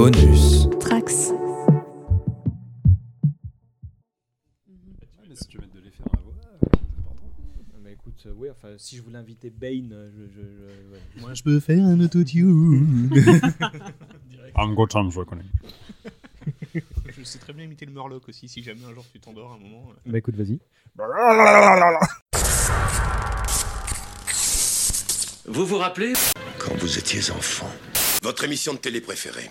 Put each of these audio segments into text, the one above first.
Bonus. Trax. Mais si tu veux mettre de l'effet dans la voix, euh, c'est important. Bah écoute, euh, oui, enfin, si je voulais inviter Bane, euh, je, je, je- ouais. Moi, je peux faire un autotune. I'm good time, je reconnais. je sais très bien imiter le Murloc aussi, si jamais un jour tu t'endors à un moment. Bah écoute, vas-y. Vous vous rappelez? Quand vous étiez enfant, Votre émission de télé préférée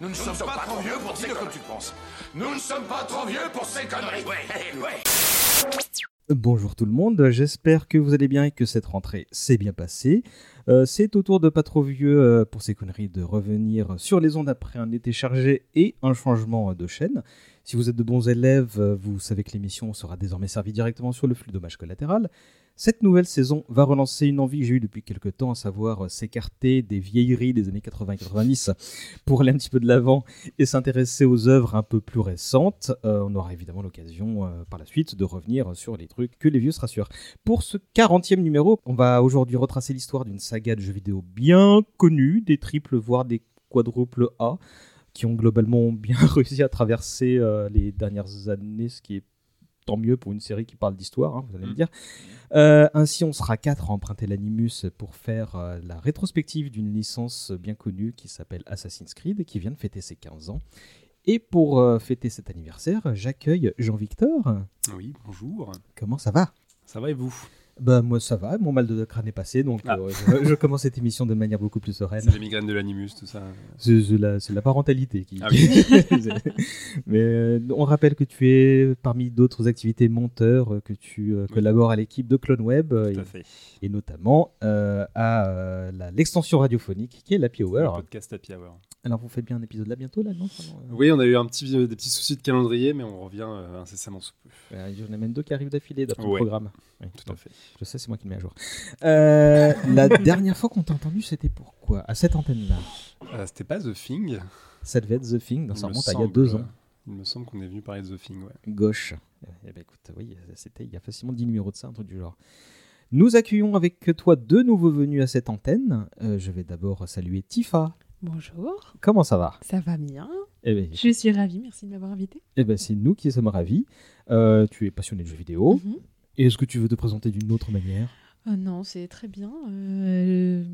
Nous ne sommes pas trop vieux pour ces conneries. tu penses. Nous ne sommes pas trop vieux pour ces conneries. Ouais, ouais. Bonjour tout le monde, j'espère que vous allez bien et que cette rentrée s'est bien passée. Euh, c'est au tour de pas trop vieux euh, pour ces conneries de revenir sur les ondes après un été chargé et un changement de chaîne. Si vous êtes de bons élèves, euh, vous savez que l'émission sera désormais servie directement sur le flux dommage collatéral. Cette nouvelle saison va relancer une envie que j'ai eue depuis quelques temps, à savoir euh, s'écarter des vieilleries des années 80 et 90 pour aller un petit peu de l'avant et s'intéresser aux œuvres un peu plus récentes. Euh, on aura évidemment l'occasion euh, par la suite de revenir sur les trucs que les vieux se rassurent. Pour ce 40e numéro, on va aujourd'hui retracer l'histoire d'une saga de jeux vidéo bien connue, des triples voire des quadruples A, qui ont globalement bien réussi à traverser les dernières années, ce qui est tant mieux pour une série qui parle d'histoire, hein, vous allez me dire. Euh, ainsi, on sera quatre à emprunter l'Animus pour faire euh, la rétrospective d'une licence bien connue qui s'appelle Assassin's Creed, qui vient de fêter ses 15 ans. Et pour euh, fêter cet anniversaire, j'accueille Jean-Victor. Oui, bonjour. Comment ça va? Ça va et vous? Bah moi ça va, mon mal de crâne est passé, donc Ah. euh, je, je commence cette émission de manière beaucoup plus sereine. C'est les migraines de l'animus, tout ça. C'est la, parentalité qui. Ah oui. Mais euh, on rappelle que tu es parmi d'autres activités monteur, euh, que tu euh, collabores à l'équipe de Clone Web Tout à et, fait. et notamment à l'extension radiophonique qui est l'Happy Hour. Le podcast Happy Hour. Alors vous faites bien un épisode là bientôt là, non euh, Oui, on a eu un petit, euh, des petits soucis de calendrier, mais on revient euh, incessamment sous peu. euh, Il y en a même deux qui arrivent d'affilée d'après le Ouais. programme. Oui, Tout à fait. Je sais, c'est moi qui le mets à jour. La dernière fois qu'on t'a entendu, c'était pourquoi À cette antenne-là? C'était pas The Thing Ça devait être The Thing, ça me remonte à il y a deux ans. Il me semble qu'on est venu parler de The Thing, ouais. Gauche. Eh ben écoute, oui, c'était il y a facilement 10 numéros de ça, un truc du genre. Nous accueillons avec toi deux nouveaux venus à cette antenne. Je vais d'abord saluer Tifa. Bonjour, Comment ça va? Ça va bien Eh ben, Je suis ravie, merci de m'avoir invité. eh ben, c'est nous qui sommes ravis. Euh, tu es passionné de jeux vidéo. Mhm. Et Est-ce que tu veux te présenter d'une autre manière? Ah non, c'est très bien. euh,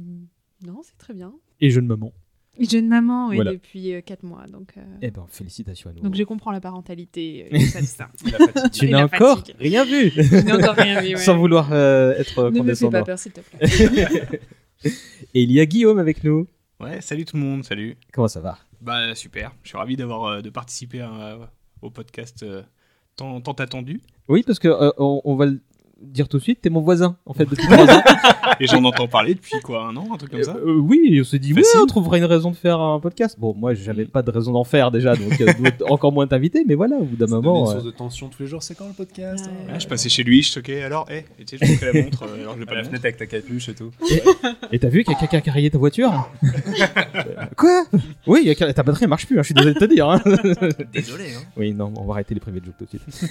Non, c'est très bien. Et jeune maman. Jeune maman, oui, Voilà. depuis 4 mois, donc, euh, Eh ben, félicitations à nous. donc je comprends la parentalité. euh, et ça, ça. tu Et n'as encore rien vu Je n'ai encore rien vu, ouais. Sans vouloir euh, être Ne me fais condescendant. pas peur, s'il te plaît. Et il y a Guillaume avec nous. Ouais, salut tout le monde, salut. Comment ça va? Bah super, je suis ravi d'avoir euh, de participer à- au podcast euh, tant, tant attendu. Oui, parce que euh, on, on va le dire tout de suite, t'es mon voisin en fait depuis trois ans. Et j'en entends parler depuis quoi, un an, un truc comme ça Euh, oui, on s'est dit, oui, on trouvera une raison de faire un podcast. Bon, moi, j'avais pas de raison d'en faire déjà, donc euh, encore moins t'inviter, mais voilà, au bout d'un moment. une euh, source de tension tous les jours. C'est quand le podcast Ouais. hein Ouais, Je passais chez lui, je toquais, alors, hé, et tu sais, je montrais la montre, alors À pas la la fenêtre avec ta capuche et tout. Et t'as vu qu'il y a quelqu'un qui a rayé ta voiture? Quoi? Oui, il y a ta batterie elle marche plus, hein, je suis désolé de te dire. hein. Désolé, hein. oui, non, on va arrêter les privés de joke tout de suite.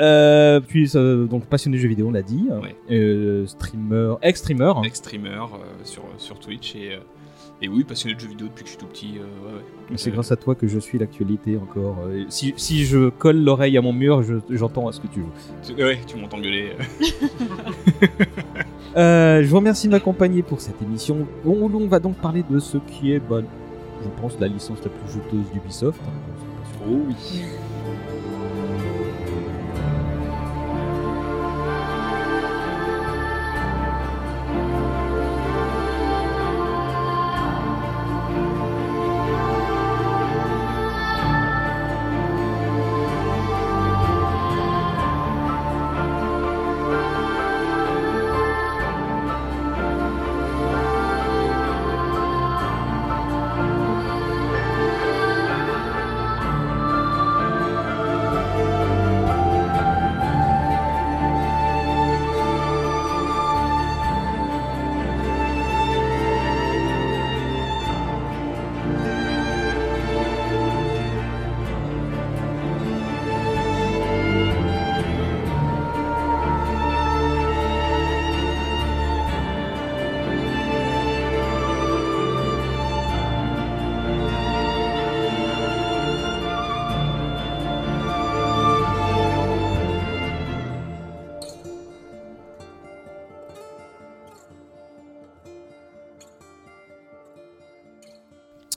Euh, puis, euh, donc, passionné de jeux vidéo, on l'a dit. Ouais. Euh, streamer, ex-streamer. Ex-streamer euh, sur, sur Twitch et, euh, et oui, passionné de jeux vidéo depuis que je suis tout petit. euh, ouais, ouais. Mais C'est Euh, grâce à toi que je suis l'actualité encore. Euh, si, si je colle l'oreille à mon mur, je- j'entends à ce que tu joues. tu- Ouais, tu m'entends gueuler. Euh, je vous remercie de m'accompagner pour cette émission où l'on va donc parler de ce qui est, bah, je pense, la licence la plus juteuse d'Ubisoft. hein. Oh oui.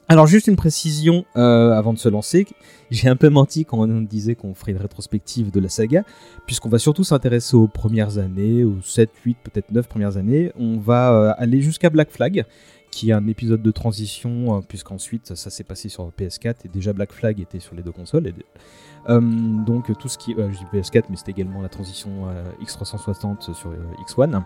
Alors juste une précision euh, avant de se lancer, j'ai un peu menti quand on disait qu'on ferait une rétrospective de la saga, puisqu'on va surtout s'intéresser aux premières années, aux 7, 8, peut-être 9 premières années. On va euh, aller jusqu'à Black Flag, qui est un épisode de transition, euh, puisqu'ensuite ça s'est passé sur PS4 et déjà Black Flag était sur les deux consoles. Donc tout ce qui... je dis PS4, mais c'était également la transition euh, X360 sur euh, X1.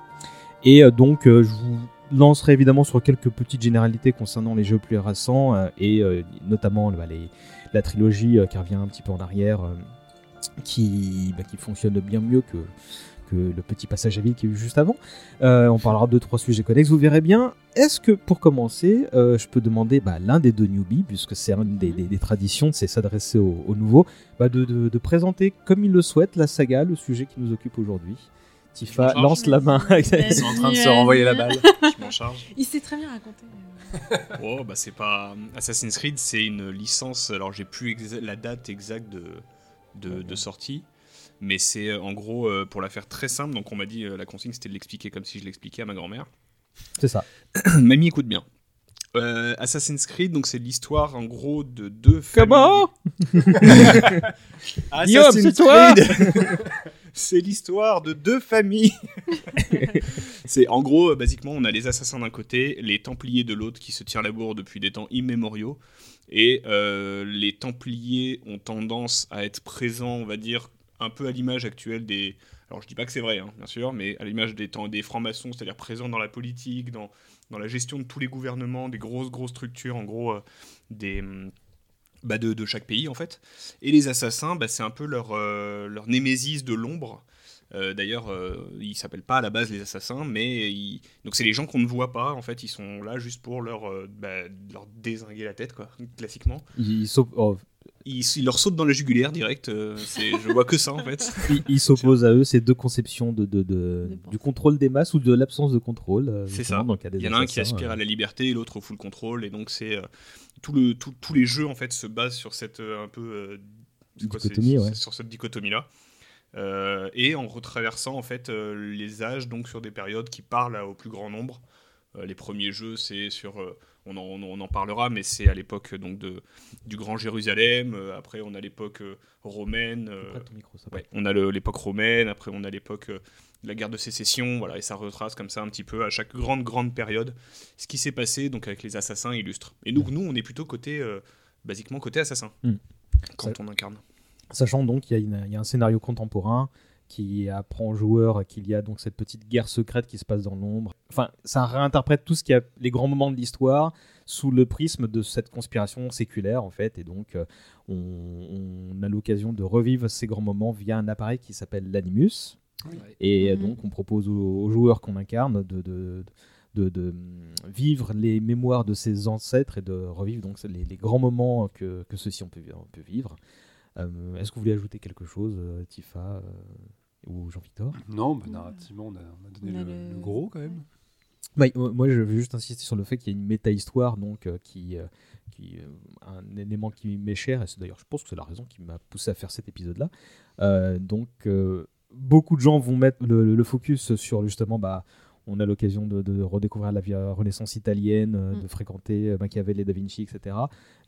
Et donc je vous lancerai évidemment sur quelques petites généralités concernant les jeux plus récents euh, et euh, notamment bah, les, la trilogie euh, qui revient un petit peu en arrière, qui, bah, qui fonctionne bien mieux que, que le petit passage à vide qu'il y a eu juste avant. On parlera de trois sujets connexes, vous verrez bien. Est-ce que pour commencer, je peux demander bah, l'un des deux newbies, puisque c'est une des, des- traditions, c'est s'adresser aux, aux nouveaux, bah, de, de- de présenter comme il le souhaite la saga, le sujet qui nous occupe aujourd'hui? Tifa lance la main. Ils sont en train de se renvoyer la balle. Je m'en charge. Il sait très bien raconter. euh. Oh, bah c'est pas. Assassin's Creed, c'est une licence. Alors, j'ai plus la date exacte de, de, de sortie. Mais c'est euh, en gros, euh, pour la faire très simple, donc on m'a dit, euh, la consigne c'était de l'expliquer comme si je l'expliquais à ma grand-mère. C'est ça. Mamie écoute bien. Euh, Assassin's Creed, donc c'est l'histoire en gros de deux Comment? Assassin's c'est toi Creed C'est l'histoire de deux familles. c'est en gros, euh, basiquement, on a les assassins d'un côté, les Templiers de l'autre qui se tirent la bourre depuis des temps immémoriaux. Et euh, les Templiers ont tendance à être présents, on va dire, un peu à l'image actuelle des. Alors je dis pas que c'est vrai, hein, bien sûr, mais à l'image des, temps- des francs-maçons, c'est-à-dire présents dans la politique, dans, dans la gestion de tous les gouvernements, des grosses, grosses structures, en gros, euh, des. Bah, de, chaque pays en fait. Et les assassins, bah, c'est un peu leur, euh, leur némésis de l'ombre. Euh, D'ailleurs, euh, ils s'appellent pas à la base les assassins, mais ils... donc c'est les gens qu'on ne voit pas. En fait, ils sont là juste pour leur, euh, bah, leur désinguer la tête, quoi, classiquement. Il, s'op- oh, Ils, ils leur sautent dans le jugulaire direct. euh, je vois que ça en fait. il- il s'oppose à eux ces deux conceptions de, de- de- De du contrôle des masses ou de l'absence de contrôle. euh, C'est ça. Dans le cas des Il y en a un qui aspire euh. à la liberté et l'autre au full contrôle. Et donc c'est euh, tout le tout- tous les jeux en fait se basent sur cette euh, un peu euh, quoi, ouais. sur cette dichotomie là. et en retraversant en fait euh, les âges donc sur des périodes qui parlent à- au plus grand nombre. Euh, les premiers jeux c'est sur euh, on en, on en parlera mais c'est à l'époque donc de du Grand Jérusalem. Euh, après on a l'époque euh, romaine. euh, micro, ça Ouais, on a l'époque romaine, après on a l'époque euh, de la guerre de sécession, voilà, et ça retrace comme ça un petit peu à chaque grande grande période ce qui s'est passé donc avec les assassins illustres. Et nous, nous on est plutôt côté, euh, basiquement côté assassin Hmm. quand Ça- on incarne. Sachant donc qu'il y a un scénario contemporain qui apprend aux joueurs qu'il y a donc cette petite guerre secrète qui se passe dans l'ombre. Enfin, ça réinterprète tout ce qui a les grands moments de l'histoire sous le prisme de cette conspiration séculaire en fait, et donc euh, on, on a l'occasion de revivre ces grands moments via un appareil qui s'appelle l'animus. Et euh, Mhm. donc on propose aux, aux joueurs qu'on incarne de, de- de- de, vivre les mémoires de ses ancêtres et de revivre donc les, les grands moments que, que ceux-ci ont pu, vivre. Euh, Est-ce que vous voulez ajouter quelque chose, Tifa euh, ou Jean-Victor Non, bah, narrativement, on a, on a donné On a le, le- le gros quand même. Bah, Moi, je veux juste insister sur le fait qu'il y a une méta-histoire donc, euh, qui, euh, qui euh, un élément qui m'est cher, et c'est d'ailleurs, je pense que c'est la raison qui m'a poussé à faire cet épisode-là. Euh, donc, euh, beaucoup de gens vont mettre le, le focus sur justement, bah, on a l'occasion de, de redécouvrir la vie à renaissance italienne, euh, Mm. de fréquenter euh, Machiavel et Da Vinci, etc.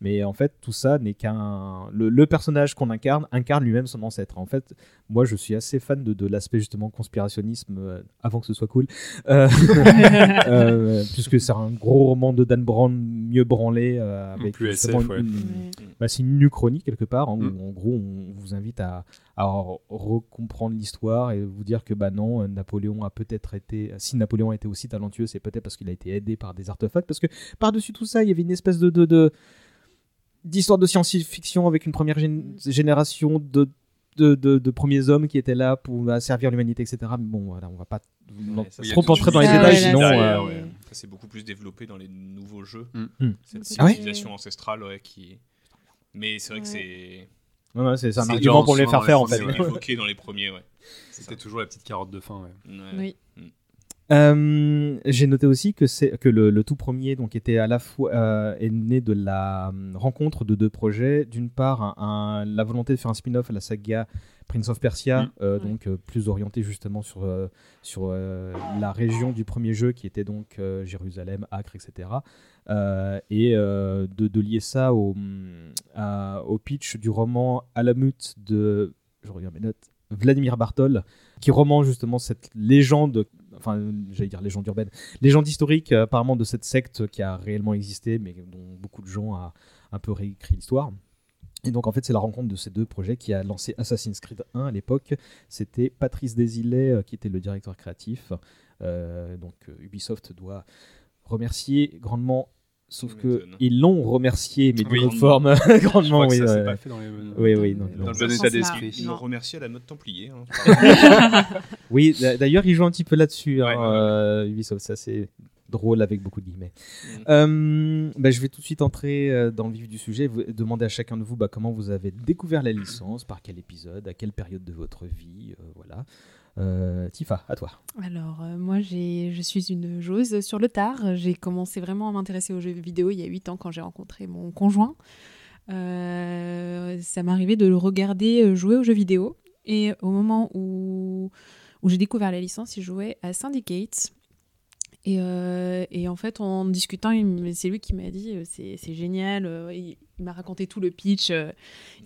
Mais en fait, tout ça n'est qu'un. Le, le personnage qu'on incarne incarne lui-même son ancêtre. En fait, moi, je suis assez fan de, de l'aspect justement conspirationnisme, euh, avant que ce soit cool. Euh, euh, puisque c'est un gros roman de Dan Brown mieux branlé euh, avec Plus SF, ouais. une- Ouais. bah, c'est une uchronie quelque part hein, où Mm. en gros on vous invite à, à re- recomprendre l'histoire et vous dire que bah non Napoléon a peut-être été si Napoléon a été aussi talentueux c'est peut-être parce qu'il a été aidé par des artefacts parce que par dessus tout ça il y avait une espèce de, de, de- d'histoire de science-fiction avec une première gén- génération de de, de- de premiers hommes qui étaient là pour euh, servir l'humanité, etc. Mais bon, voilà, on va pas ça, trop entrer dans les Ah détails, sinon. c'est- euh, ouais. Ça, c'est beaucoup plus développé dans les nouveaux jeux. Mm. Mm. Cette Ah ouais civilisation ancestrale, ouais, qui. Mais c'est vrai que c'est. Ouais, ouais, c'est c'est un argument pour les faire faire les en fait. C'est évoqué dans les premiers, ouais. C'était toujours la petite carotte de fin. Ouais. Ouais. Oui. Euh, J'ai noté aussi que, c'est, que le, le tout premier donc, était à la fois, euh, est né de la euh, rencontre de deux projets. D'une part, un- un- la volonté de faire un spin-off à la saga Prince of Persia, Mm. euh, donc euh, plus orienté justement sur, sur la région du premier jeu qui était donc euh, Jérusalem, Acre, etc. Euh, et euh, de, de lier ça au, à- au pitch du roman Alamut de, je regarde mes notes, Vladimir Bartol, qui roman justement cette légende, enfin j'allais dire légende urbaine, légende historique euh, apparemment de cette secte qui a réellement existé, mais dont beaucoup de gens ont un peu réécrit l'histoire. Et donc en fait c'est la rencontre de ces deux projets qui a lancé Assassin's Creed 1 à l'époque. C'était Patrice Desilets euh, qui était le directeur créatif. Euh, donc Ubisoft doit remercier grandement, sauf que ils l'ont remercié, mais d'une autre forme grandement. oui, ça pas fait dans les Oui, oui, non, dans le bon état d'esprit. Ils l'ont remercié à la mode Templier. hein. Oui, d'a- d'ailleurs, ils jouent un petit peu là-dessus, hein, Ouais, ouais, ouais. euh, Ubisoft. C'est assez drôle avec beaucoup de guillemets. Mm. Euh, bah, je vais tout de suite entrer euh, dans le vif du sujet. Vous, demander à chacun de vous bah, comment vous avez découvert la licence, par quel épisode, à quelle période de votre vie. euh, voilà. Euh, Tifa, à toi. Alors, euh, moi, je suis une joueuse sur le tard. J'ai commencé vraiment à m'intéresser aux jeux vidéo il y a 8 ans quand j'ai rencontré mon conjoint. Euh, ça m'arrivait de le regarder euh, jouer aux jeux vidéo. Et au moment où, j'ai découvert la licence, il jouait à Syndicate. Et, en fait, en discutant, c'est lui qui m'a dit c'est, génial. Il m'a raconté tout le pitch. euh,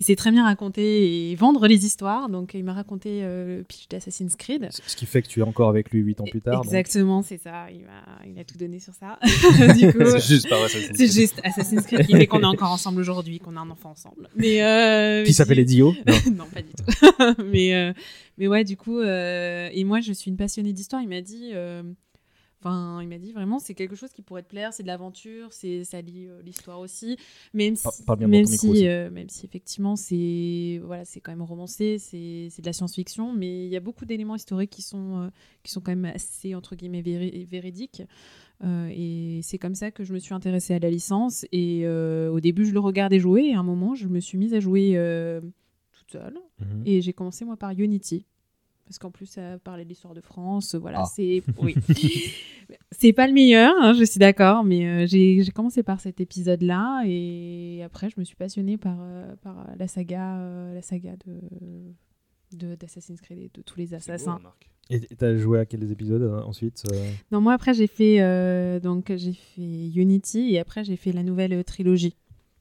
il sait très bien raconter et vendre les histoires. Donc, il m'a raconté euh, le pitch d'Assassin's Creed. Ce qui fait que tu es encore avec lui 8 ans plus tard. Exactement, c'est ça. Il, a tout donné sur ça. C'est juste par Assassin's c'est Creed. juste Assassin's Creed qui fait qu'on est encore ensemble aujourd'hui, qu'on a un enfant ensemble. Mais euh, Qui si- Edio Non. non, pas du tout. mais, euh, mais ouais, du coup, euh, et moi, je suis une passionnée d'histoire. Il m'a dit, enfin, il m'a dit vraiment, c'est quelque chose qui pourrait te plaire, c'est de l'aventure, c'est ça lie euh, l'histoire aussi, même si, même si, euh, même si effectivement, c'est voilà, c'est quand même romancé, c'est c'est de la science-fiction, mais il y a beaucoup d'éléments historiques qui sont euh, qui sont quand même assez entre guillemets véri- véridiques. Euh, et c'est comme ça que je me suis intéressée à la licence. Et au début, je le regardais jouer. Et à un moment, je me suis mise à jouer toute seule. Mhm. Et j'ai commencé, moi, par Unity. Parce qu'en plus, ça parlait de l'histoire de France. Voilà, Ah. c'est. Oui. c'est pas le meilleur, hein, je suis d'accord. Mais euh, j'ai j'ai commencé par cet épisode-là. Et après, je me suis passionnée par, euh, par la saga, euh, la saga de. de- d'Assassin's Creed et de tous les beau, assassins. Marc. Et t'as joué à quels épisodes euh, ensuite euh Non, moi après j'ai fait euh, donc j'ai fait Unity et après j'ai fait la nouvelle euh, trilogie.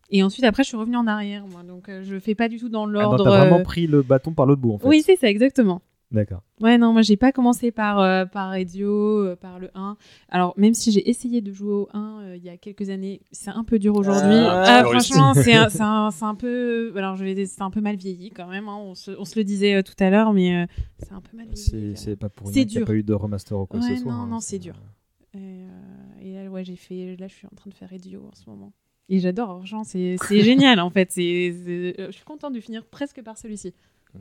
Et ensuite après je suis revenue en arrière moi donc euh, je fais pas du tout dans Ah, donc l'ordre. T'as vraiment euh, pris le bâton par l'autre bout en fait. Oui, c'est ça exactement. D'accord. Ouais, non, moi j'ai pas commencé par euh, par Ezio, euh, par le 1. Alors même si j'ai essayé de jouer au 1 euh, il y a quelques années, c'est un peu dur aujourd'hui. Ah, Ah, franchement, c'est un, c'est un, c'est un peu alors je vais c'est un peu mal vieilli quand même hein, on, se, on se le disait euh, tout à l'heure mais euh, c'est un peu mal vieilli. C'est euh. pas pour rien qu'il n'y a pas eu de remaster ou quoi que Ouais, ce soit. non, hein, non, c'est dur. Et, euh, et là, ouais, j'ai fait. Là, je suis en train de faire Edio en ce moment. Et j'adore Orgeant, c'est génial en fait. Euh, je suis contente de finir presque par celui-ci.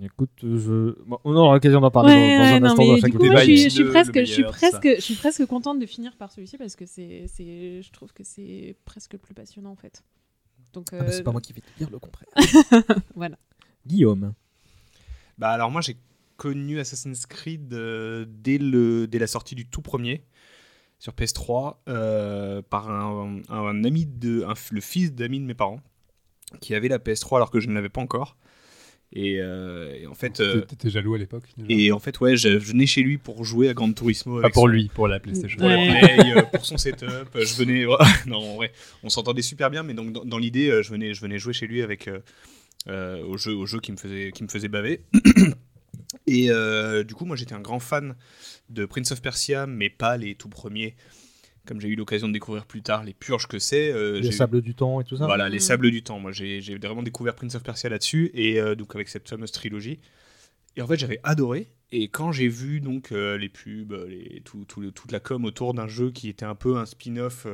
Écoute, je... bon, on aura l'occasion d'en parler ouais, dans, dans ouais, un non, instant mais dans du chaque coup, moi, je suis, je presque, je suis presque, je suis presque contente de finir par celui-ci parce que c'est, c'est, je trouve que c'est presque le plus passionnant en fait. Donc, Ah bah, euh, c'est pas moi qui vais te dire le contraire. Voilà. Guillaume. Bah alors moi j'ai connu Assassin's Creed euh, dès, le, dès la sortie du tout premier sur PS3 euh, par un, un ami de un le fils d'amis de mes parents qui avait la PS3 alors que je ne l'avais pas encore et, euh, et en fait euh, T'étais- T'étais jaloux à l'époque et en fait ouais je, je venais chez lui pour jouer à Gran Turismo Pas pour son- lui, pour la PlayStation. pour Ouais. la play, euh, pour son setup. euh, Je venais, non, en vrai, on s'entendait super bien, mais donc dans, dans l'idée, euh, je venais, je venais jouer chez lui avec euh, euh, au jeu, au jeu qui me faisait, qui me faisait baver. Et euh, du coup, moi, j'étais un grand fan de Prince of Persia, mais pas les tout premiers. Comme j'ai eu l'occasion de découvrir plus tard les purges que c'est, euh, Les sables du temps et tout ça voilà, les Mm. sables du temps. Moi, j'ai vraiment découvert Prince of Persia là-dessus, et euh, donc avec cette fameuse trilogie. Et en fait, j'avais adoré. Et quand j'ai vu donc euh, les pubs, les, tout, tout le- toute la com autour d'un jeu qui était un peu un spin-off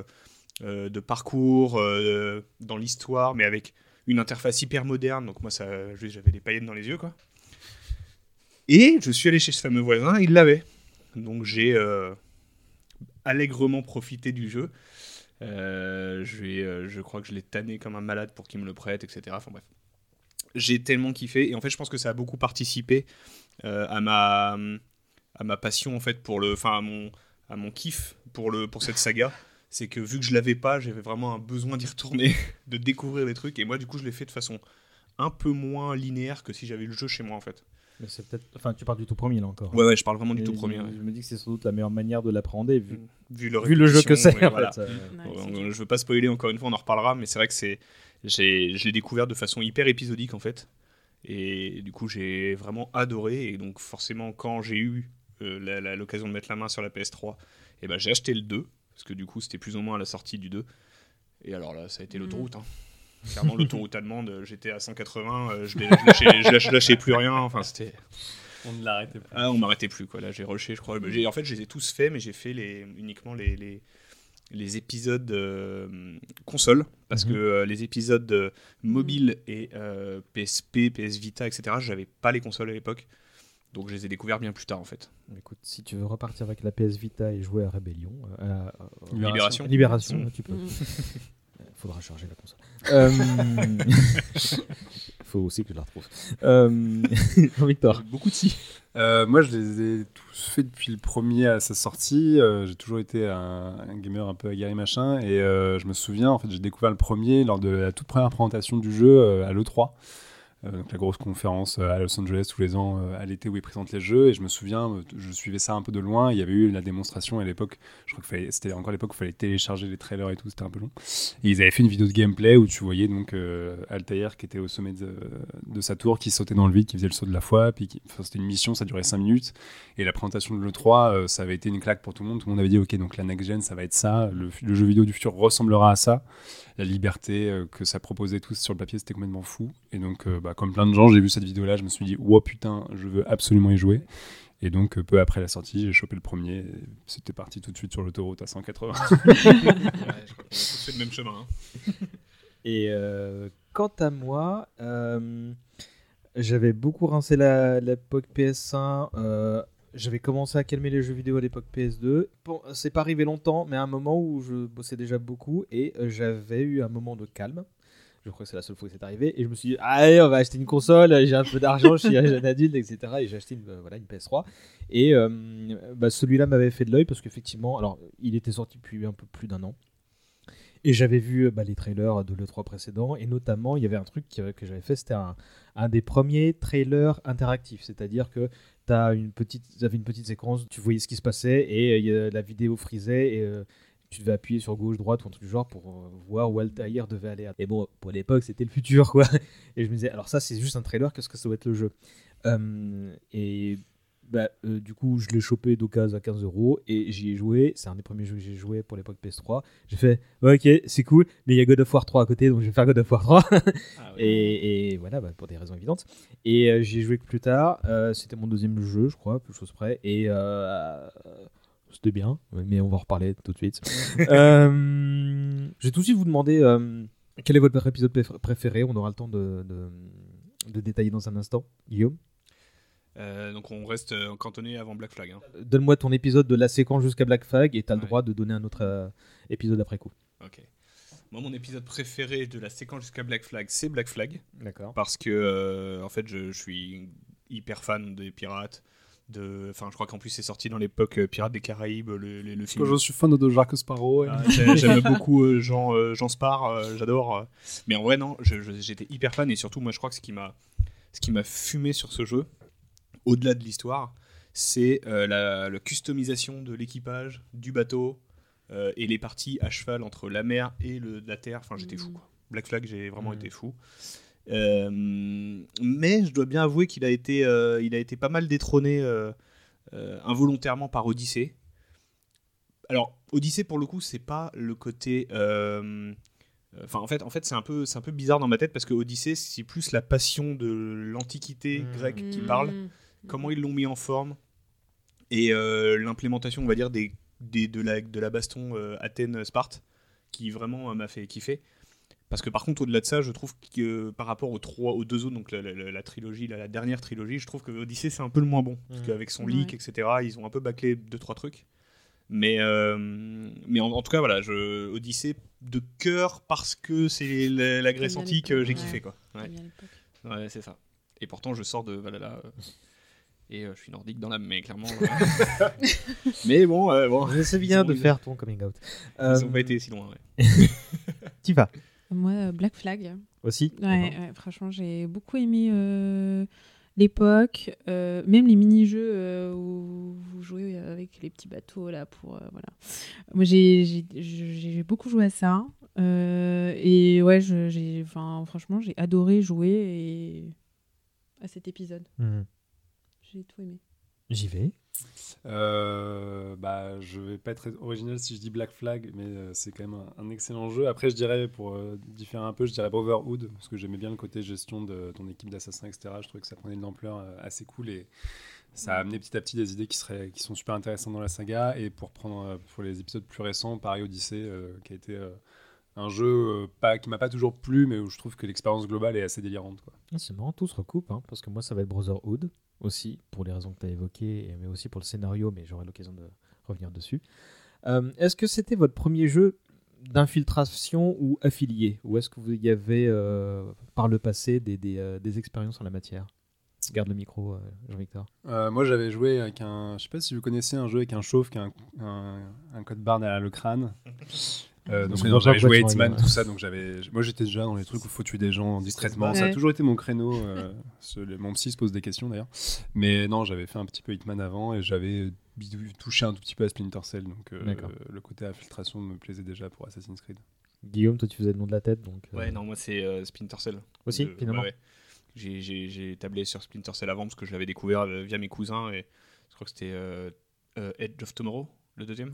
de parcours euh, dans l'histoire, mais avec une interface hyper moderne, donc moi, ça, juste, j'avais des paillettes dans les yeux, quoi. Et je suis allé chez ce fameux voisin, il l'avait. Donc j'ai euh, allègrement profité du jeu. Euh, euh, je crois que je l'ai tanné comme un malade pour qu'il me le prête, etc. Enfin bref. J'ai tellement kiffé. Et en fait, je pense que ça a beaucoup participé euh, à, ma, passion, en fait, pour le. Enfin, à mon, kiff pour, cette saga. C'est que vu que je l'avais pas, j'avais vraiment un besoin d'y retourner, de découvrir les trucs. Et moi, du coup, je l'ai fait de façon un peu moins linéaire que si j'avais le jeu chez moi, en fait. Mais c'est peut-être. Enfin, tu parles du tout premier là encore. Ouais, ouais, je parle vraiment du Et tout je- premier. ouais. Je me dis que c'est sans doute la meilleure manière de l'appréhender vu, Vu le, vu le jeu que c'est. en voilà. fait, euh, Ouais, on- je veux pas spoiler encore une fois, on en reparlera, mais c'est vrai que c'est, j'ai, je l'ai découvert de façon hyper épisodique en fait, et du coup j'ai vraiment adoré, et donc forcément quand j'ai eu euh, la- la- l'occasion de mettre la main sur la PS3, et ben j'ai acheté le 2, parce que du coup c'était plus ou moins à la sortie du 2, et alors là ça a été Mm. l'autoroute. Hein. Clairement l'autoroute allemande, j'étais à 180, euh, je, lâchais, je lâchais- je lâchais plus rien, enfin c'était... On ne l'arrêtait plus. Ah, on m'arrêtait plus, quoi. Là, j'ai rushé, je crois. En fait, je les ai tous faits, mais j'ai fait les, uniquement les, les, les épisodes euh, console. Parce Mhm. que euh, les épisodes euh, mobile et euh, PSP, PS Vita, etc., j'avais pas les consoles à l'époque. Donc, je les ai découverts bien plus tard, en fait. Écoute, si tu veux repartir avec la PS Vita et jouer à Rébellion, euh, à- à- Libération. Libération, Mm. tu peux. Il faudra charger la console. Euh, faut aussi que je la retrouve. Euh, Jean-Victor. Beaucoup de si. Euh, moi, je les ai tous faits depuis le premier à sa sortie. Euh, j'ai toujours été un, un gamer un peu aguerri machin. Et euh, je me souviens, en fait, j'ai découvert le premier lors de la toute première présentation du jeu euh, à l'E3. Euh, donc la grosse conférence euh, à Los Angeles tous les ans euh, à l'été où ils présentent les jeux. Et je me souviens, je suivais ça un peu de loin. Il y avait eu la démonstration à l'époque. Je crois que c'était encore l'époque où il fallait télécharger les trailers et tout. C'était un peu long. Et ils avaient fait une vidéo de gameplay où tu voyais donc Altair qui était au sommet de, sa tour, qui sautait dans le vide, qui faisait le saut de la foi. Puis c'était une mission, ça durait 5 minutes. Et la présentation de l'E3, euh, ça avait été une claque pour tout le monde. Tout le monde avait dit, ok, donc la next gen, ça va être ça. Le jeu vidéo du futur ressemblera à ça. La liberté euh, que ça proposait tous sur le papier, c'était complètement fou. Et donc, euh, bah, comme plein de gens, j'ai vu cette vidéo-là, je me suis dit, wow putain, je veux absolument y jouer. Et donc, euh, peu après la sortie, j'ai chopé le premier. C'était parti tout de suite sur l'autoroute à 180. Ouais, je crois qu'on a tous fait le même chemin. hein. Et euh, quant à moi, euh, j'avais beaucoup rincé la- l'époque PS1. euh, j'avais commencé à calmer les jeux vidéo à l'époque PS2. Bon, c'est pas arrivé longtemps, mais à un moment où je bossais déjà beaucoup et euh, j'avais eu un moment de calme. Je crois que c'est la seule fois que c'est arrivé. Et je me suis dit, allez, on va acheter une console, j'ai un peu d'argent, je suis un jeune adulte, etc. Et j'ai acheté une, euh, voilà, une PS3. Et euh, bah, celui-là m'avait fait de l'œil parce qu'effectivement, alors il était sorti depuis un peu plus d'un an. Et j'avais vu bah, les trailers de l'E3 précédent, et notamment, il y avait un truc que, j'avais fait, c'était un des premiers trailers interactifs. C'est-à-dire que tu avais une petite séquence, tu voyais ce qui se passait, et euh, la vidéo frisait, et euh, tu devais appuyer sur gauche, droite, ou un truc du genre, pour euh, voir où Altair devait aller. Et bon, pour l'époque, c'était le futur, quoi. Et je me disais, alors ça, c'est juste un trailer, qu'est-ce que ça doit être le jeu? Et bah, euh, du coup, je l'ai chopé d'occasion à 15 euros et j'y ai joué. C'est un des premiers jeux que j'ai joué pour l'époque PS3. J'ai fait, ouais, ok, c'est cool, mais il y a God of War 3 à côté, donc je vais faire God of War 3. Ah et, et voilà, bah, pour des raisons évidentes. Et euh, j'y ai joué que plus tard. Euh, C'était mon deuxième jeu, je crois, peu de choses près. Et c'était bien, mais on va en reparler tout de suite. je vais tout de suite vous demander quel est votre épisode préf- préféré. On aura le temps de, de, de détailler dans un instant. Guillaume? Euh, donc, on reste euh, cantonné avant Black Flag. hein. Donne-moi ton épisode de la séquence jusqu'à Black Flag et tu as le Ouais. droit de donner un autre euh, épisode après coup. Ok. Moi, mon épisode préféré de la séquence jusqu'à Black Flag, c'est Black Flag. D'accord. parce que euh, en fait je, je suis hyper fan des pirates de enfin je crois qu'en plus c'est sorti dans l'époque Pirates des Caraïbes le, le, le film je suis fan de Jacques Sparrow. et- Ah, j'ai- j'aime beaucoup Jean euh, Jean Spar euh, j'adore mais en vrai non j'étais hyper fan et surtout moi je crois que ce qui m'a ce qui m'a fumé sur ce jeu au-delà de l'histoire c'est euh, la, la customisation de l'équipage du bateau euh, et les parties à cheval entre la mer et le, la terre enfin j'étais fou Mhm. quoi. Black Flag j'ai vraiment Mhm. été fou euh, mais je dois bien avouer qu'il a été, euh, il a été pas mal détrôné euh, euh, involontairement par Odyssey. Alors Odyssey pour le coup c'est pas le côté, euh, enfin en fait en fait c'est un peu c'est un peu bizarre dans ma tête parce que Odyssey c'est plus la passion de l'antiquité Mhm. grecque qui Mm. parle, comment ils l'ont mis en forme et euh, l'implémentation on va dire des, des- de la de la baston euh, Athènes Sparte qui vraiment euh, m'a fait kiffer. Parce que par contre, au-delà de ça, je trouve que euh, par rapport aux trois, aux deux autres, donc la, la- la trilogie, la, la dernière trilogie, je trouve que Odyssey c'est un peu le moins bon. Parce Mhm. qu'avec son Ouais. leak, etc., ils ont un peu bâclé deux trois trucs. Mais, euh, mais en, en tout cas, voilà, je, Odyssey de cœur parce que c'est la, la Grèce antique, euh, j'ai l'époque, kiffé ouais. quoi. Ouais. Ouais, c'est ça. Et pourtant, je sors de Valhalla. Euh, Et euh, je suis nordique dans l'âme, mais clairement. euh, mais bon, euh, bon. C'est bien Ils de faire ton coming out. Ils Euh, ont pas été si loin, ouais. T'y vas Moi, euh, Black Flag. aussi Ouais, ouais, franchement, j'ai beaucoup aimé euh, l'époque, euh, même les mini-jeux euh, où vous jouez avec les petits bateaux là pour euh, voilà. Moi, j'ai beaucoup joué à ça euh, et ouais, je- j'ai enfin franchement, j'ai adoré jouer et à cet épisode. Mhm. J'ai tout aimé. J'y vais. Euh, bah, je vais pas être original si je dis Black Flag, mais euh, c'est quand même un, un excellent jeu. Après, je dirais, pour euh, différer un peu, je dirais Brotherhood, parce que j'aimais bien le côté gestion de ton équipe d'assassins, etc. Je trouvais que ça prenait de l'ampleur euh, assez cool et ça a amené petit à petit des idées qui, seraient, qui sont super intéressantes dans la saga. Et pour prendre euh, pour les épisodes plus récents, pareil Odyssey, euh, qui a été euh, un jeu euh, pas, qui m'a pas toujours plu, mais où je trouve que l'expérience globale est assez délirante. Quoi. Ah, C'est marrant, tout se recoupe, hein, parce que moi ça va être Brotherhood aussi, pour les raisons que tu as évoquées, mais aussi pour le scénario, mais j'aurai l'occasion de revenir dessus. Euh, est-ce que c'était votre premier jeu d'infiltration ou affilié? Ou est-ce que vous y avez, euh, par le passé, des, des, euh, des expériences en la matière? Garde le micro, euh, Jean-Victor. Euh, moi, j'avais joué avec un. Je sais pas si vous connaissez un jeu avec un chauve qui a un, un, un code barre derrière le crâne. Euh, donc, j'avais joué Hitman, tout ça. Donc, j'avais. Moi, j'étais déjà dans les trucs où il faut tuer des gens discrètement. Ça a Ouais. toujours été mon créneau. euh, ce- le- mon psy se pose des questions d'ailleurs. Mais non, j'avais fait un petit peu Hitman avant et j'avais touché un tout petit peu à Splinter Cell. Donc, euh, le côté infiltration me plaisait déjà pour Assassin's Creed. Guillaume, toi tu faisais le nom de la tête, donc. euh, Ouais, non, moi c'est euh, Splinter Cell. Aussi, Euh, finalement ouais, ouais. J'ai- J'ai j'ai tablé sur Splinter Cell avant parce que je l'avais découvert euh, via mes cousins et je crois que c'était euh, euh, Edge of Tomorrow, le deuxième.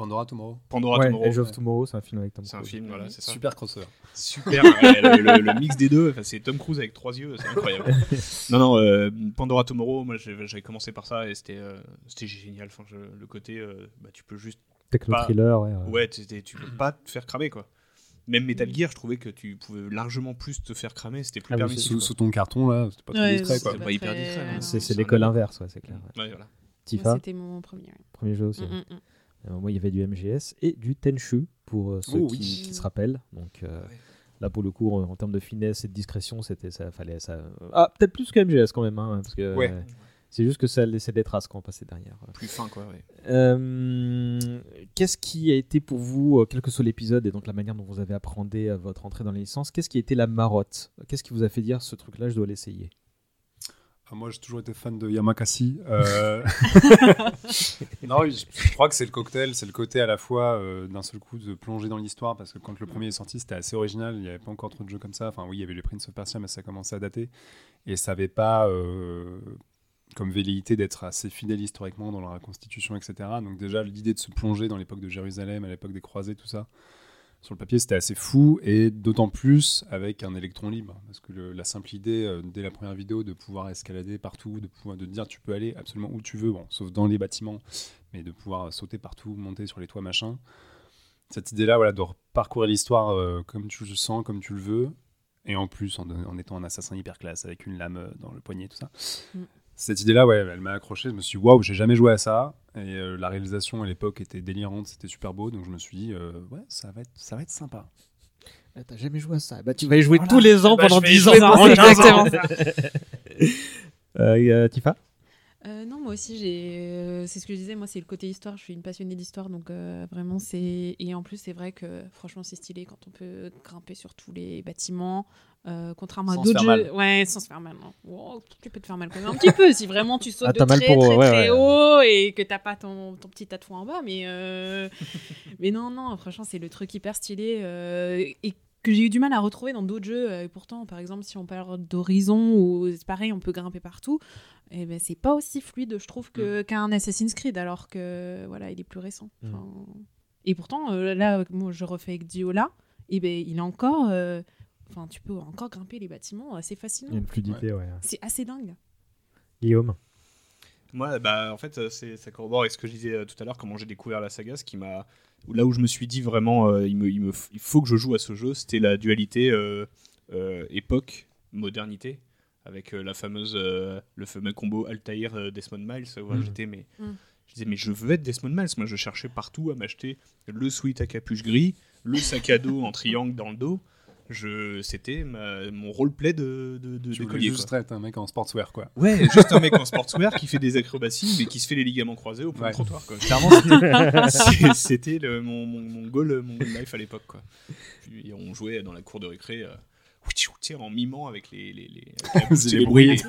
Pandora Tomorrow. Pandora Ouais, Tomorrow. Edge of Tomorrow, c'est un film avec Tom C'est un Cruise. film, voilà, c'est ça. Super crossover. Super, ouais, le, le- le mix des deux, enfin, c'est Tom Cruise avec trois yeux, c'est incroyable. non, non, euh, Pandora Tomorrow, moi j'avais commencé par ça et c'était euh, c'était génial. Enfin, je- le côté, euh, bah, tu peux juste. Techno pas- thriller, ouais. ouais. Ouais, tu, peux pas te faire cramer quoi. Même Metal Gear, je trouvais que tu pouvais largement plus te faire cramer, c'était plus Ah oui, permissif. Sous, sous ton carton, là, c'était pas trop Ouais, discret. c'est Quoi. pas pas hyper très- discret, hein. C'est l'école inverse, ouais, c'est clair. ouais. Ouais, voilà. Tifa, C'était mon premier. premier jeu aussi. Mm, mm, mm. Moi, il y avait du MGS et du Tenchu pour euh, ceux Oh, qui, oui. qui se rappellent. Donc euh, Ouais. là, pour le coup, en, en termes de finesse et de discrétion, c'était ça fallait ça. Ah, peut-être plus que MGS quand même, hein, parce que Ouais. euh, c'est juste que ça laissait des traces quand on passait derrière. Plus fin quoi, ouais. Euh, Qu'est-ce qui a été pour vous, euh, quel que soit l'épisode et donc la manière dont vous avez appréhendé euh, votre entrée dans les licences, qu'est-ce qui a été la marotte? Qu'est-ce qui vous a fait dire ce truc-là, je dois l'essayer? Moi, j'ai toujours été fan de Yamakasi. Euh... non, je, crois que c'est le cocktail, c'est le côté à la fois euh, d'un seul coup de plonger dans l'histoire, parce que quand le premier est sorti, c'était assez original, il n'y avait pas encore trop de jeux comme ça. Enfin, oui, il y avait le Prince of Persia, mais ça commençait à dater. Et ça n'avait pas euh, comme velléité d'être assez fidèle historiquement dans la reconstitution, etc. Donc, déjà, l'idée de se plonger dans l'époque de Jérusalem, à l'époque des croisés, tout ça. Sur le papier, c'était assez fou, et d'autant plus avec un électron libre, parce que la simple idée, euh, dès la première vidéo, de pouvoir escalader partout, de pouvoir dire tu peux aller absolument où tu veux, sauf dans les bâtiments, mais de pouvoir sauter partout, monter sur les toits, machin. Cette idée-là, voilà, de parcourir l'histoire euh, comme tu le sens, comme tu le veux, et en plus en, en étant un assassin hyper classe avec une lame euh, dans le poignet, tout ça. Mm. Cette idée-là, ouais, elle m'a accroché. Je me suis dit, waouh, j'ai jamais joué à ça. Et euh, la réalisation à l'époque était délirante, c'était super beau. Donc je me suis dit, euh, ouais, ça va être, ça va être sympa. Ah, T'as jamais joué à ça Bah tu vas y jouer Voilà. tous les ans Bah, pendant je vais y 10 jouer ans. pendant C'est 15 ans. exactement euh, Tifa? Euh, non, moi aussi, j'ai. euh, c'est ce que je disais. Moi, c'est le côté histoire. Je suis une passionnée d'histoire, donc euh, vraiment, c'est. Et en plus, c'est vrai que franchement, c'est stylé quand on peut grimper sur tous les bâtiments, contrairement Sans à d'autres jeux. mal. Ouais, sans se faire mal. Non. Wow, tu peux te faire mal quand même un petit peu si vraiment tu sautes Ah, de très très ouais, très ouais. haut et que t'as pas ton, ton petit tas de foin en bas, mais mais non, non. Franchement, c'est le truc hyper stylé et que j'ai eu du mal à retrouver dans d'autres jeux. Euh, Et pourtant, par exemple, si on parle d'Horizon, ou c'est pareil, on peut grimper partout, et ben c'est pas aussi fluide, je trouve, que, qu'un Assassin's Creed, alors que voilà, il est plus récent. Mm. Enfin, Et pourtant, euh, là, moi, je refais avec Diola, et ben il est encore. euh, Enfin, tu peux encore grimper les bâtiments assez Il y a facilement. une fluidité, ouais. C'est assez dingue. Guillaume Moi, bah, en fait, c'est, ça corrobore avec ce que je disais tout à l'heure, comment j'ai découvert la saga, ce qui m'a. Là où je me suis dit vraiment, euh, il, me, il, me, f- il faut que je joue à ce jeu, c'était la dualité euh, euh, époque-modernité, avec euh, la fameuse, euh, le fameux combo Altair Desmond Miles. où j'étais, mais, Mm. Je disais, mais je veux être Desmond Miles. Moi, je cherchais partout à m'acheter le sweat à capuche gris, le sac à dos en triangle dans le dos. Je, c'était mon roleplay de, de, de Tu d'écolier, juste quoi. être un mec en sportswear, quoi. Ouais, juste un mec en sportswear qui fait des acrobaties, mais qui se fait les ligaments croisés au point Ouais. de trottoir. Quoi. Clairement, c'était- c'est- c'était le- mon, mon, mon goal, mon goal life à l'époque. Quoi. Puis on jouait dans la cour de récré. euh, sais, en mimant avec les, les, les, bruits.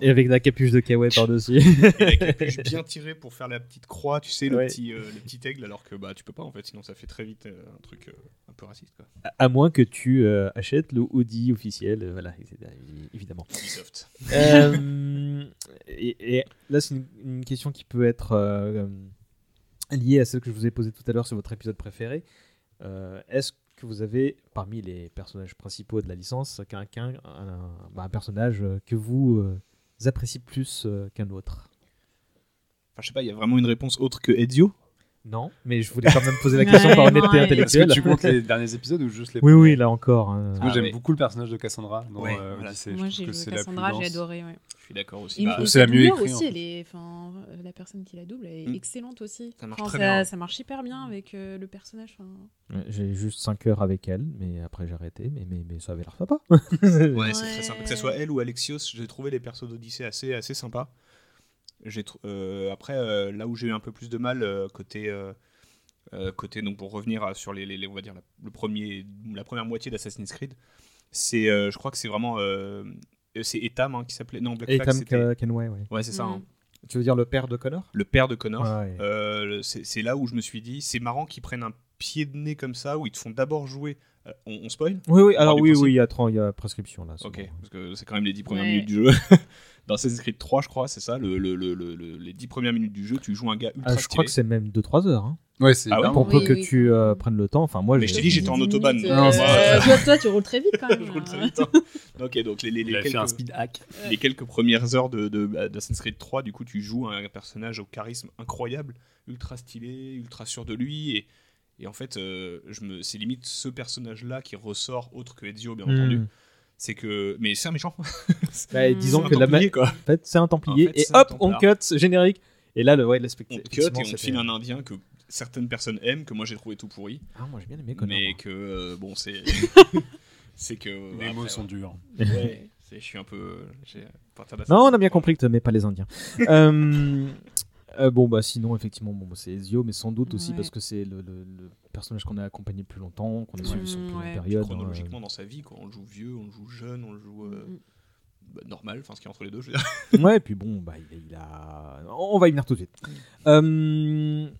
Et avec la capuche de kawaii par-dessus. et la capuche bien tirée pour faire la petite croix, tu sais, le, Ouais. petit, euh, le petit aigle, alors que bah, tu peux pas en fait, sinon ça fait très vite euh, un truc euh, un peu raciste. Quoi. à moins que tu euh, achètes le hoodie officiel, euh, voilà, évidemment. Ubisoft. Euh, et, et là, c'est une, une question qui peut être euh, liée à celle que je vous ai posée tout à l'heure sur votre épisode préféré. Euh, Est-ce que vous avez, parmi les personnages principaux de la licence, quelqu'un, un, bah, un personnage euh, que vous euh, appréciez plus euh, qu'un autre? Enfin, je sais pas, il y a vraiment une réponse autre que Ezio? Non, mais je voulais quand même poser la question Ouais, par honnêteté ouais. Est-ce intellectuelle. que tu comptes les derniers épisodes ou juste les Oui, premiers oui, là encore. hein. Parce que Ah, j'aime beaucoup le personnage de Cassandra dans Ouais, euh, voilà. Moi, j'ai que joué c'est la plus Cassandra, j'ai adoré. Ouais. Je suis d'accord aussi. Bah, c'est la mieux doubleur écrit, aussi, en elle est, enfin, euh, la personne qui la double, elle est Mm. excellente aussi. Ça marche Enfin, très ça, bien. ça marche hyper bien avec euh, le personnage. J'ai juste 5 heures avec elle, mais après j'ai arrêté, mais, mais, mais ça avait l'air sympa. Ouais, c'est Ouais. très sympa. Que ce soit elle ou Alexios, j'ai trouvé les persos d'Odyssée assez, assez sympas. Euh, après, euh, là où j'ai eu un peu plus de mal, euh, côté, côté donc pour revenir à- sur les, les- les- on va dire la, le premier, la première moitié d'Assassin's Creed, c'est, euh, je crois que c'est vraiment, euh, c'est Etam hein, qui s'appelait, non Black Et Flag, Tam c'était- Kenway, ouais. ouais c'est ça, hein. Tu veux dire le père de Connor? Le père de Connor. Ouais. Euh, c'est là où je me suis dit, c'est marrant qu'ils prennent un pied de nez comme ça, où ils te font d'abord jouer. Euh, on, on spoil Oui, oui, alors oui, oui, il y a, il y a prescription là. Ok, bon. parce que c'est quand même les 10 premières Ouais. minutes du jeu. Dans Assassin's Creed 3, je crois, c'est ça, le, le- le- le- le- les 10 premières minutes du jeu, tu joues un gars ultra Ah, je crois que c'est même 2-3 heures. Hein. Ouais, c'est Ah ouais Pour long. peu Oui, que oui. tu euh, prennes le temps. Enfin, moi, Mais j'ai- je te dis, j'étais en 10 autobahn. euh, Non, c'est euh, toi, toi, tu roules très vite quand même. je roule très hein. vite. hein. ok, donc les, les, les un quelques, speed hack. les quelques premières heures de, de, d'Assassin's Creed 3, du coup, tu joues un personnage au charisme incroyable, ultra stylé, ultra sûr de lui, et, et en fait, euh, je me, c'est limite ce personnage-là qui ressort, autre que Ezio, bien Hmm. entendu. C'est que, mais c'est un méchant. Bah, disons C'est un que la ma- Templier, quoi. En fait, c'est un Templier. En fait, et hop, on cut, générique. Et là, le, ouais, l'aspect. On cut et on te file un indien que certaines personnes aiment, que moi j'ai trouvé tout pourri, Ah, moi j'ai bien aimé Connor. mais que euh, bon c'est c'est que Les après, mots ouais. sont durs. Ouais, je suis un peu Non, on a bien compris que tu n'aimais pas les Indiens. Euh, euh, bon, bah sinon, effectivement, bon, bah, c'est Ezio, mais sans doute aussi Ouais. parce que c'est le, le- le personnage qu'on a accompagné le plus longtemps, qu'on a suivi sur Mm, toute ouais. période. hein, chronologiquement dans sa vie quoi. on le joue vieux on le joue jeune on le joue euh, Mm. bah, normal enfin ce qui est entre les deux je veux dire. Ouais, et puis bon, bah, il, il a. On va y venir tout de suite. Euh,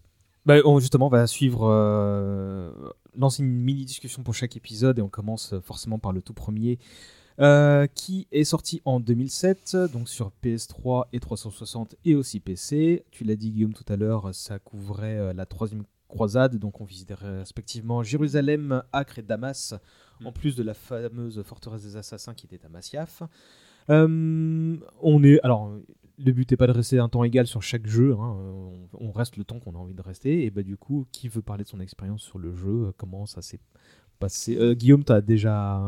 bah, on, justement, on va suivre. euh, lancer une mini discussion pour chaque épisode et on commence forcément par le tout premier. Euh, qui est sorti en 2007, donc sur PS3 et 360 et aussi PC. Tu l'as dit Guillaume tout à l'heure, ça couvrait euh, la troisième croisade, donc on visitait respectivement Jérusalem, Acre et Damas, en plus de la fameuse forteresse des assassins qui était à Masyaf. Euh, on est, alors, le but n'est pas de rester un temps égal sur chaque jeu, hein, on, on reste le temps qu'on a envie de rester, et bah du coup, qui veut parler de son expérience sur le jeu, comment ça s'est passé? Euh, Guillaume, tu as déjà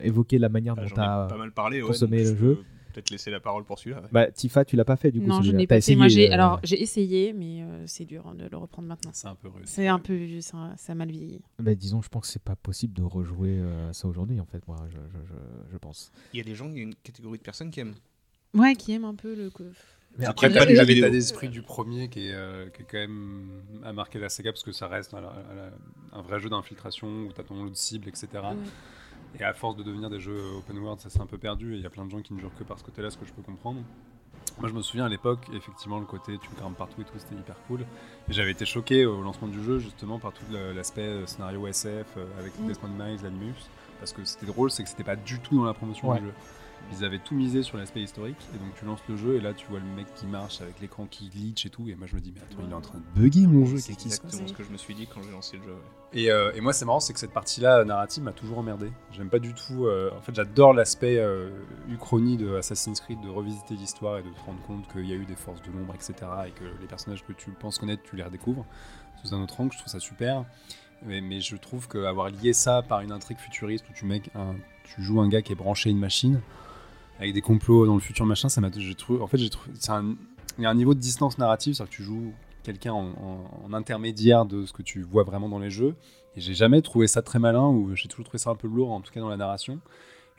évoqué la manière dont J'en tu as pas mal parlé ouais, consommé le je jeu. peut-être laisser la parole pour celui-là ouais. Bah, Tifa, tu l'as pas fait du coup Non, je n'ai pas. Moi, essayé, j'ai euh, alors j'ai essayé, mais euh, c'est dur hein, de le reprendre maintenant. C'est un peu rude. C'est un peu, ça, ça a mal vieilli. bah, disons, je pense que c'est pas possible de rejouer euh, ça aujourd'hui, en fait, moi, je, je, je- je pense. il y a des gens il y a une catégorie de personnes qui aiment Ouais, qui aime un peu le. Mais Après, t'as l'état d'esprit du premier qui est, euh, qui est quand même à marquer la saga parce que ça reste à la- à la- un vrai jeu d'infiltration où t'as ton lot de cible, etc. Ouais. Et à force de devenir des jeux open world, ça s'est un peu perdu et il y a plein de gens qui ne jouent que par ce côté-là, ce que je peux comprendre. Moi, je me souviens à l'époque, effectivement, le côté tu grimpes partout et tout, c'était hyper cool. Et j'avais été choqué au lancement du jeu, justement, par tout l'aspect euh, scénario SF euh, avec Mm. Desmond Miles, l'Animus. Parce que c'était drôle, c'est que c'était pas du tout dans la promotion Ouais. du jeu. Ils avaient tout misé sur l'aspect historique, et donc tu lances le jeu, et là tu vois le mec qui marche avec l'écran qui glitch et tout, et moi je me dis, mais attends, il est en train de bugger mon jeu, c'est qu'est-ce qui se passe exactement ce que je me suis dit quand j'ai lancé le jeu ouais. et, euh, et moi, c'est marrant, c'est que cette partie-là euh, narrative m'a toujours emmerdé. J'aime pas du tout. euh, en fait, j'adore l'aspect euh, uchronie de Assassin's Creed, de revisiter l'histoire et de te rendre compte qu'il y a eu des forces de l'ombre, etc. Et que les personnages que tu penses connaître, tu les redécouvres sous un autre angle. Je trouve ça super. Mais, mais je trouve qu'avoir lié ça par une intrigue futuriste où tu, mec, un- tu joues un gars qui est branché à une machine avec des complots dans le futur machin, ça m'a. j'ai trouvé- En fait, j'ai trouvé. c'est un- Il y a un niveau de distance narrative, c'est-à-dire que tu joues quelqu'un en, en- en intermédiaire de ce que tu vois vraiment dans les jeux Et j'ai jamais trouvé ça très malin, ou j'ai toujours trouvé ça un peu lourd, en tout cas dans la narration.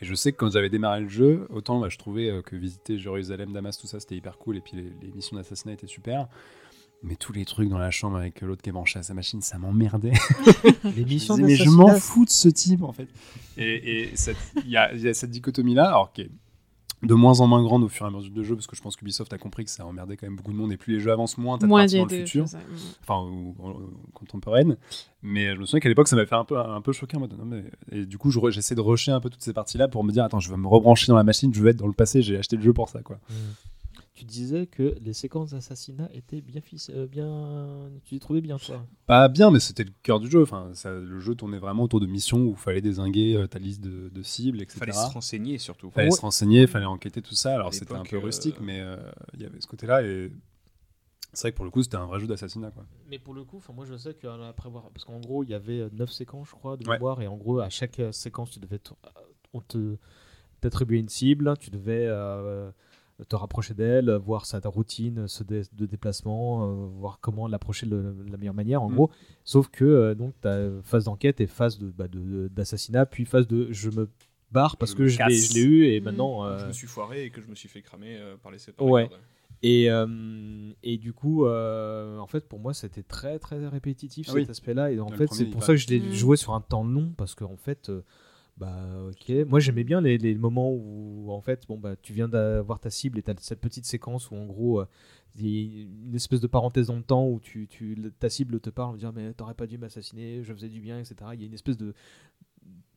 Et je sais que quand j'avais démarré le jeu, autant bah, je trouvais euh, que visiter Jérusalem, Damas, tout ça, c'était hyper cool, et puis les, les missions d'assassinat étaient super. Mais tous les trucs dans la chambre avec l'autre qui est branché à sa machine, ça m'emmerdait. Les missions Je disais, mais je m'en fous de ce type en fait. Et il y, a il y a cette dichotomie-là, alors qui est de moins en moins grande au fur et à mesure du jeu, parce que je pense qu'Ubisoft a compris que ça emmerdait quand même beaucoup de monde, et plus les jeux avancent, moins t'as de Moins a dans le de futur, enfin, ou, ou- ou contemporaine. Mais je me souviens qu'à l'époque, ça m'avait fait un peu, un peu choquer en mode, non, mais... Et du coup, je j'essaie de rusher un peu toutes ces parties-là pour me dire, attends, je vais me rebrancher dans la machine, je vais être dans le passé, j'ai acheté le jeu pour ça, quoi. Tu disais que les séquences d'assassinat étaient bien, euh, bien... Tu les trouvais bien, toi Pas bien, mais c'était le cœur du jeu. Enfin, ça- le jeu tournait vraiment autour de missions où il fallait désinguer euh, ta liste de, de cibles, etc. Fallait se renseigner surtout. fallait Ouais. se renseigner, fallait enquêter, tout ça. Alors c'était un peu euh, rustique, mais euh, il y avait ce côté-là. Et c'est vrai que pour le coup, c'était un vrai jeu d'assassinat. quoi. Mais pour le coup, enfin, moi je sais qu'après voir, parce qu'en gros il y avait 9 séquences, je crois, de Ouais. mémoire, et en gros à chaque séquence tu devais, on te t'attribuer une cible, tu devais euh, te rapprocher d'elle, voir sa routine ce dé- de déplacement, euh, voir comment l'approcher de la meilleure manière, en Mm. gros. Sauf que euh, donc tu as phase d'enquête et phase de, bah, de- d'assassinat, puis phase de je me barre parce Je que je l'ai, eu et Mm. maintenant. euh, Je me suis foiré et que je me suis fait cramer euh, par les sept Ouais. Et, euh, et du coup, euh, en fait, pour moi, c'était très très répétitif Ah cet oui. aspect-là. Et en Dans fait, c'est pour ça que je l'ai Mm. joué sur un temps long parce qu'en fait, euh, bah ok. Moi, j'aimais bien les, les moments où en fait, bon bah, tu viens d'avoir ta cible et t'as cette petite séquence où en gros, euh, il y a une espèce de parenthèse dans le temps où tu, tu ta cible te parle, en disant mais t'aurais pas dû m'assassiner, je faisais du bien, etc. Il y a une espèce de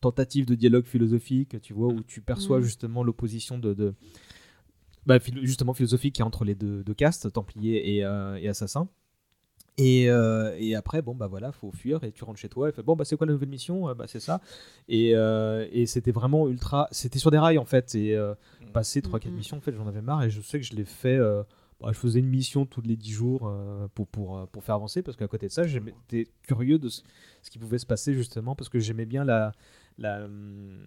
tentative de dialogue philosophique, tu vois, où tu perçois Mm. justement l'opposition de, de bah, philo- justement philosophique qui est entre les deux, deux castes, Templiers et, euh, et Assassins. Et, euh, et après, bon, bah voilà, faut fuir et tu rentres chez toi et fais bon, bah c'est quoi la nouvelle mission? Bah c'est ça. Et, euh, et c'était vraiment ultra. C'était sur des rails en fait. Et euh, Mm. passer 3-4 Mhm. missions, en fait, j'en avais marre et je sais que je l'ai fait. euh, bah, je faisais une mission tous les 10 jours euh, pour, pour, pour faire avancer parce qu'à côté de ça, j'étais curieux de ce, ce qui pouvait se passer justement parce que j'aimais bien la. la hum,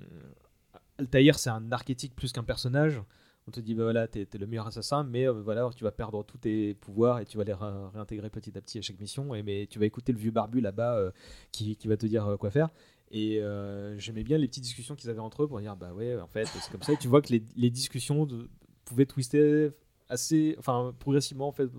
Altaïr, c'est un archétype plus qu'un personnage. On te dit, bah voilà, t'es le meilleur assassin, mais euh, voilà, tu vas perdre tous tes pouvoirs et tu vas les ré- réintégrer petit à petit à chaque mission. Et, mais tu vas écouter le vieux barbu là-bas euh, qui, qui va te dire euh, quoi faire. Et j'aimais bien les petites discussions qu'ils avaient entre eux pour dire, bah ouais, en fait, c'est comme ça. Et tu vois que les, les discussions pouvaient twister assez, enfin, progressivement, en fait.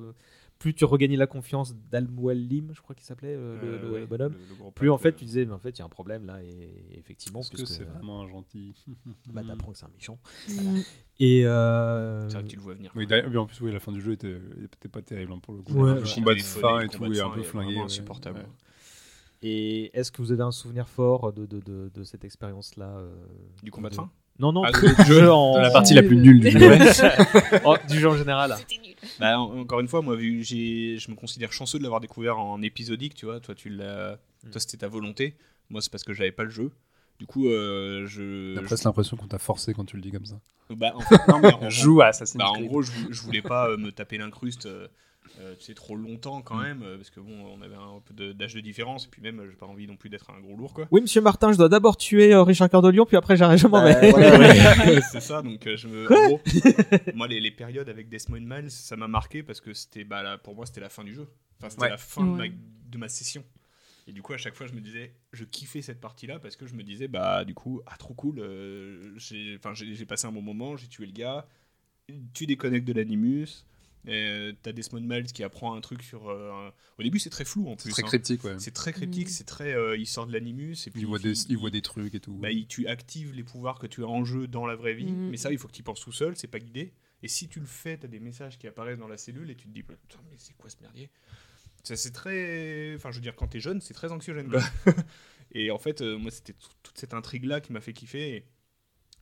Euh, plus tu regagnais la confiance d'Al-Mualim, je crois qu'il s'appelait euh, le, le- le bonhomme, plus en fait tu disais, mais en fait, il y a un problème là, et effectivement, Est-ce que c'est euh, vraiment un gentil bah, t'apprends que c'est un méchant. Mm. Et euh, C'est vrai que tu le vois venir. Oui, d'ailleurs- oui, en plus, oui, la fin du jeu était, était pas terrible hein, pour le coup. Ouais, le combat de fin et tout est un peu flingué. ouais. insupportable. Ouais. Et est-ce que vous avez un souvenir fort de, de, de, de cette expérience-là euh, Du combat de fin? Non, non, Ah, du jeu en... La partie la plus nulle du jeu. Oh, du jeu en général. Bah, en- encore une fois, moi, vu, j'ai, je me considère chanceux de l'avoir découvert en épisodique, tu vois. Toi, tu l'as, Mm. toi, c'était ta volonté. Moi, c'est parce que j'avais pas le jeu. Du coup, euh, je. J'ai presque l'impression qu'on t'a forcé quand tu le dis comme ça. Bah, en fait, non, mais en, Joue à Assassin's bah, en gros, je voulais pas euh, me taper l'incruste. euh, euh, tu sais, trop longtemps Mm. quand même, euh, parce que bon, on avait un peu de- d'âge de différence, et puis même, euh, j'ai pas envie non plus d'être un gros lourd, quoi. Oui, monsieur Martin, je dois d'abord tuer euh, Richard Cœur de Lion, puis après j'arrête, je m'en Bah, vais. c'est ça, donc euh, je me. Quoi en gros, moi, les, les périodes avec Desmond Miles, ça m'a marqué parce que c'était, bah, là, pour moi, c'était la fin du jeu. Enfin, c'était Ouais. la fin de, ma, de session. Et du coup, à chaque fois, je me disais, je kiffais cette partie-là parce que je me disais, bah, du coup, ah, trop cool, euh, j'ai passé un bon moment, j'ai tué le gars, tu déconnectes de l'animus. Euh, T'as Desmond Miles qui apprend un truc sur. euh, Au début, c'est très flou en C'est plus. très hein. cryptique, ouais. C'est très cryptique, Mm. c'est très. euh, il sort de l'animus et puis Il voit, des, il voit des trucs et tout. bah, il- tu actives les pouvoirs que tu as en jeu dans la vraie vie, Mhm. mais ça, il faut que tu y penses tout seul, c'est pas guidé. Et si tu le fais, tu as des messages qui apparaissent dans la cellule et tu te dis, putain, mais c'est quoi ce merdier? Ça, C'est très. Enfin, je veux dire, quand t'es jeune, c'est très anxiogène, quoi. et en fait, euh, moi, c'était tout- toute cette intrigue-là qui m'a fait kiffer. Et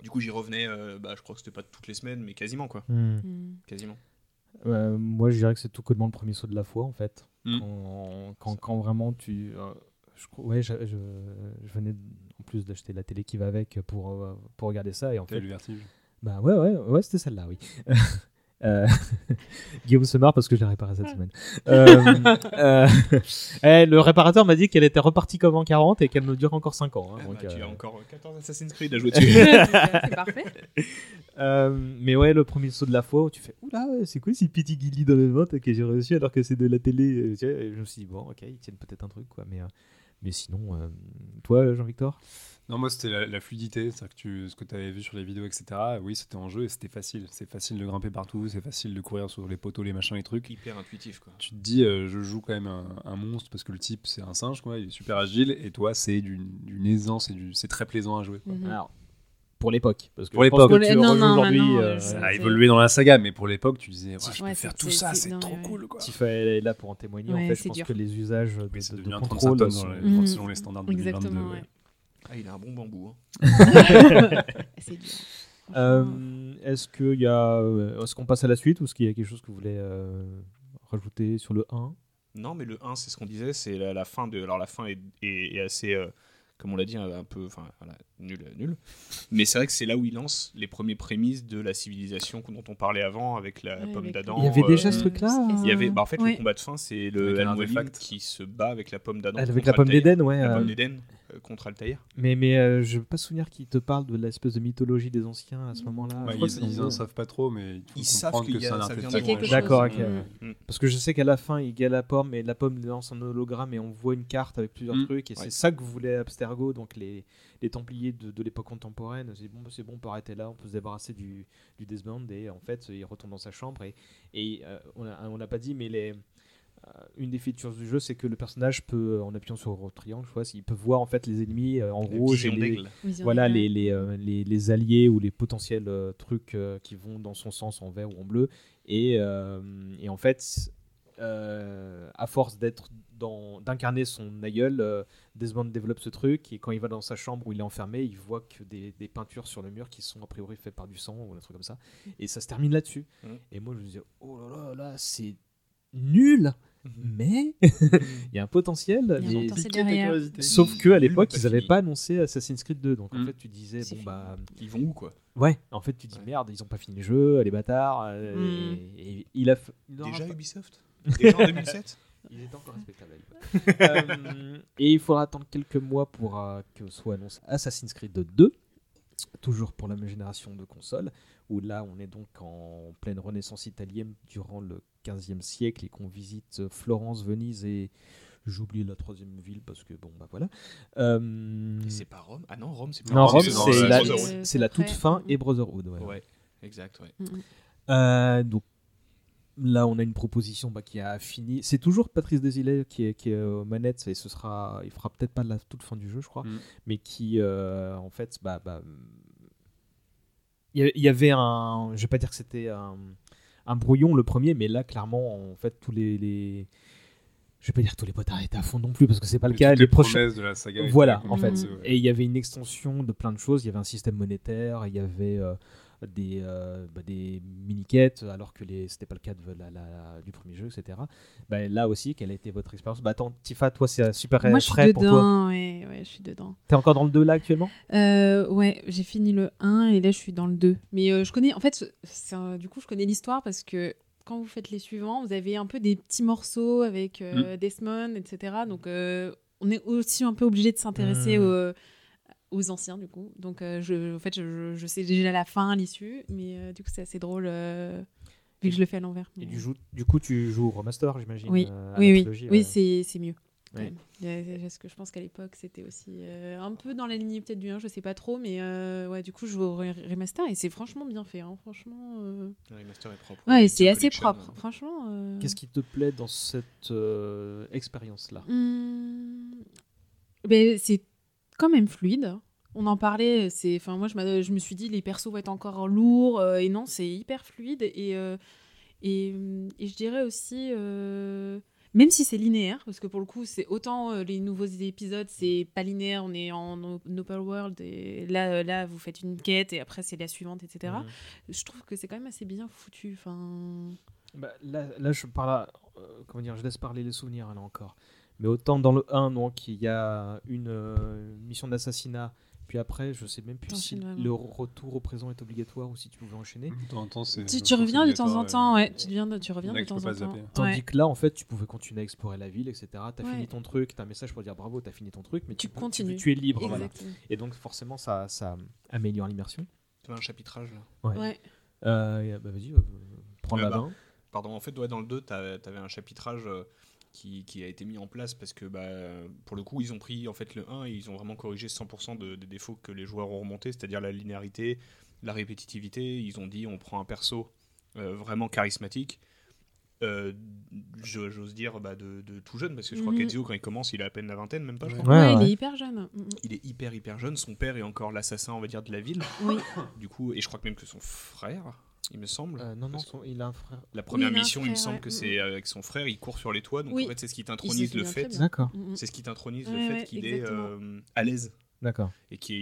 du coup, j'y revenais, euh, bah, je crois que c'était pas toutes les semaines, mais quasiment, quoi. Hmm. Mm. Quasiment. Euh, moi, je dirais que c'est tout connement le premier saut de la foi, en fait. Hmm. Quand, quand, quand vraiment tu. euh, je, ouais, je, je, je venais en plus d'acheter la télé qui va avec pour, euh, pour regarder ça. Et en fait, le vertige. Bah ouais, ouais, ouais, c'était celle-là, oui. Euh, Guillaume se marre parce que je l'ai réparé cette semaine. Euh, euh, eh, le réparateur m'a dit qu'elle était repartie comme en 40 et qu'elle me dure encore 5 ans. hein, Ah, donc, bah, Tu as encore 14 Assassin's Creed à jouer dessus. c'est parfait. euh, mais ouais, le premier saut de la foi où tu fais Oula, c'est quoi ces petits guillis dans le ventre que j'ai reçu alors que c'est de la télé? Je me suis dit, bon, ok, ils tiennent peut-être un truc, quoi. Mais, euh, Mais sinon, euh, toi, Jean-Victor? Non, moi, c'était la, la fluidité. C'est-à-dire que tu, ce que tu avais vu sur les vidéos, etc. Oui, c'était en jeu et c'était facile. C'est facile de grimper partout, c'est facile de courir sur les poteaux, les machins, les trucs. Hyper intuitif, quoi. Tu te dis, euh, je joue quand même un, un monstre parce que le type, c'est un singe, quoi. Il est super agile. Et toi, c'est d'une aisance c'est très plaisant à jouer. Quoi. Mhm. Alors, pour l'époque. Parce que Pour l'époque. aujourd'hui. euh, Ça a évolué dans la saga, mais pour l'époque, tu disais, ouais, je Ouais, peux faire tout ça, c'est- trop ouais, cool, quoi. Tifa est là pour en témoigner. en fait, je c'est pense dur. que les usages de, de- de un contrôle 35 tonnes sont- dans les- Mhm. selon les standards de 2022. Ah, il a un bon bambou. Hein. C'est dur. Euh, est-ce qu'il y a, euh, est-ce qu'on passe à la suite ou est-ce qu'il y a quelque chose que vous voulez euh, rajouter sur le 1 Non, mais le 1, c'est ce qu'on disait, c'est la, la fin de. Alors la fin est, est- est assez, euh, comme on l'a dit, un peu, enfin, voilà, nul, nul. Mais c'est vrai que c'est là où il lance les premiers prémices de la civilisation dont on parlait avant avec la Ouais, pomme avec d'Adam. Il y avait euh, déjà ce truc-là Il y avait, bah, en fait, Ouais. le combat de fin, c'est le artefact. qui se bat avec la pomme d'Adam. Avec la pomme d'Éden, ouais. La euh, pomme d'Éden contre Altaïr. mais mais euh, je veux pas souvenir qu'il te parle de l'espèce de mythologie des anciens à ce moment-là. Crois ils, que c'est ils dans en le- savent pas trop, mais il Ils savent comprendre qu'il que y a- c'est un ça vient artefact. Il y a quelque chose. D'accord, ok. Mm. ouais. Parce que je sais qu'à la fin, il gagne la pomme, et la pomme lance un hologramme, et on voit une carte avec plusieurs Mm. trucs, et Ouais. c'est ça que voulait Abstergo, donc les, les Templiers de, de l'époque contemporaine. C'est bon, c'est bon, on peut arrêter là, on peut se débarrasser du, du Desmond, et en fait, il retourne dans sa chambre, et, et euh, on a- on l'a pas dit, mais les, euh, une des features du jeu, c'est que le personnage peut, en appuyant sur le triangle, je vois, il peut voir en fait les ennemis euh, en rouge, et les, voilà les, les, euh, les, les alliés ou les potentiels euh, trucs euh, qui vont dans son sens en vert ou en bleu. Et, euh, et en fait, euh, à force d'être dans d'incarner son aïeul, euh, Desmond développe ce truc et quand il va dans sa chambre où il est enfermé, il voit que des, des peintures sur le mur qui sont a priori faites par du sang ou un truc comme ça. Et ça se termine là-dessus. Mhm. Et moi je me disais, oh là là, là c'est nul, mais il y a un potentiel. Il y a un potentiel derrière. Sauf que à l'époque, ils n'avaient pas annoncé Assassin's Creed 2. Donc en Mm. fait, tu disais, bon fini. bah. Ils vont où, quoi? Ouais, en fait, tu dis Ouais. merde, ils ont pas fini le jeu, les bâtards. euh, Mm. et, et il a. f- Déjà pas- Ubisoft? Déjà en 2007 Il est encore respectable. Euh, et il faudra attendre quelques mois pour euh, que soit annoncé Assassin's Creed 2, toujours pour la même génération de consoles, où là on est donc en pleine renaissance italienne durant le 15e siècle et qu'on visite Florence, Venise et j'oublie la troisième ville parce que bon bah voilà. Euh, Et c'est pas Rome? Ah non, Rome, c'est plus non, Rome, Rome, c'est euh, la, Brotherhood. c'est la toute fin et Brotherhood. ouais. Ouais, exact, ouais. Mm, mm. Euh, donc là, on a une proposition bah, qui a fini. C'est toujours Patrice Desilets qui est, qui est aux manettes et ce sera, il fera peut-être pas la toute fin du jeu, je crois, Mm. mais qui euh, en fait, bah, bah, il y a- il y avait un, je vais pas dire que c'était un, un brouillon le premier, mais là, clairement, en fait, tous les, les- je vais pas dire tous les potards étaient à fond non plus parce que c'est pas le cas. Les les prochains, promesses de la saga. étaient voilà, en fait. Vrai. Et il y avait une extension de plein de choses. Il y avait un système monétaire, il y avait euh, des, euh, bah, des mini-quêtes, alors que les- c'était pas le cas de la- la- du premier jeu, etc. Bah, là aussi, quelle a été votre expérience? Bah, Attends, Tifa, toi, c'est super Moi, je suis frais pour toi. dedans. Ouais, ouais, je suis dedans. T'es encore dans le 2 là actuellement? Euh, ouais, j'ai fini le 1 et là je suis dans le 2. Mais euh, je connais, en fait, du coup, je connais l'histoire parce que quand vous faites les suivants, vous avez un peu des petits morceaux avec euh, Desmond, etc. Donc euh, on est aussi un peu obligé de s'intéresser Mm. Aux, anciens, du coup. Donc euh, je, en fait, je, je sais déjà la fin, l'issue, mais euh, du coup, c'est assez drôle euh, vu que je le fais à l'envers. Et du, jou- du coup, tu joues au remaster, j'imagine Oui, euh, oui, oui, oui, c'est c'est mieux. Ouais. Parce que je pense qu'à l'époque, c'était aussi euh, un peu dans la lignée peut-être du 1, je sais pas trop, mais euh, ouais, du coup, je joue au re- remaster et c'est franchement bien fait. hein, franchement, euh, Le remaster est propre. ouais, c'est assez propre. euh, Franchement. euh, Qu'est-ce qui te plaît dans cette euh, expérience-là? Hmm, ben, c'est quand même fluide. On en parlait, c'est, enfin moi je, je me suis dit les persos vont être encore lourds euh, et non c'est hyper fluide et euh, et, et je dirais aussi euh, même si c'est linéaire parce que pour le coup c'est autant les nouveaux épisodes c'est pas linéaire on est en open world et là là vous faites une quête et après c'est la suivante etc. Mhm. Je trouve que c'est quand même assez bien foutu. Enfin Bah, là, là, je parle, euh, comment dire, je laisse parler les souvenirs là encore. Mais autant dans le 1, donc il y a une euh, mission d'assassinat, puis après, je sais même plus si vraiment. le retour au présent est obligatoire ou si tu pouvais enchaîner. De temps en temps, c'est- tu, reviens de temps en temps ouais tu deviens de- tu reviens de temps en temps. Tandis Ouais. que là, en fait, tu pouvais continuer à explorer la ville, etc. T'as Ouais. fini ton truc, t'as un message pour dire bravo, t'as fini ton truc, mais Tu continues. Tu, es libre, voilà. Et donc, forcément, ça, ça améliore l'immersion. Tu as un chapitrage là? Ouais. Ouais. Euh, bah, vas-y, euh, prends Euh, la bah, main. Pardon, en fait, ouais, dans le 2, tu avais un chapitrage euh, qui, qui a été mis en place parce que bah, pour le coup ils ont pris en fait le 1 et ils ont vraiment corrigé 100% de- des défauts que les joueurs ont remontés, c'est-à-dire la linéarité, la répétitivité. Ils ont dit on prend un perso euh, vraiment charismatique. Euh, J'ose dire bah, de, de tout jeune parce que je crois Mhm. qu'Ezio quand il commence il a à peine la vingtaine même pas je crois. Ouais, ouais. il est hyper jeune. Mm, mm. Il est hyper hyper jeune, son père est encore l'assassin on va dire de la ville Oui. du coup et je crois que même que son frère il me semble. Euh, non, non, son- il a un frère. La première mission, il me semble ouais. que c'est avec son frère, il court sur les toits, donc Oui. en fait c'est ce qui t'intronise se le fait. D'accord, Mm, mm. C'est ce qui t'intronise Ouais, le fait ouais, qu'il est euh, à l'aise d'accord. et qu'il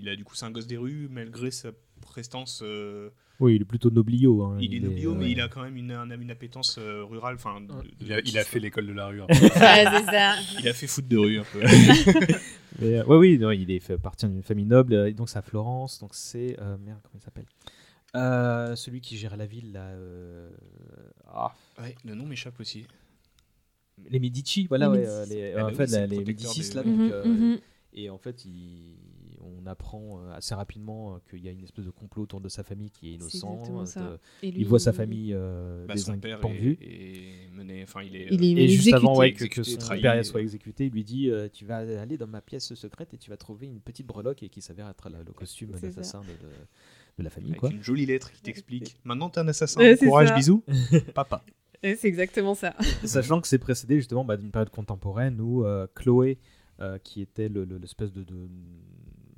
il a du coup c'est un gosse des rues malgré sa prestance. euh, Oui, il est plutôt noblio. hein, il est noblio, mais ouais. il a quand même une, une, une appétence euh, rurale. Enfin, de- de- Il a, il a fait l'école de la rue. Ouais, c'est ça. il a fait foot de rue un peu. Mais, euh, ouais, oui, non, il est fait partie d'une famille noble, euh, donc c'est à Florence, donc c'est euh, merde, comment il s'appelle? Euh, Celui qui gère la ville, là, euh, ah, ouais, le nom m'échappe aussi. les Medici, voilà, Les ouais, Médicis. euh, les, Ah bah en oui, fait, c'est la- le les protecteur Médicis des- là, donc, Mhm, euh, mhm. et en fait, il- on apprend euh, assez rapidement euh, qu'il y a une espèce de complot autour de sa famille qui est innocent. exactement euh, ça. de- Et il voit sa famille euh, Bah, des son père pend est, vue. est mené, enfin il est. Il est Et juste avant ouais, que, Exécuté, son trahi. père soit exécuté, il lui dit euh, Tu vas aller dans ma pièce secrète et tu vas trouver une petite breloque et qui s'avère être la- le costume C'est d'assassin de, de- de la famille. avec Quoi. une jolie lettre qui t'explique. Maintenant t'es un assassin. Ouais, Courage, ça. bisous. Papa. Ouais, C'est exactement ça. Sachant que c'est précédé justement bah, d'une période contemporaine où euh, Chloé, euh, qui était le- le- l'espèce de, de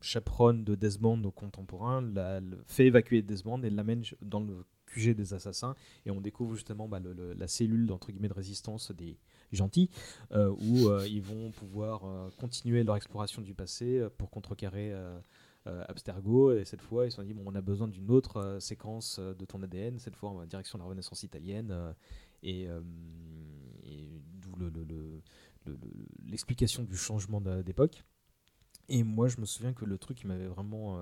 chaperonne de Desmond au contemporain, la, le- fait évacuer Desmond et l'amène dans le QG des assassins. Et on découvre justement bah, le- le- la cellule entre guillemets, de résistance des gentils, euh, où euh, ils vont pouvoir euh, continuer leur exploration du passé pour contrecarrer. Euh, Abstergo et cette fois ils se sont dit bon on a besoin d'une autre euh, séquence euh, de ton ADN cette fois en direction de la Renaissance italienne et, d'où le- le- le- le- le- l'explication du changement d'époque. Et moi, je me souviens que le truc qui m'avait vraiment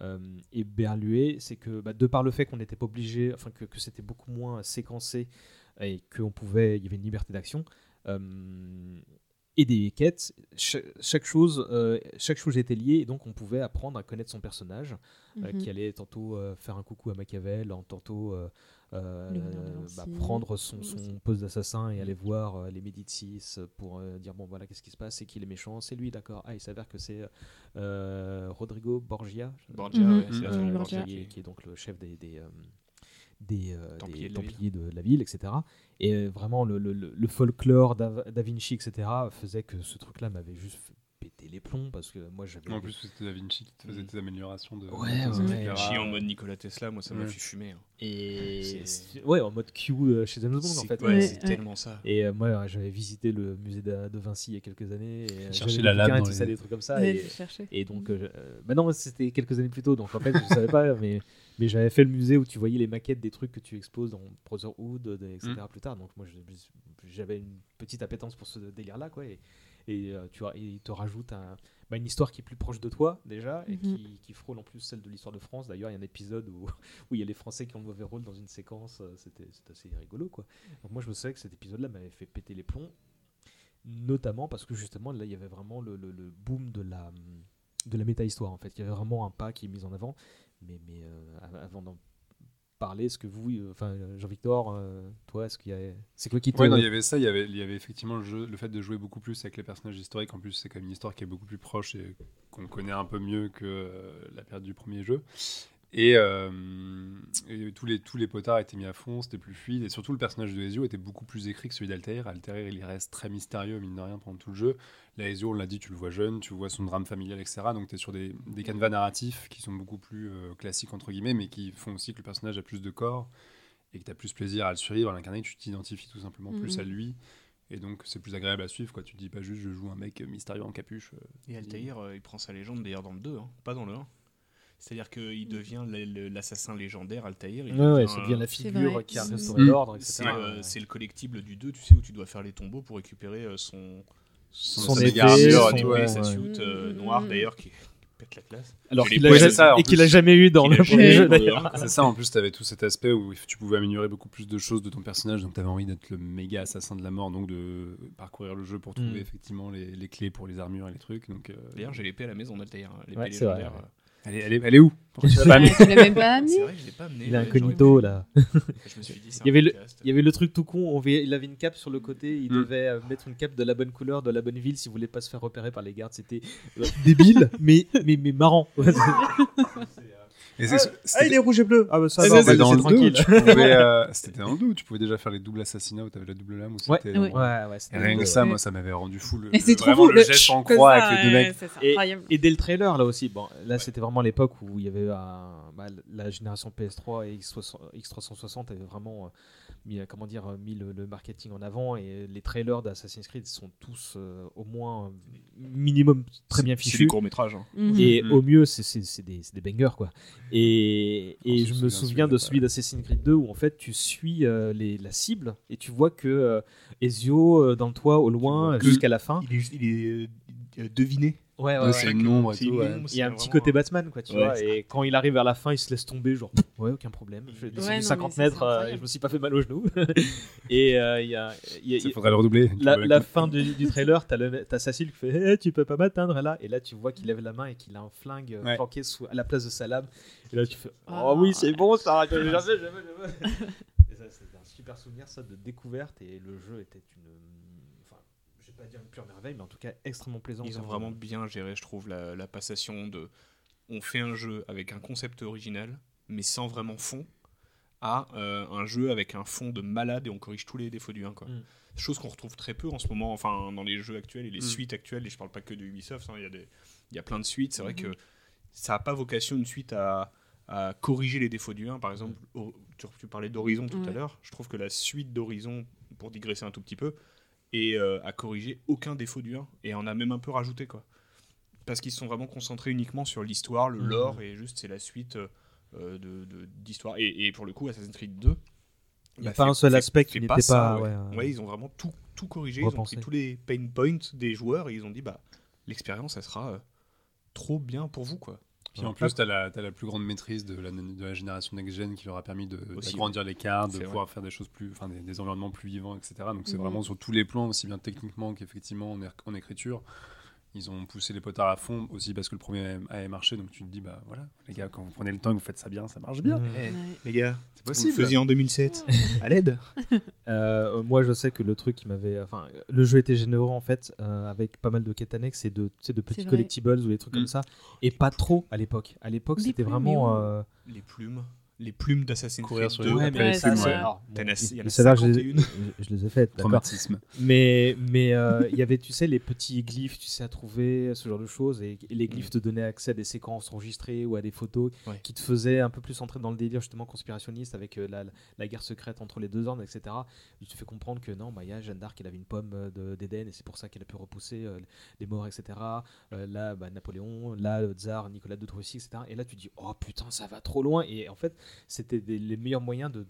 euh, éberlué, c'est que bah, de par le fait qu'on n'était pas obligé, enfin que, c'était beaucoup moins séquencé et qu'on pouvait, il y avait une liberté d'action. Et des quêtes, cha- chaque, chose, euh, chaque chose était liée et donc on pouvait apprendre à connaître son personnage euh, Mhm. qui allait tantôt euh, faire un coucou à Machiavel, en tantôt euh, euh, bah, prendre son, son poste d'assassin et aller voir euh, les Médicis pour euh, dire bon voilà qu'est-ce qui se passe, c'est qui les méchants, c'est lui d'accord. Ah il s'avère que c'est euh, Rodrigo Borgia, qui, est, qui- qui est donc le chef des, des, euh, des, euh, Templiers des de la ville. Templiers de la ville, etc. Et euh, vraiment le, le- le- folklore d'A Da Vinci, etc. faisait que ce truc-là m'avait juste fait péter les plombs parce que moi j'avais En plus, c'était Da Vinci qui te faisait Mm. tes améliorations de. Ouais, de- ouais, etc. ouais. Chi en mode Nikola Tesla, moi ça m'a Ouais. fait fumer. hein. Et ouais, en mode Q euh, chez James Bond en fait. ouais, Ouais, c'est ouais. tellement ça. Et euh, moi, j'avais visité le musée de, de Vinci il y a quelques années. Et, Chercher la des lame dans tout ça, les- des trucs comme ça. Et, donc, euh, euh, bah non, c'était quelques années plus tôt, donc en fait, je savais pas, mais, mais j'avais fait le musée où tu voyais les maquettes des trucs que tu exposes dans Brotherhood, euh, etc. Mm. plus tard. Donc moi, j'avais une petite appétence pour ce délire-là, quoi. Et, et, euh, tu vois, il te rajoute un- bah, une histoire qui est plus proche de toi déjà et Mhm. qui, qui frôle en plus celle de l'histoire de France. D'ailleurs, il y a un épisode où, où il y a les Français qui ont le mauvais rôle dans une séquence. euh, C'était c'était assez rigolo, quoi. Donc moi, je me souviens que cet épisode-là m'avait fait péter les plombs, notamment parce que justement, là, il y avait vraiment le, le- le boom de la, de la méta-histoire, en fait. Il y avait vraiment un pas qui est mis en avant. Mais, mais euh, av- avant d'en parler, est-ce que vous, euh, enfin, euh, Jean-Victor, toi, est-ce qu'il y a... C'est quoi qui te... Ouais, non, il y avait ça, il y avait, il y avait effectivement le, jeu, le fait de jouer beaucoup plus avec les personnages historiques. En plus, c'est quand même une histoire qui est beaucoup plus proche et qu'on connaît un peu mieux que la période du premier jeu. Et, euh, et tous, les, tous les potards étaient mis à fond, c'était plus fluide. Et surtout, le personnage de Ezio était beaucoup plus écrit que celui d'Altair. Altair, il reste très mystérieux, mine de rien, pendant tout le jeu. Là, Ezio, on l'a dit, tu le vois jeune, tu vois son drame familial, etc. Donc, tu es sur des, des canevas narratifs qui sont beaucoup plus euh, classiques, entre guillemets, mais qui font aussi que le personnage a plus de corps et que tu as plus plaisir à le suivre, à l'incarner, tu t'identifies tout simplement plus Mhm. à lui. Et donc, c'est plus agréable à suivre. Quoi. Tu te dis pas juste, je joue un mec mystérieux en capuche. euh, Et Altaïr, euh, il prend sa légende d'ailleurs dans le 2, hein, pas dans le 1. C'est-à-dire qu'il devient le- le- l'assassin légendaire Altaïr. il Ouais, ouais, devient, ça devient la figure vrai. qui a Mm. restauré Mm. l'ordre, etc. C'est euh, Ouais. c'est le collectible du 2, tu sais, où tu dois faire les tombeaux pour récupérer euh, son, Son sa épée, méga armure, son- ouais, sa ouais. suite euh, Mm, noire mm, d'ailleurs qui pète la classe. Alors qu'il en et qu'il a jamais eu dans le premier jeu d'ailleurs. un. C'est ça, en plus, tu avais tout cet aspect où tu pouvais améliorer beaucoup plus de choses de ton personnage, donc tu avais envie d'être le méga assassin de la mort, donc de parcourir le jeu pour trouver Mm. effectivement les, les clés pour les armures et les trucs. Donc, euh, D'ailleurs, j'ai l'épée à la maison d'Altaïr. hein, L'épée Ouais, vrai, légendaire. ouais. euh, Elle est, elle est, elle est où Pourquoi tu l'as pas amené Tu l'as même pas amené C'est vrai que je l'ai pas amené. Il est incognito là. pu. Je me suis dit, c'est Il y avait le- podcast. Il y avait le truc tout con, on il avait une cape sur le côté, il Mm. devait euh, mettre une cape de la bonne couleur, de la bonne ville s'il voulait pas se faire repérer par les gardes. C'était euh, débile, mais, mais, mais marrant. Et ah, c'était- il est rouge et bleu. Ah bah ça, c'était va, dans le tranquille. euh, c'était dans le dos, tu pouvais déjà faire les doubles assassinats où t'avais la double lame ou Ouais, c'était Ouais. dans- Ouais, ouais, c'était Et rien que ça, moi, ça m'avait rendu fou. Le, Et c'est trop fou, le geste en croix ça, avec les deux mecs. Et, dès le trailer là aussi, bon, là c'était vraiment l'époque où il y avait bah, la génération PS3 et X60 X360 avait vraiment euh, mis, euh, comment dire, euh, mis le, le marketing en avant et les trailers d'Assassin's Creed sont tous euh, au moins minimum très bien C'est des fichus. courts-métrages. hein. Mhm. Et Mhm. au mieux, c'est- des, des bangers, quoi. Et, On et je me souviens de celui-là, celui d'Assassin's Creed 2 où en fait tu suis euh, les, la cible et tu vois que euh, Ezio euh, dans le toit au loin jusqu'à la fin. Il est, il est euh, deviné. Ouais, Ouais, c'est une ombre et C'est tout. ouais. Il y a un c'est petit côté Batman, quoi, tu Ouais, vois. c'est Et quand il arrive vers la fin, il se laisse tomber, genre, ouais, aucun problème. Je descendu Ouais, non, 50 mais ça, mètres, c'est euh, et je me suis pas fait mal au genou. et euh, il y a, il y a- Il faudrait le redoubler. la, fin du, du trailer, t'as, Cécile qui fait Eh, Tu peux pas m'atteindre là Et là, tu vois qu'il lève la main et qu'il a un flingue euh, Ouais. planqué sous, à la place de sa lame. Et là, tu fais Oh Ah. oui, c'est bon ça Jamais, jamais, jamais, jamais. Et ça, c'était un super souvenir, ça, de découverte. Et le jeu était une. Vais pas dire une pure merveille, mais en tout cas extrêmement plaisant. Ils ont vraiment bien géré, je trouve, la, la passation de. On fait un jeu avec un concept original, mais sans vraiment fond, à euh, un jeu avec un fond de malade et on corrige tous les défauts du 1. Quoi. Mm. Chose qu'on retrouve très peu en ce moment, enfin dans les jeux actuels et les Mm. suites actuelles, et je parle pas que de Ubisoft, hein, il y, a des- il y a plein de suites. C'est vrai Mm-hmm. que ça n'a pas vocation une suite à, à corriger les défauts du 1. Par exemple, au- tu, tu parlais d'Horizon tout à l'heure, je trouve que la suite d'Horizon, pour digresser un tout petit peu, et euh, à corriger aucun défaut du 1 et en a même un peu rajouté quoi parce qu'ils se sont vraiment concentrés uniquement sur l'histoire le Mhm. lore et juste c'est la suite euh, euh, de de- d'histoire et, et pour le coup Assassin's Creed 2 Il y a bah, pas fait- un seul aspect qui n'était ça, pas. ouais. ouais, euh, Ouais, ils ont vraiment tout tout corrigé ils ont pris tous les pain points des joueurs et ils ont dit bah l'expérience elle sera euh, trop bien pour vous quoi Puis en plus, tu as, la t'as la plus grande maîtrise de la, de la génération next-gen qui leur a permis de- d'agrandir les cartes, de pouvoir faire des choses plus, enfin des, des environnements plus vivants, etc. Donc c'est Mhm. vraiment sur tous les plans, aussi bien techniquement qu'effectivement en, er- en écriture. Ils ont poussé les potards à fond aussi parce que le premier avait marché. Donc tu te dis, bah voilà, les gars, quand vous prenez le temps et que vous faites ça bien, ça marche bien. Ouais. les gars C'est vous le possible. faisiez en 2007 à l'aide Euh, moi, je sais que le truc qui m'avait. Enfin, le jeu était généreux en fait, euh, avec pas mal de quêtes annexes et de, de petits collectibles ou des trucs Mm. comme ça. Et pas trop à l'époque. À l'époque, c'était vraiment. euh, les plumes les plumes d'Assassin's Courir Creed sur 2 les- ouais, après mais les ça, plumes, il y en a mais celle-là, je, les ai- 51. je- les ai faites. Traumatisme. Mais mais euh, il y avait, tu sais, les petits glyphes, tu sais, à trouver, ce genre de choses. Et, et les glyphes te donnaient accès à des séquences enregistrées ou à des photos Ouais. qui te faisaient un peu plus entrer dans le délire justement conspirationniste avec euh, la, la guerre secrète entre les deux ordres, etc. Il te fait comprendre que non, bah, il y a Jeanne d'Arc, elle avait une pomme euh, de- d'Éden et c'est pour ça qu'elle a pu repousser euh, les morts, etc. Euh, là, bah, Napoléon, là, le tsar, Nicolas de Russie, etc. Et là, tu dis, oh putain, ça va trop loin. Et en fait, c'était les meilleurs moyens de.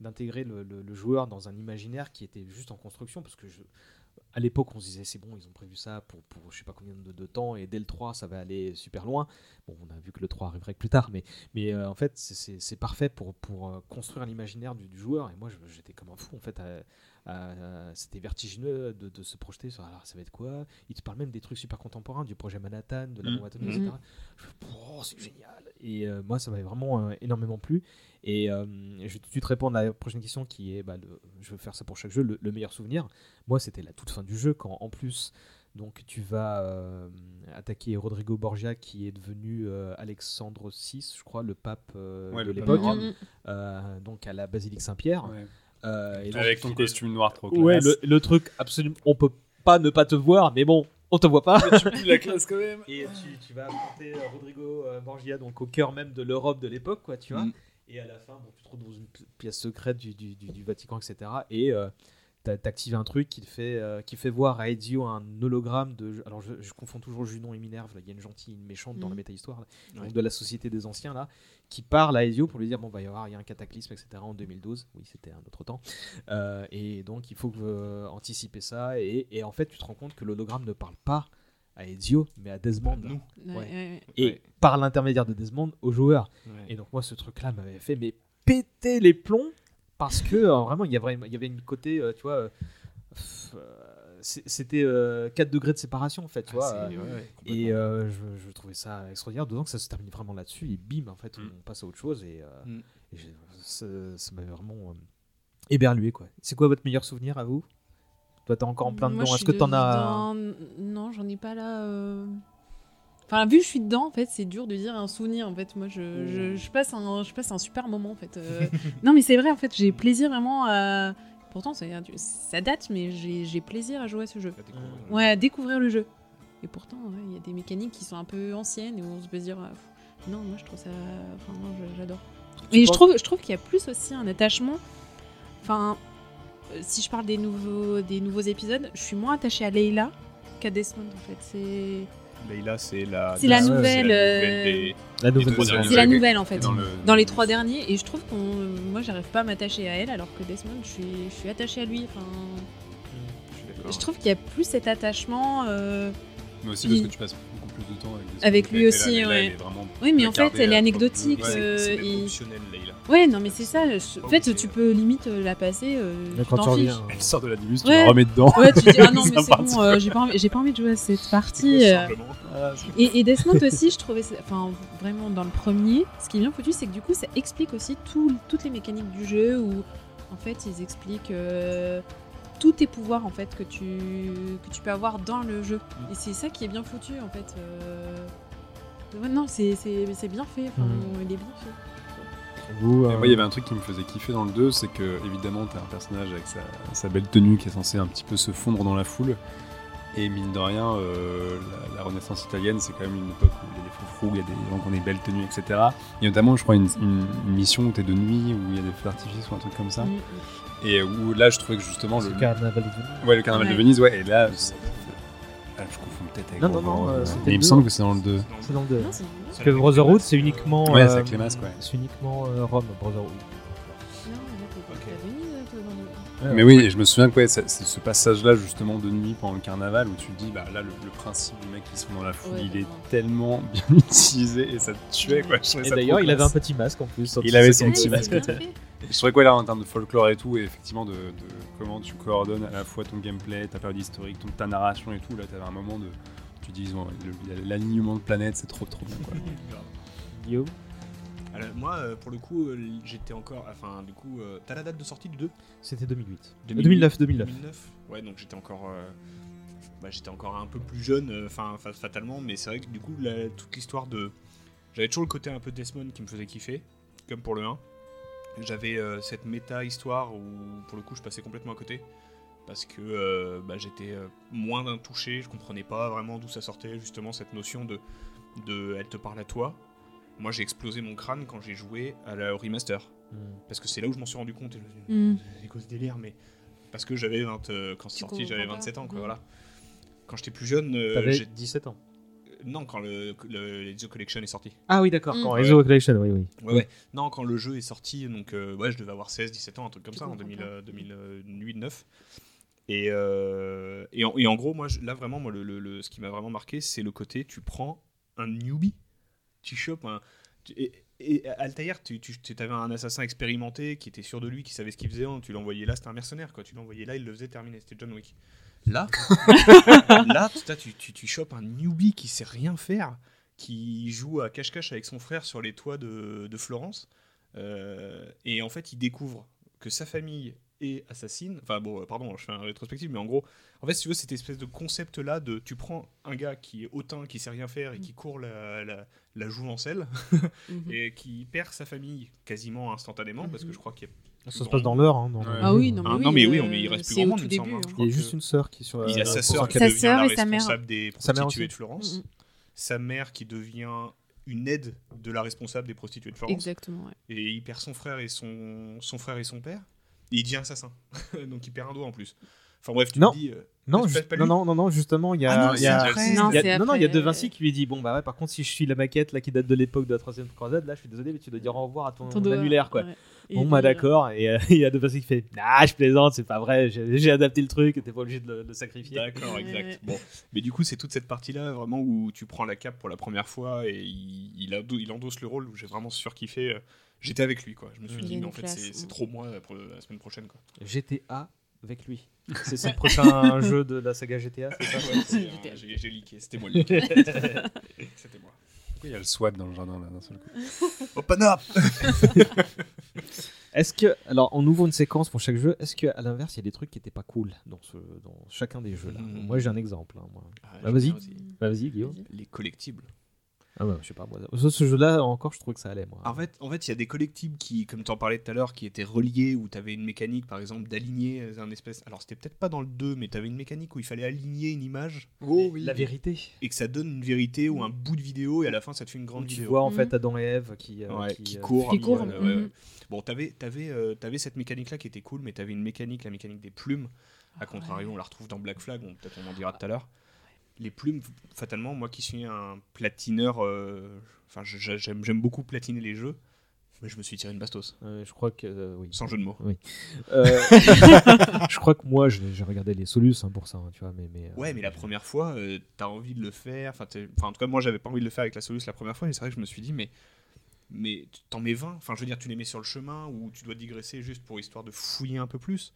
d'intégrer le, joueur dans un imaginaire qui était juste en construction parce que à l'époque on se disait c'est bon ils ont prévu ça pour, pour je sais pas combien de, temps et dès le 3 ça va aller super loin bon on a vu que le 3 arriverait plus tard mais, mais euh, en fait c'est- parfait pour, pour euh, construire l'imaginaire du, joueur et moi je- j'étais comme un fou en fait à- c'était vertigineux de, de se projeter sur alors ça va être quoi? Il te parle même des trucs super contemporains du projet Manhattan de la bombe atomique Mhm. etc je fais, oh, c'est génial et euh, moi ça m'avait vraiment euh, énormément plu et euh, je vais tout de suite répondre à la prochaine question qui est, bah, le- je veux faire ça pour chaque jeu, le, le meilleur souvenir. Moi, c'était la toute fin du jeu quand en plus, donc tu vas euh, attaquer Rodrigo Borgia qui est devenu euh, Alexandre VI, je crois, le pape euh, Ouais, de l'époque, euh, donc à la basilique Saint-Pierre. Ouais. Euh, et donc- Avec ton costume noir trop Ouais, classe. le, le truc absolument, on peut pas ne pas te voir, mais bon, on te voit pas. tu pues la classe quand même. Et tu, tu vas affronter euh, Rodrigo euh, Borgia, donc au cœur même de l'Europe de l'époque, quoi, tu vois. Mm. Et à la fin, bon, tu te retrouves dans une pi- pièce secrète du, du, du- du Vatican, etc. Et euh, t'actives un truc qui, te fait, euh, qui fait voir à Ezio un hologramme de. Alors, je, je confonds toujours Junon et Minerve. là, Il y a une gentille, une méchante dans Mhm. la méta-histoire, là, Ouais. de la Société des Anciens, là, qui parle à Ezio pour lui dire bon, bah, il va y avoir il y a un cataclysme, etc. en 2012. Oui, c'était un autre temps. Euh, et donc, il faut que, euh, anticiper ça. Et, et en fait, tu te rends compte que l'hologramme ne parle pas à Ezio, mais à Desmond. nous Ouais, Ouais. ouais, Et Ouais. par l'intermédiaire de Desmond, au joueur. Ouais. Et donc moi, ce truc-là m'avait fait mais péter les plombs parce que euh, vraiment, il y avait, il y avait une côté, euh, tu vois, euh, c'était euh, 4 degrés de séparation en fait, tu Ah, vois. c'est- euh, ouais, ouais, et euh, je, je trouvais ça extraordinaire, d'autant que ça se termine vraiment là-dessus, et bim, en fait, Mm. on passe à autre chose, et, euh, Mm. et ça ça m'avait vraiment euh, éberlué, quoi. C'est quoi votre meilleur souvenir à vous? Toi, t'es encore en plein Moi, dedans, est-ce que t'en as... Non, j'en ai pas là. Euh. Enfin, vu que je suis dedans, en fait, c'est dur de dire un souvenir. En fait, moi, je, je, je passe un, je passe un super moment, en fait. euh. non, mais c'est vrai, en fait, j'ai plaisir vraiment à. Pourtant, ça, ça date, mais j'ai plaisir à jouer à ce jeu. Ouais, à découvrir le jeu. Et pourtant, ouais, il y a des mécaniques qui sont un peu anciennes et on se peut se dire, ah, pff, non, moi je trouve ça. Enfin, j'adore. Et je trouve, je trouve qu'il y a plus aussi un attachement. Enfin, euh, si je parle des nouveaux, des nouveaux épisodes, je suis moins attachée à Leila qu'à Desmond en fait. C'est. Leila, c'est la. C'est la c'est nouvelle, des- La nouvelle trois des- derniers. C'est la nouvelle en fait. Dans le- Dans les trois derniers, et je trouve qu'on. Moi j'arrive pas à m'attacher à elle alors que Desmond, je suis, je suis attachée à lui. Enfin, Je suis d'accord. je trouve qu'il y a plus cet attachement. euh, Mais aussi parce Il- que tu passes plus de temps avec des Avec Desmond lui aussi, Leila, ouais. vraiment Oui, mais en fait, elle est anecdotique. Ouais. euh, C'est et-. Ouais, non, mais c'est ça. En fait, obligé, tu ouais. peux limite euh, la passer. euh, Mais quand tu reviens... Elle sort de la Dimus, tu Ouais. la remets dedans. Ouais, tu dis, ah non, mais c'est bon, euh, j'ai pas, envie- j'ai pas envie de jouer à cette partie. Euh. Et, et Desmond aussi, je trouvais, ça- enfin, vraiment dans le premier, ce qui est bien foutu, c'est que du coup, ça explique aussi tout- toutes les mécaniques du jeu où, en fait, ils expliquent euh, tous tes pouvoirs, en fait, que tu, que tu peux avoir dans le jeu. Et c'est ça qui est bien foutu, en fait. euh. Non, c'est c'est- c'est bien fait. Enfin, Mhm. Il est bien fait. Vous, euh, moi, il y avait un truc qui me faisait kiffer dans le 2, c'est que, évidemment, t'as un personnage avec sa, sa belle tenue qui est censé un petit peu se fondre dans la foule. Et mine de rien, euh, la, la Renaissance italienne, c'est quand même une époque où il y a des froufrous, il y a des gens qui ont des belles tenues, etc. Et notamment, je crois, une, une- une mission où t'es de nuit, où il y a des feux d'artifice ou un truc comme ça. Mhm. Et où là, je trouvais que justement, le, c'est Carnaval de Venise. ouais, le carnaval de. Venise, ouais, et là, ah, je confonds peut-être avec Non, non, non, euh, c'était Mais il le me semble que c'est dans le 2. C'est dans le 2. Non, c'est Parce que Brotherhood, c'est uniquement... Ouais, euh, c'est avec les masques, ouais. C'est uniquement euh, Rome, Brotherhood. Le- Mais oui, et je me souviens que ouais, c'est c'est ce passage-là justement de nuit pendant le carnaval où tu te dis bah là le, le principe du mec qui se fond dans la foule Ouais, il est tellement bien utilisé et ça te tuait quoi. Je Et ça d'ailleurs, il avait un petit masque en plus. Il avait son petit masque. Je trouvais quoi là en termes de folklore et tout et effectivement de, de comment tu coordonnes à la fois ton gameplay, ta période historique, ton, ta narration et tout. Là t'avais un moment de tu dis bon, l'alignement de planètes c'est trop trop bien quoi. Guillaume Alors, moi, euh, pour le coup, euh, j'étais encore. Enfin, du coup, euh, t'as la date de sortie du 2 C'était 2008. 2008, 2009, 2009. 2009 Ouais, donc j'étais encore. euh, bah, j'étais encore un peu plus jeune, enfin, fa- fatalement, mais c'est vrai que du coup, la- toute l'histoire de. J'avais toujours le côté un peu Desmond qui me faisait kiffer, comme pour le 1. J'avais euh, cette méta-histoire où, pour le coup, je passais complètement à côté. Parce que euh, bah, j'étais euh, moins d'un touché, je comprenais pas vraiment d'où ça sortait, justement, cette notion de, de elle te parle à toi. Moi, j'ai explosé mon crâne quand j'ai joué à la au remaster. Parce que c'est là où je m'en suis rendu compte. Et je me suis dit, c'est quoi ce délire mais parce que j'avais 20 euh, quand c'est sorti j'avais comprends pas. 27 ans quoi Mm. voilà quand j'étais plus jeune euh, j'ai- 17 ans. Non quand le, le Collection est sorti Ah oui, d'accord. Quand Ouais. Rezo Collection, oui, oui. ouais ouais non quand le jeu est sorti donc euh, ouais je devais avoir 16 17 ans un truc comme Tu ça en comprends 2000, pas. euh, 2008 9 et, euh, et, en, et en gros moi je- là vraiment moi le, le- le- ce qui m'a vraiment marqué c'est le côté tu prends un newbie tu chopes un tu- et, et Altair, tu, tu, tu avais un assassin expérimenté qui était sûr de lui, qui savait ce qu'il faisait. Tu l'envoyais là, c'était un mercenaire, quoi. Tu l'envoyais là, il le faisait terminer. C'était John Wick. Là, là, tu, tu, tu chopes un newbie qui sait rien faire, qui joue à cache-cache avec son frère sur les toits de, de Florence, euh, et en fait, il découvre que sa famille est assassine. Enfin bon, euh, pardon, je fais un rétrospective, mais en gros, en fait, si tu veux, cette espèce de concept-là de, tu prends un gars qui est hautain, qui sait rien faire et qui court la, la, la jouvencelle, Mhm. et qui perd sa famille quasiment instantanément, parce que je crois qu'il y a Ça se passe dans l'heure. Hein, dans Ouais. le Ah oui, non, mais Ah, oui, non, mais oui, euh, mais il reste plus grand monde, tout il me semble, début, hein. hein. Il y a juste une sœur qui est sur. Il y a euh, sa sœur qui devient sœur la et sa mère. responsable des Sa mère prostituées de Florence. Mhm. Sa mère qui devient une aide de la responsable des prostituées de Florence. Exactement, ouais. Et il perd son frère et son, son frère et son père. Et il devient assassin. Donc il perd un doigt en plus. Enfin bref, tu Non. te dis. euh, Non, non, non, non, non, justement, il y a. Ah non, y a- après. Non, il y a- non, non, il y a De Vinci euh, qui lui dit Bon, bah ouais, par contre, si je suis la maquette là qui date de l'époque de la troisième croisade, là, je suis désolé, mais tu dois dire au revoir à ton, Ton annulaire, quoi. ouais. Et Bon, bah d'accord, et euh, il y a De Vinci qui fait Ah, je plaisante, c'est pas vrai, j'ai adapté le truc, t'es pas obligé de le, de sacrifier. D'accord, exact. Bon, mais du coup, c'est toute cette partie-là vraiment où tu prends la cape pour la première fois et il, il, ado- il endosse le rôle où j'ai vraiment surkiffé. J'étais avec lui, quoi. Je me suis dit, mais en fait, c'est trop moi pour la semaine prochaine, quoi. GTA avec lui. C'est son prochain jeu de la saga GTA, c'est ça? Ouais, euh, j'ai, j'ai leaké, c'était moi le leaké. C'était moi. Pourquoi il y a le SWAT dans le jardin là d'un seul coup Open up Est-ce que, alors, on ouvre une séquence pour chaque jeu. Est-ce qu'à l'inverse, il y a des trucs qui étaient pas cool dans, ce, dans chacun des jeux là? Mhm. Moi, j'ai un exemple. hein, moi. Ah, Bah, vas-y. aussi. Bah, vas-y, Guillaume. Les collectibles. Ah ouais, je sais pas. Moi, ce, ce jeu-là, encore, je trouvais que ça allait. Moi. En fait, en fait, il y a des collectibles qui, comme tu en parlais tout à l'heure, qui étaient reliés où tu avais une mécanique, par exemple, d'aligner un espèce. Alors, c'était peut-être pas dans le 2, mais tu avais une mécanique où il fallait aligner une image Oh oui. La vérité. et que ça donne une vérité ou un bout de vidéo et à la fin, ça te fait une grande tu vidéo. vois en Mhm. fait Adam et qui, euh, Ouais, qui, qui euh, courent. Qui courent, Ouais, ouais, ouais. mhm. Bon, t'avais avais, avais cette mécanique-là qui était cool, mais t'avais une mécanique, la mécanique des plumes. Ah À contrario, on la retrouve dans Black Flag, on- peut-être on en dira tout à l'heure. Les plumes, fatalement, moi qui suis un platineur, euh, enfin j'aime beaucoup platiner les jeux, mais je me suis tiré une bastos, euh, je crois que euh, oui. sans jeu de mots. Euh, je crois que moi, j'ai regardé les Solus hein, pour ça, hein, tu vois, mais, mais euh, Ouais, mais la première fois, euh, t'as envie de le faire. Enfin, en tout cas, moi, j'avais pas envie de le faire avec la Solus la première fois, et c'est vrai que je me suis dit, mais, mais t'en mets 20. Enfin, je veux dire, tu les mets sur le chemin ou tu dois digresser juste pour histoire de fouiller un peu plus.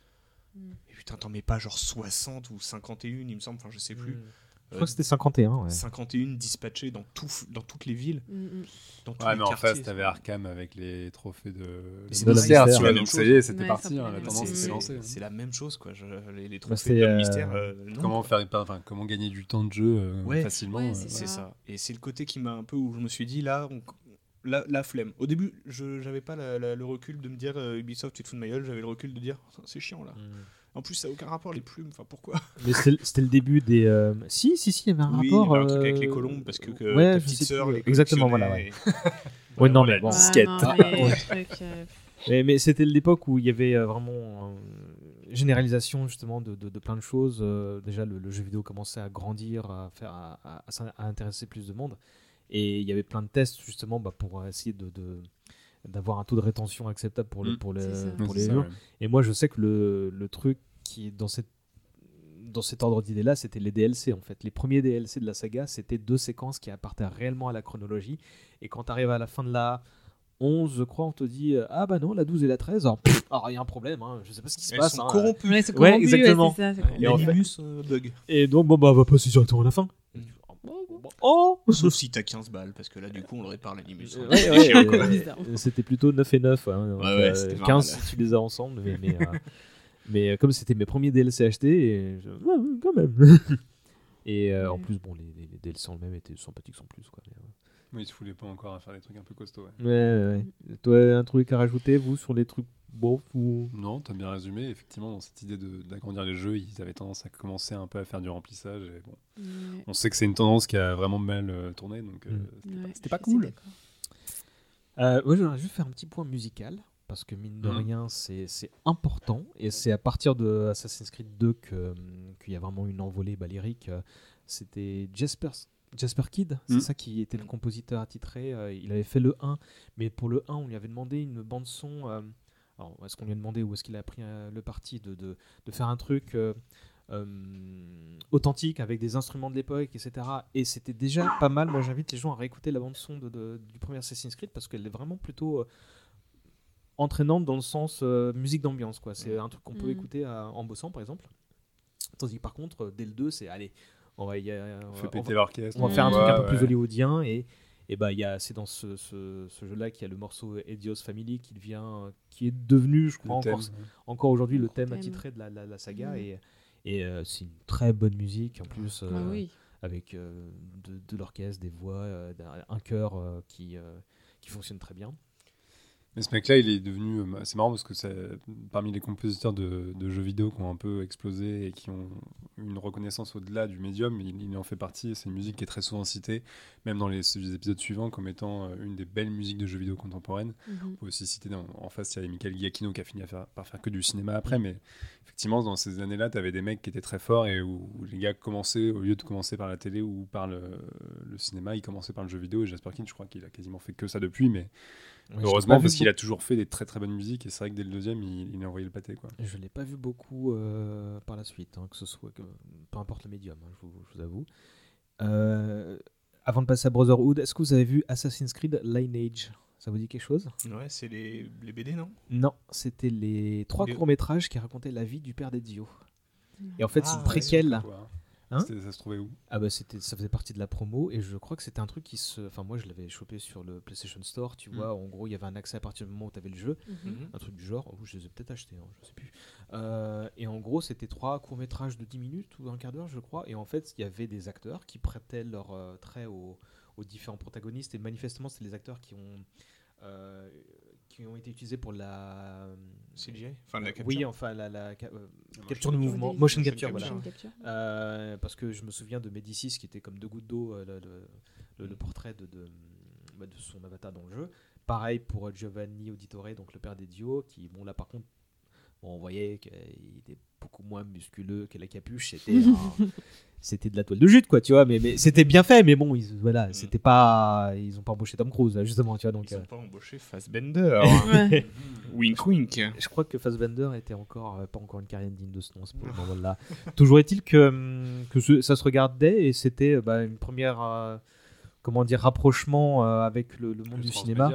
Mm. Et putain, t'en mets pas genre 60 ou 51, il me semble, enfin, je sais plus. Hmm. Je Euh, crois que c'était 51. Ouais. 51 dispatchés dans, tout, dans toutes les villes, Mm, mm. dans tous Ouais, les mais en face, t'avais Arkham avec les trophées de, c'est mystère, tu vois, donc même ça y est, c'était Ouais, parti, hein, la tendance c'est- s'est C'est lancée. hein. c'est la même chose, quoi. Je- les, les Bah, trophées de euh, mystère. euh, non, Comment faire, enfin, comment gagner du temps de jeu euh, Ouais. facilement Ouais, euh, c'est C'est ça. Et c'est le côté qui m'a un peu où je me suis dit là, on- la, la flemme. Au début, je j'avais pas la- la- le recul de me dire euh, Ubisoft, tu te fous de ma gueule. J'avais le recul de dire c'est chiant là. Hmm. En plus, ça n'a aucun rapport les plumes. Enfin, pourquoi Mais c'était le début des. euh, Si, si, si, il y avait un Oui, rapport. il y avait un truc avec les euh, colombes parce que, que ouais, ta je petite sais sœur les Exactement, voilà. Ouais, collectionnait et- Ouais, non, mais bon. Ah, mais euh, Mais, mais c'était l'époque où il y avait vraiment euh, généralisation justement de, de- de plein de choses. Euh, déjà, le, le jeu vidéo commençait à grandir, à, faire, à, intéresser plus de monde. Et il y avait plein de tests justement bah, pour essayer de, de- d'avoir un taux de rétention acceptable pour, le, Mm. pour, le, C'est ça. pour les ça, jeux. ouais. Et moi, je sais que le, le truc qui est dans cette dans cet ordre d'idée-là, c'était les DLC en fait. Les premiers DLC de la saga, c'était deux séquences qui appartenaient réellement à la chronologie. Et quand tu arrives à la fin de la 11, je crois, on te dit euh, Ah bah non, la 12 et la 13, alors pff, alors, il y a un problème, hein, je sais pas ce qui se Elles passe. sont hein. corrompues. Ouais, c'est Ouais, corrompu, exactement. c'est ça, c'est Ouais, corrompu. Et en fait- euh, bug. Et donc, bon bah, on va passer directement à la fin. Oh Sauf si t'as 15 balles, parce que là, du coup, on le répare l'animus. Ouais, ouais, bizarre. C'était plutôt 9 et 9. hein, donc, Ouais, ouais, euh, c'était 15 normal. si tu les as ensemble. Mais, mais, euh, mais, euh, comme c'était mes premiers DLC achetés, et je- ouais, ouais, quand même. et euh, en Ouais. plus, bon, les, les- les DLC en eux-mêmes étaient sympathiques sans plus. Quoi, mais, Oui, ils se foulaient pas encore à faire des trucs un peu costauds. ouais. Ouais, ouais, ouais. Toi, un truc à rajouter, vous, sur les trucs bon ou... Non, t'as bien résumé. Effectivement, dans cette idée de- d'agrandir les jeux, ils avaient tendance à commencer un peu à faire du remplissage. Et bon, Ouais. on sait que c'est une tendance qui a vraiment mal euh, tourné, donc euh, Mm. c'était pas- Ouais, je cool. Euh, moi, j'aimerais juste faire un petit point musical. Parce que mine de Mhm. rien, c'est important. Et c'est à partir de Assassin's Creed 2 que, hum, qu'il y a vraiment une envolée bah, lyrique. Euh, C'était Jasper, Jasper Kidd, c'est Mhm. ça qui était le compositeur attitré. Euh, il avait fait le 1. Mais pour le 1, on lui avait demandé une bande-son. euh, alors, est-ce qu'on lui a demandé ou est-ce qu'il a pris euh, le parti de, de, de faire un truc euh, authentique avec des instruments de l'époque, etc. Et c'était déjà pas mal. Moi, j'invite les gens à réécouter la bande-son de, de- du premier Assassin's Creed parce qu'elle est vraiment plutôt. Euh, entraînante dans le sens euh, musique d'ambiance quoi c'est un truc qu'on peut Mhm. écouter à- en bossant par exemple tandis que par contre euh, dès le 2 c'est allez on va, y on Fait va- on péter va- l'orchestre. on va faire un Ouais, truc un peu ouais. plus hollywoodien et et bah il y a c'est dans ce, ce, ce jeu là qu'il y a le morceau Edios Family qui devient euh, qui est devenu je crois encore encore aujourd'hui le thème thème. attitré de la, la, la saga et et euh, c'est une très bonne musique en plus euh, Ah oui. avec euh, de, de l'orchestre des voix euh, un chœur euh, qui euh, qui fonctionne très bien Mais ce mec-là, il est devenu. euh, C'est marrant parce que c'est parmi les compositeurs de, de jeux vidéo qui ont un peu explosé et qui ont une reconnaissance au-delà du médium, il, il en fait partie. C'est une musique qui est très souvent citée, même dans les, les épisodes suivants, comme étant euh, une des belles musiques de jeux vidéo contemporaines. Mhm. On peut aussi citer dans- en face, il y avait Michael Giacchino qui a fini à faire- par faire que du cinéma après, mais effectivement, dans ces années-là, tu avais des mecs qui étaient très forts et où, où les gars commençaient, au lieu de commencer par la télé ou par le, le cinéma, ils commençaient par le jeu vidéo. Et Jasper King, je crois qu'il a quasiment fait que ça depuis, mais Ouais, heureusement parce qu'il a toujours fait des très très bonnes musiques et c'est vrai que dès le deuxième, il, il a envoyé le pâté. Quoi. Je l'ai pas vu beaucoup euh, par la suite, hein, que ce soit que, peu importe le médium, hein, je, vous, je vous avoue. Euh, avant de passer à Brotherhood, est-ce que vous avez vu Assassin's Creed Lineage? Ça Ça vous dit quelque chose? Ouais, c'est les, les BD, non? Non, c'était les trois Les- courts-métrages qui racontaient la vie du père d'Ezio. Et en fait, c'est Ah, une ouais, préquelle. Quoi. Hein ça se trouvait où? Ah bah c'était ça faisait partie de la promo et je crois que c'était un truc qui se enfin moi je l'avais chopé sur le PlayStation Store, tu Mm. vois, en gros, il y avait un accès à partir du moment où tu avais le jeu, Mhm. un truc du genre, ou je les ai peut-être achetés, hein, je sais plus. Euh, et en gros, c'était trois courts-métrages de 10 minutes ou un quart d'heure, je crois, et en fait, il y avait des acteurs qui prêtaient leur euh, trait aux, aux différents protagonistes. Et manifestement, c'est les acteurs qui ont euh, qui ont été utilisés pour la CGI Enfin, la capture oui, enfin la, euh, La capture de motion mouvement, capture. motion Motion capture, voilà. Motion capture. Euh, parce que je me souviens de Médicis qui était comme deux gouttes d'eau euh, le, le- le- le portrait de, de, bah, de son avatar dans le jeu. Pareil pour Giovanni Auditore, donc le père des dios, qui, bon là par contre, bon, on voyait qu'il était beaucoup moins musculeux que la capuche. C'était un- c'était de la toile de jute, quoi, tu vois. Mais, mais c'était bien fait, mais bon, ils, voilà, c'était pas, ils ont pas embauché Tom Cruise, là, justement, tu vois. Donc, Ils euh, n'ont pas embauché Fassbender. Ouais. wink wink. je crois que Fassbender était encore euh, pas encore une carrière digne de ce nom. à ce moment-là. Toujours est-il que, hum, que ce- ça se regardait et c'était euh, bah, une première euh, comment dire rapprochement euh, avec le, le monde Le du cinéma.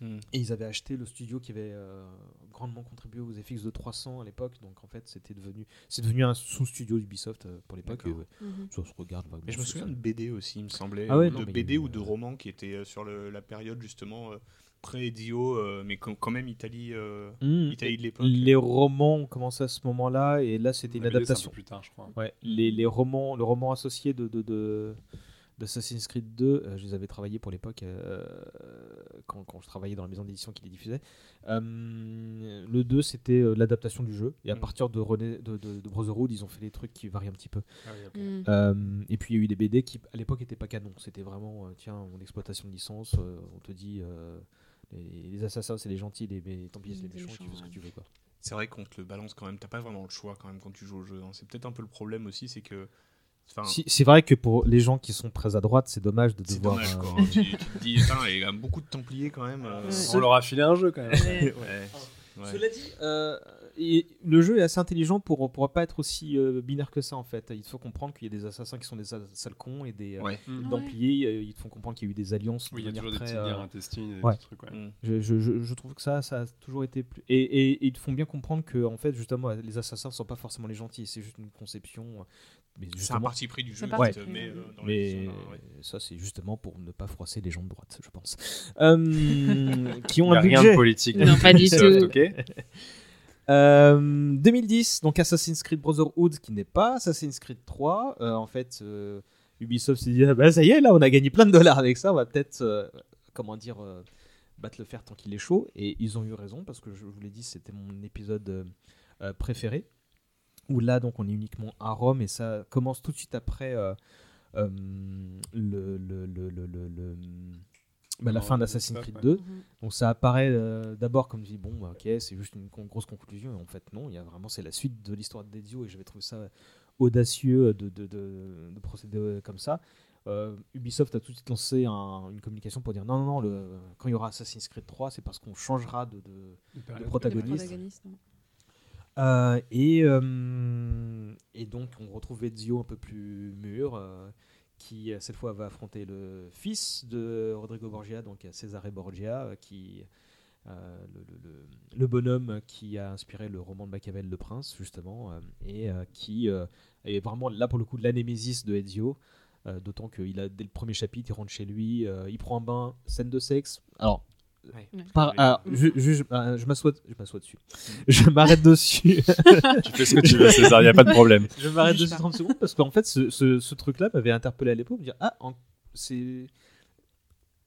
Ouais. Et ils avaient acheté le studio qui avait euh, grandement contribué aux FX de 300 à l'époque. Donc en fait, c'était devenu c'est devenu un sous-studio d'Ubisoft euh, pour l'époque. ça se regarde. vaguement, Mais je me souviens de BD aussi, il me semblait. Ah ouais, ou non, de BD ou de euh, romans qui étaient euh, sur le- la période justement euh, pré-Dio, euh, mais quand même Italie, euh, Mmh. Italie de l'époque. Les romans ont commencé à ce moment-là et là c'était une c'est un peu adaptation. plus tard, je crois. Ouais, les, les romans, le roman associé de, de, de- d'Assassin's Creed 2, euh, je les avais travaillés pour l'époque euh, quand, quand je travaillais dans la maison d'édition qui les diffusait. Euh, le 2, c'était euh, l'adaptation du jeu. Et à Mm. partir de, René, de, de, de Brotherhood, ils ont fait des trucs qui varient un petit peu. Ah oui. Euh, et puis il y a eu des BD qui, à l'époque, n'étaient pas canon. C'était vraiment, euh, tiens, on exploitation de licence, euh, on te dit. euh, les, les assassins, c'est les gentils, les, les Templiers, c'est les méchants, tu fais ce que tu veux. Quoi. C'est vrai qu'on te le balance quand même, t'as pas vraiment le choix quand même quand tu joues au jeu. hein. C'est peut-être un peu le problème aussi, c'est que. Enfin, Si- c'est vrai que pour les gens qui sont très à droite, c'est dommage de c'est devoir. dommage euh, quoi. hein. tu, tu te dis, putain, il y a beaucoup de Templiers quand même. euh. On leur a filé un jeu quand même. Ouais. ouais. Ouais. Cela dit, euh, et le jeu est assez intelligent pour pour pas être aussi euh, binaire que ça en fait. Il faut comprendre qu'il y a des assassins qui sont des sa- sales cons et des, euh, Ouais. des Ouais. Templiers. ils te font comprendre qu'il y a eu des alliances. de Oui, il y a toujours des petites euh, guerres intestines et des trucs. ouais. Mm. je, je- je- je trouve que ça, ça a toujours été plus. Et, et- et ils te font bien comprendre que en fait, justement, les assassins sont pas forcément les gentils. C'est juste une conception. Euh, Mais C'est un parti pris du jeu, un qui te met, ouais. euh, dans mais ouais. ça, c'est justement pour ne pas froisser les gens de droite, je pense. Euh, qui ont Il y a un rien budget. de politique. Non, pas du tout. ok Euh, 2010, donc Assassin's Creed Brotherhood, qui n'est pas Assassin's Creed 3. Euh, en fait, euh, Ubisoft s'est dit, ah bah ça y est, là, on a gagné plein de dollars avec ça, on va peut-être, euh, comment dire, euh, battre le fer tant qu'il est chaud. Et ils ont eu raison, parce que je vous l'ai dit, c'était mon épisode euh, euh, préféré. Où là, donc, on est uniquement à Rome, et ça commence tout de suite après euh, euh, le, le, le, le, le- le- bah, la fin d'Assassin's Creed ouais. 2. Donc ça apparaît euh, d'abord comme dis bon bah, ok c'est juste une con- grosse conclusion et en fait non il y a vraiment c'est la suite de l'histoire d'Ezio et j'avais trouvé ça audacieux de, de, de- de procéder euh, comme ça. Euh, Ubisoft a tout de suite lancé un- une communication pour dire non non non le, quand il y aura Assassin's Creed 3 c'est parce qu'on changera de, protagoniste. Euh, et, euh, et donc on retrouve Ezio un peu plus mûr, euh, qui cette fois va affronter le fils de Rodrigo Borgia, donc Cesare Borgia, qui le, bonhomme qui a inspiré le roman de Machiavel, Le Prince, justement, et qui est vraiment là pour le coup de l'anémésis de Ezio. D'autant qu'il a dès le premier chapitre, il rentre chez lui, il prend un bain, scène de sexe. Alors, Ouais. Ouais. par- alors, je, je, je m'assois, je m'assois dessus. Je m'arrête dessus. Tu fais ce que tu veux, César, il n'y a pas de problème. Je m'arrête dessus pas. 30 secondes parce qu'en fait, ce, ce, ce truc-là m'avait interpellé à l'époque. Me dire, ah, c'est.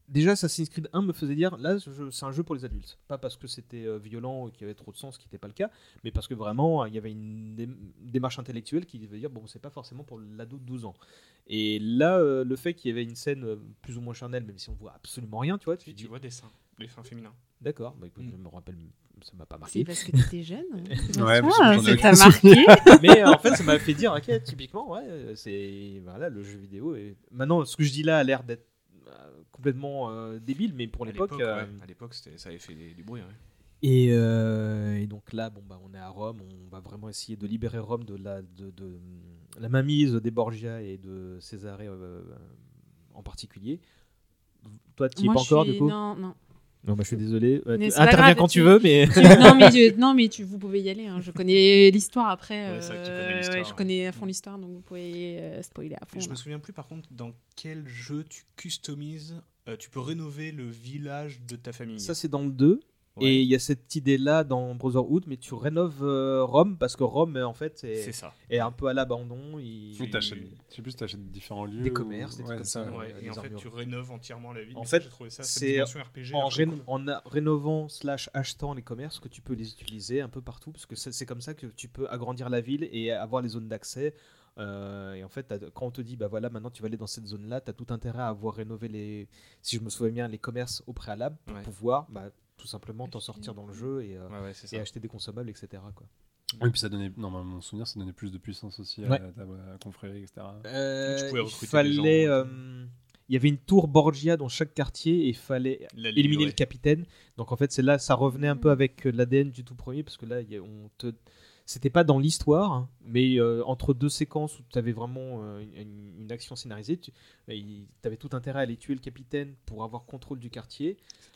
Déjà, Assassin's Creed 1 me faisait dire, là, c'est un jeu pour les adultes. Pas parce que c'était euh, violent ou qu'il y avait trop de sens, ce qui n'était pas le cas, mais parce que vraiment, il y avait une dé- démarche intellectuelle qui devait dire, bon, c'est pas forcément pour l'ado de 12 ans. Et là, euh, le fait qu'il y avait une scène euh, plus ou moins charnelle, même si on voit absolument rien, tu vois, tu Tu, te tu dis, vois des seins, des seins féminins. d'accord, bah écoute, Mm. je me rappelle, ça m'a pas C'est marqué. parce que t'étais jeune. c'est Ouais, ça, t'a marqué. mais euh, en fait, ça m'a fait dire, ok, typiquement, ouais, c'est voilà, le jeu vidéo. Et maintenant, ce que je dis là a l'air d'être euh, complètement euh, débile, mais pour À l'époque. euh, ouais, à l'époque, c'était- ça avait fait des- du bruit. ouais. et, euh, et donc là, bon bah, on est à Rome, on va vraiment essayer de libérer Rome de la de, de- la mainmise des Borgia et de César euh, en particulier. Toi, tu y es pas encore suis- du coup? Non, non. Non, bah, je suis désolé. Euh, Mais tu- c'est pas interviens grave, quand tu- veux, mais. Tu- non, mais, tu- non, mais tu, vous pouvez y aller. hein. Je connais l'histoire après. Ouais, c'est vrai que tu euh, connais l'histoire, ouais, je ouais. connais à fond l'histoire, donc vous pouvez euh, spoiler à fond. Je me souviens plus par contre dans quel jeu tu customises, euh, tu peux rénover le village de ta famille. Ça, c'est dans le 2. Ouais. Et il y a cette idée-là dans Brotherhood, mais tu rénoves euh, Rome parce que Rome, euh, en fait, est, C'est ça. est un peu à l'abandon. Il... Oui, t'achètes- je sais plus, tu achètes différents lieux. Des ou- commerces, des trucs ouais, comme ça. Ouais, et en fait, tu rénoves entièrement la ville. En fait, ça, j'ai trouvé ça, cette c'est en, vachement ré- cool. en a- rénovant slash achetant les commerces que tu peux les utiliser un peu partout parce que c'est comme ça que tu peux agrandir la ville et avoir les zones d'accès. Euh, et en fait, quand on te dit bah voilà maintenant tu vas aller dans cette zone là, tu as tout intérêt à avoir rénové les, si je me souviens bien, les commerces au préalable pour Ouais. pouvoir bah, tout simplement t'en sortir dans le jeu et, euh, Ouais, ouais, c'est et ça. acheter des consommables, etc. Quoi. Oui, puis ça donnait, normalement, mon souvenir, ça donnait plus de puissance aussi à Ouais. la, à la confrérie, etc. Euh, Tu pouvais il des fallait, gens, euh, il y avait une tour Borgia dans chaque quartier et il fallait La éliminer le capitaine. Donc en fait, c'est là, ça revenait un peu avec l'ADN du tout premier parce que là, il y a- on te, c'était pas dans l'histoire, hein, mais euh, entre deux séquences où tu avais vraiment euh, une, une action scénarisée, tu avais tout intérêt à aller tuer le capitaine pour avoir contrôle du quartier,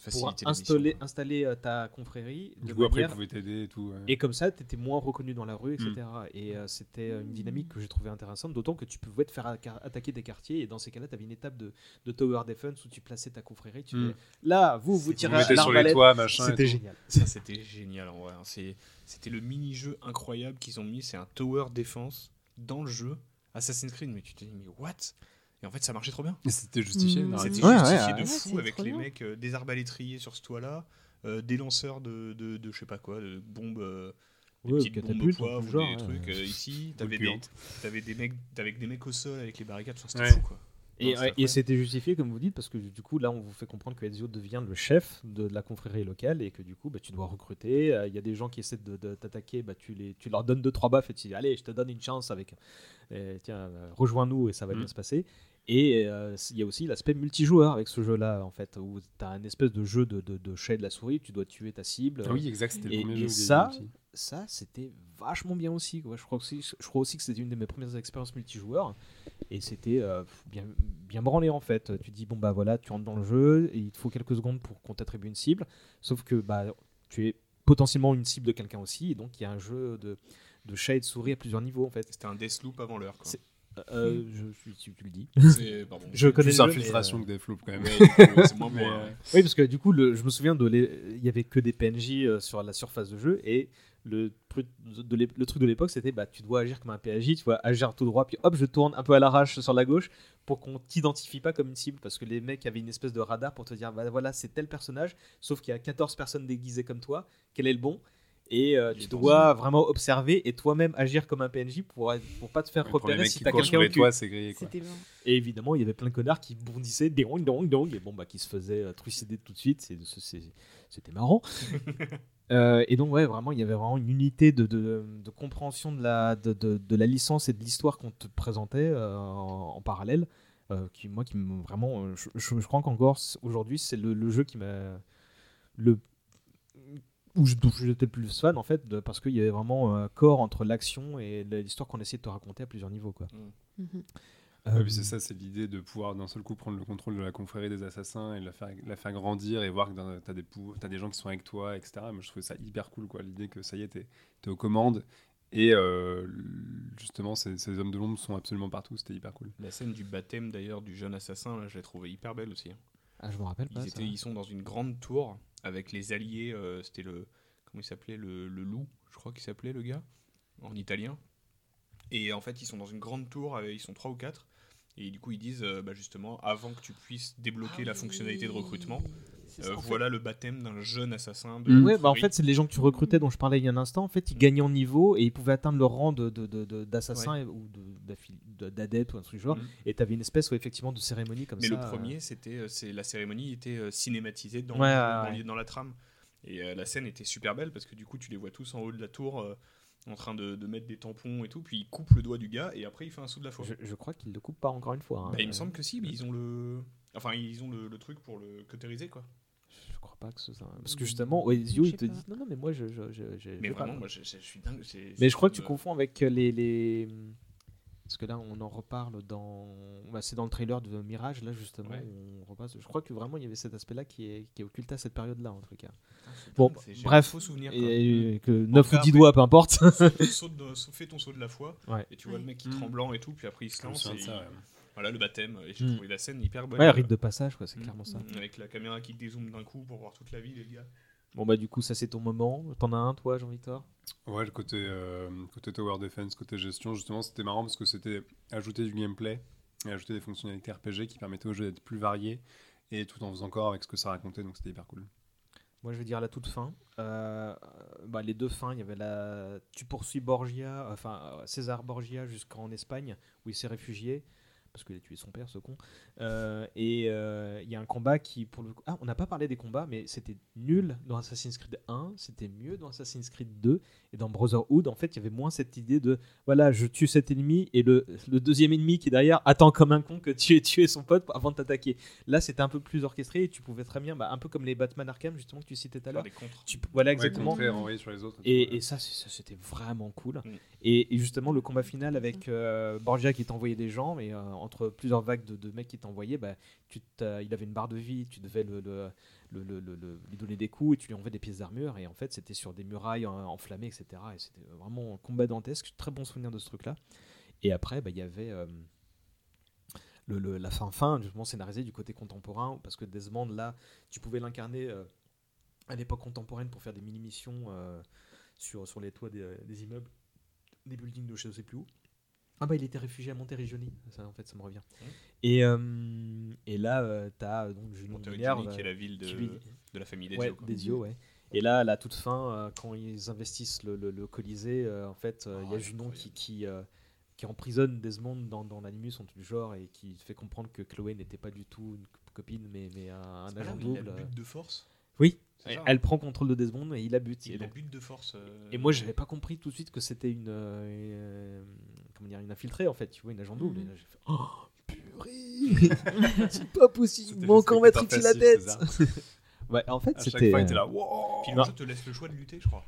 pour installer, quoi. installer euh, ta confrérie. Du coup, après, manière- pouvaient t'aider et tout. ouais. et comme ça, tu étais moins reconnu dans la rue, etc. Mm. Et euh, c'était une dynamique que j'ai trouvé intéressante, d'autant que tu pouvais te faire atta- attaquer des quartiers. Et dans ces cas-là, tu avais une étape de, de tower defense où tu plaçais ta confrérie. Tu Mm. disais, là, vous, vous tirez Vous à mettez sur les l'arbalète. toits, machin. et C'était génial. Ça, c'était génial en vrai. hein. C'est- C'était le mini-jeu incroyable qu'ils ont mis. C'est un tower defense dans le jeu. Assassin's Creed, mais tu te dis, mais what? Et en fait, ça marchait trop bien. Et c'était justifié. Mm. narrativement. C'était Ouais, justifié ouais, de ouais. fou avec les bien. mecs, euh, des arbalétriers sur ce toit-là, euh, des lanceurs de, de, de je sais pas quoi, de bombes, euh, des Ouais, petites bombes catapultes, poivre genre, des ouais. trucs. euh, ici, t'avais des, puantes. t'avais des mecs, avec des mecs au sol avec les barricades. Enfin, c'était Ouais. fou quoi. Et, c'était et incroyable. c'était justifié, comme vous dites, parce que du coup, là, on vous fait comprendre que Ezio devient le chef de la confrérie locale et que du coup, bah, tu dois recruter. Euh, Il y a des gens qui essaient de, de t'attaquer, bah, tu, les, tu leur donnes deux trois baffes et tu dis Allez, je te donne une chance avec. euh, tiens, euh, rejoins-nous et ça va Mm. bien se passer. Et euh, il y a aussi l'aspect multijoueur avec ce jeu-là, en fait, où tu as un espèce de jeu de, de, de chat de la souris, tu dois tuer ta cible. Ah oui, exact, c'était le Et- premier jeu. ça. Ça c'était vachement bien aussi. quoi. Je, crois aussi, je crois aussi que c'était une de mes premières expériences multijoueurs. Et c'était euh, bien, bien branlé en fait. Tu dis, bon bah voilà, tu rentres dans le jeu, et il te faut quelques secondes pour qu'on t'attribue une cible. Sauf que bah, tu es potentiellement une cible de quelqu'un aussi. Et donc il y a un jeu de, de chat et de souris à plusieurs niveaux en fait. C'était un Deathloop avant l'heure. quoi. C'est- Euh, je, tu, tu le dis. C'est- pardon. Je connais Plus infiltration mais, que Deathloop quand même. C'est moins Mais, moi. euh, hein. Oui, parce que du coup, le- je me souviens de il y avait que des PNJ euh, sur la surface de jeu et le truc de l'ép- le truc de l'époque, c'était bah tu dois agir comme un PNJ, tu dois agir tout droit, puis hop, je tourne un peu à l'arrache sur la gauche pour qu'on t'identifie pas comme une cible parce que les mecs avaient une espèce de radar pour te dire bah voilà, c'est tel personnage, sauf qu'il y a 14 personnes déguisées comme toi, quel est le bon? Et euh, tu dois vraiment observer et toi-même agir comme un PNJ pour, pour pas te faire repérer si t'as quelqu'un au cul. grillé quoi. Et évidemment, il y avait plein de connards qui bondissaient, dong, dong, dong, et bon, bah, qui se faisaient euh, trucider tout de suite. C'est- c'est- C'était marrant. Euh, et donc, ouais, vraiment, il y avait vraiment une unité de, de, de compréhension de la, de, de, de la licence et de l'histoire qu'on te présentait euh, en, en parallèle. euh, qui, moi, qui me vraiment. Je, je, je crois qu'encore aujourd'hui, c'est le, le jeu qui m'a. Le, où j'étais le plus fan, en fait, de- parce qu'il y avait vraiment un corps entre l'action et l'histoire qu'on essayait de te raconter à plusieurs niveaux, quoi. Mhm. Ouais, Euh, puis c'est ça, c'est l'idée de pouvoir d'un seul coup prendre le contrôle de la confrérie des assassins et la faire, la faire grandir et voir que t'as des, pou- t'as des gens qui sont avec toi, etc. Moi, je trouvais ça hyper cool, quoi. L'idée que ça y est, t'es es aux commandes et euh, justement, ces, ces hommes de l'ombre sont absolument partout. C'était hyper cool. La scène du baptême d'ailleurs du jeune assassin, là, je l'ai trouvé hyper belle aussi. hein. Ah, je me rappelle pas. Ils, ça. ils sont dans une grande tour avec les alliés. euh, C'était le. Comment il s'appelait le, le loup, je crois qu'il s'appelait le gars, en italien. Et en fait, ils sont dans une grande tour, euh, ils sont trois ou quatre. Et du coup, ils disent euh, bah, justement, avant que tu puisses débloquer la fonctionnalité de recrutement, euh, fait. voilà le baptême d'un jeune assassin. De Mm. Ouais, bah en fait, c'est les gens que tu recrutais dont je parlais il y a un instant. En fait, ils gagnaient en niveau et ils pouvaient atteindre le rang de, de, de- d'assassin ou d'adepte ou un truc du genre. Mm. Et tu avais une espèce ouais, effectivement de cérémonie comme Mais ça. le euh, premier, c'était, c'est la cérémonie était cinématisée dans, Ouais, dans, ouais. les- dans la trame. Et euh, la scène était super belle parce que du coup, tu les vois tous en haut de la tour euh, en train de, de mettre des tampons et tout. Puis il coupe le doigt du gars et après il fait un saut de la foi. Je, je crois qu'ils le coupent pas encore une fois. hein. Bah, il me Euh, semble que si, mais ils ont le. Enfin, ils ont le, le truc pour le cautériser quoi. Je crois pas que ce soit. Parce que justement, Ezio, Je ils te pas. disent non, non, mais moi je. je, je, je- Mais pas, vraiment, moi. je, suis dingue. Mais je crois que tu comme, confonds avec les. les... Parce que là, on en reparle dans. Bah, c'est dans le trailer de Mirage, là, justement. Ouais. On repasse. Je crois que vraiment, il y avait cet aspect-là qui est, qui est occulté à cette période-là, en tout cas. c'est Bon, bref. faux souvenir, quoi. Et, Mm. que En 9 tout ou cas, 10 après, doigts, peu importe. saute de- fais ton saut de la foi. Ouais. Et tu vois le mec qui Mm. tremblant et tout, puis après il se lance. Et ça, ouais. Voilà le baptême. Et j'ai Mm. trouvé la scène hyper bonne. Ouais, rite de passage, quoi, c'est Mm. clairement ça. Avec la caméra qui dézoome d'un coup pour voir toute la ville, les gars. Bon, bah, du coup, ça, c'est ton moment. T'en as un, toi, Jean-Victor? Ouais, le côté, euh, côté tower defense, côté gestion, justement, c'était marrant parce que c'était ajouter du gameplay et ajouter des fonctionnalités RPG qui permettaient au jeu d'être plus varié et tout en faisant encore avec ce que ça racontait, donc c'était hyper cool. Moi, je vais dire la toute fin. Euh, bah, les deux fins, il y avait la. Tu poursuis Borgia, enfin euh, César Borgia jusqu'en Espagne où il s'est réfugié parce qu'il a tué son père, ce con. Euh, et euh, il y a un combat qui, pour le coup, ah, on n'a pas parlé des combats, mais c'était nul dans Assassin's Creed 1, c'était mieux dans Assassin's Creed 2 et dans Brotherhood. En fait, il y avait moins cette idée de voilà, je tue cet ennemi et le, le deuxième ennemi qui est derrière attend comme un con que tu aies tué son pote avant de t'attaquer. Là, c'était un peu plus orchestré et tu pouvais très bien, bah, un peu comme les Batman Arkham justement que tu citais tout à l'heure. voilà Ouais, exactement. contrer, renvoyer sur les autres et Et, ouais. et ça, c'était vraiment cool. Mm. Et, et justement, le combat final avec euh, Borgia qui t'envoyait des gens, euh, entre plusieurs vagues de, mecs qui t'envoyaient, bah, tu il avait une barre de vie, tu devais lui donner des coups et tu lui envoyais des pièces d'armure. Et en fait, c'était sur des murailles enflammées, etc. Et c'était vraiment un combat dantesque. Très bon souvenir de ce truc-là. Et après, bah, il y avait. euh, le, la fin fin, justement scénarisée du côté contemporain, parce que Desmond, là, tu pouvais l'incarner euh, à l'époque contemporaine pour faire des mini-missions euh, sur, sur les toits des, immeubles, des buildings de je sais plus où. Ah bah il était réfugié à Monteriggioni, ça en fait ça me revient. Et, euh, et là euh, t'as donc Julien Monteriggioni, Minerve, qui est la ville de- qui de la famille ouais, Dezio, quoi. Dezio, ouais. Et là à la toute fin, euh, quand ils investissent le, le- le Colisée, euh, en fait euh, il y a Junon qui, qui, euh, qui emprisonne Desmond dans, dans l'animus en tout genre et qui fait comprendre que Chloé n'était pas du tout une copine mais, mais un, un agent là où il a double. le euh. but de force? Oui, ça, elle hein. prend contrôle de Desmond et il la bute. Il Et a donc- but de force. euh, Et moi, j'avais pas compris tout de suite que c'était une, euh, euh, comment dire, une infiltrée en fait, tu vois, une agent double. Et là, j'ai fait, oh purée, c'est pas possible, C'était mon camp matrixé le la tête. ouais, en fait, À chaque c'était. fois, il était là, euh, wow Puis le jeu te laisse le choix de lutter, je crois.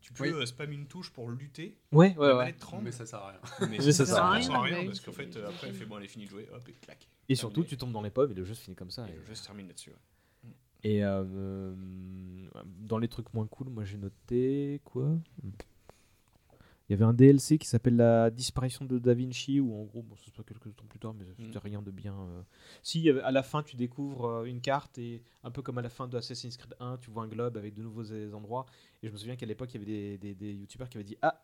Tu peux Oui. euh, spam une touche pour lutter. Ouais, ouais, ouais. Mais ça sert à rien. Mais, Mais ça ça, sert à rien, parce qu'en fait, euh, après, elle fait bon, elle est finie de jouer, hop, et clac. Et surtout, tu tombes dans les pommes et le jeu se finit comme ça. Et Et, le jeu se termine là-dessus. ouais. et, euh, euh, dans les trucs moins cool, moi j'ai noté quoi? Il y avait un DLC qui s'appelle La disparition de Da Vinci, où en gros, bon, ça se passe quelques temps plus tard, mais c'était rien de bien. euh. Si, à la fin, tu découvres euh, une carte, et un peu comme à la fin de Assassin's Creed 1, tu vois un globe avec de nouveaux euh, endroits. Et je me souviens qu'à l'époque, il y avait des, des, des youtubeurs qui avaient dit Ah,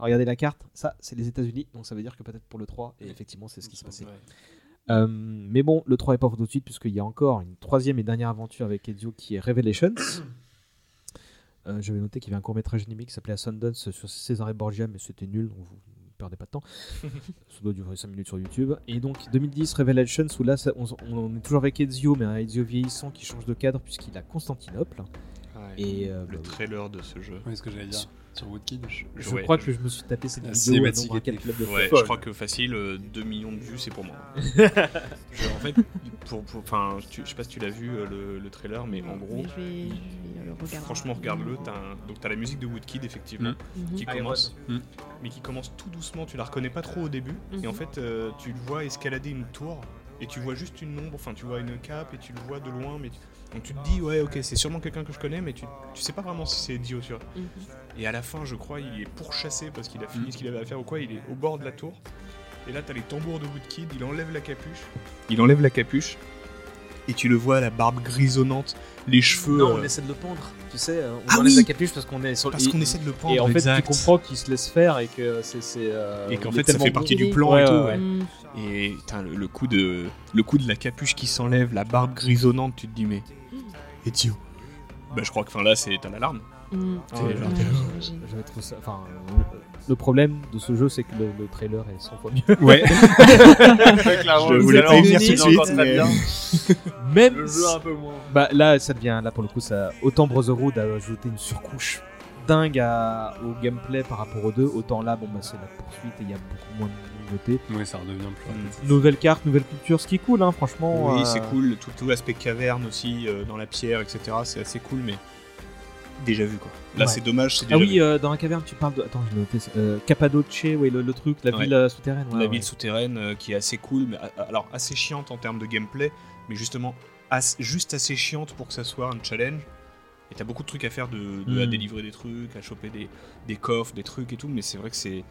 regardez la carte, ça, c'est les États-Unis, donc ça veut dire que peut-être pour le 3, et effectivement, c'est ce qui se passait. Ouais. Euh, mais bon, le 3 est pas pour tout de suite, puisqu'il y a encore une troisième et dernière aventure avec Ezio qui est Revelations. Euh, J'avais noté qu'il y avait un court métrage animé qui s'appelait Sundance sur César et Borgia, mais c'était nul, donc vous ne perdez pas de temps. ça doit durer 5 minutes sur YouTube. Et donc 2010 Revelations, où là ça- on, on est toujours avec Ezio, mais un Ezio vieillissant qui change de cadre puisqu'il a Constantinople. Ouais. Et euh, le bah, trailer de ce jeu. Oui, ce que j'allais dire. Sur Woodkid. je Ouais, crois que je me suis tapé cette La vidéo à nombre de. Ouais, je crois que facile, euh, 2 millions de vues, c'est pour moi. Je- en fait, pour, pour- enfin, tu- je sais pas si tu l'as vu euh, le, le trailer, mais en gros, Mais je vais, je vais le regarder. franchement, regarde-le. Donc t'as la musique de Woodkid effectivement, Mhm. qui commence, Mm. mais qui commence tout doucement. Tu la reconnais pas trop au début, et en Mhm. fait, euh, tu le vois escalader une tour, et tu vois juste une ombre. Enfin, tu vois une cape, et tu le vois de loin, mais tu- donc tu te dis ouais, ok, c'est sûrement quelqu'un que je connais, mais tu, tu sais pas vraiment si c'est Dio, tu vois. Mhm. Et à la fin, je crois, il est pourchassé parce qu'il a fini ce qu'il avait à faire ou quoi. Il est au bord de la tour. Et là, t'as les tambours de Woodkid. Il enlève la capuche. Il enlève la capuche. Et tu le vois, la barbe grisonnante, les cheveux. Non, euh, on essaie de le pendre, tu sais, euh, on Ah enlève oui la capuche parce qu'on est sur le- Parce qu'on essaie de le pendre. Et en fait, exact. tu comprends qu'il se laisse faire et que c'est. euh, Et qu'en fait, ça fait partie du plan Ouais, et tout. ouais. Et putain, le, le coup de, le coup de la capuche qui s'enlève, la barbe grisonnante, tu te dis, mais. Et Dio Bah, je crois que enfin, là, c'est t'as l'alarme. Ouais, ouais, genre, Ouais, ça. Le, problème de ce jeu, c'est que le, le trailer est 100 fois mieux. Ouais. Je voulais pas venir tout de suite, mais- Même. Le jeu un peu moins. Bah là, ça devient. Là, pour le coup, ça. Autant Brotherhood a ajouté une surcouche dingue à- au gameplay par rapport aux deux, autant là, bon, bah, c'est la poursuite et il y a beaucoup moins de nouveautés. Oui, ça redevient plus rapide. Nouvelle carte, nouvelle culture, ce qui est cool, hein, franchement. Oui, euh, c'est cool. Tout, tout l'aspect caverne aussi, euh, dans la pierre, etc. C'est assez cool, mais. Déjà vu quoi. Là, Ouais. c'est dommage, c'est Ah déjà oui, euh, dans la caverne, tu parles de. Attends, je vais noter ça. Euh, Cappadoce, ouais, le, le truc, la Ouais. ville euh, souterraine. ouais, la ouais. ville souterraine euh, qui est assez cool, mais alors assez chiante en termes de gameplay, mais justement as- juste assez chiante pour que ça soit un challenge. Et t'as beaucoup de trucs à faire, de, de- à Mm. délivrer des trucs, à choper des, des coffres, des trucs et tout, mais c'est vrai que c'est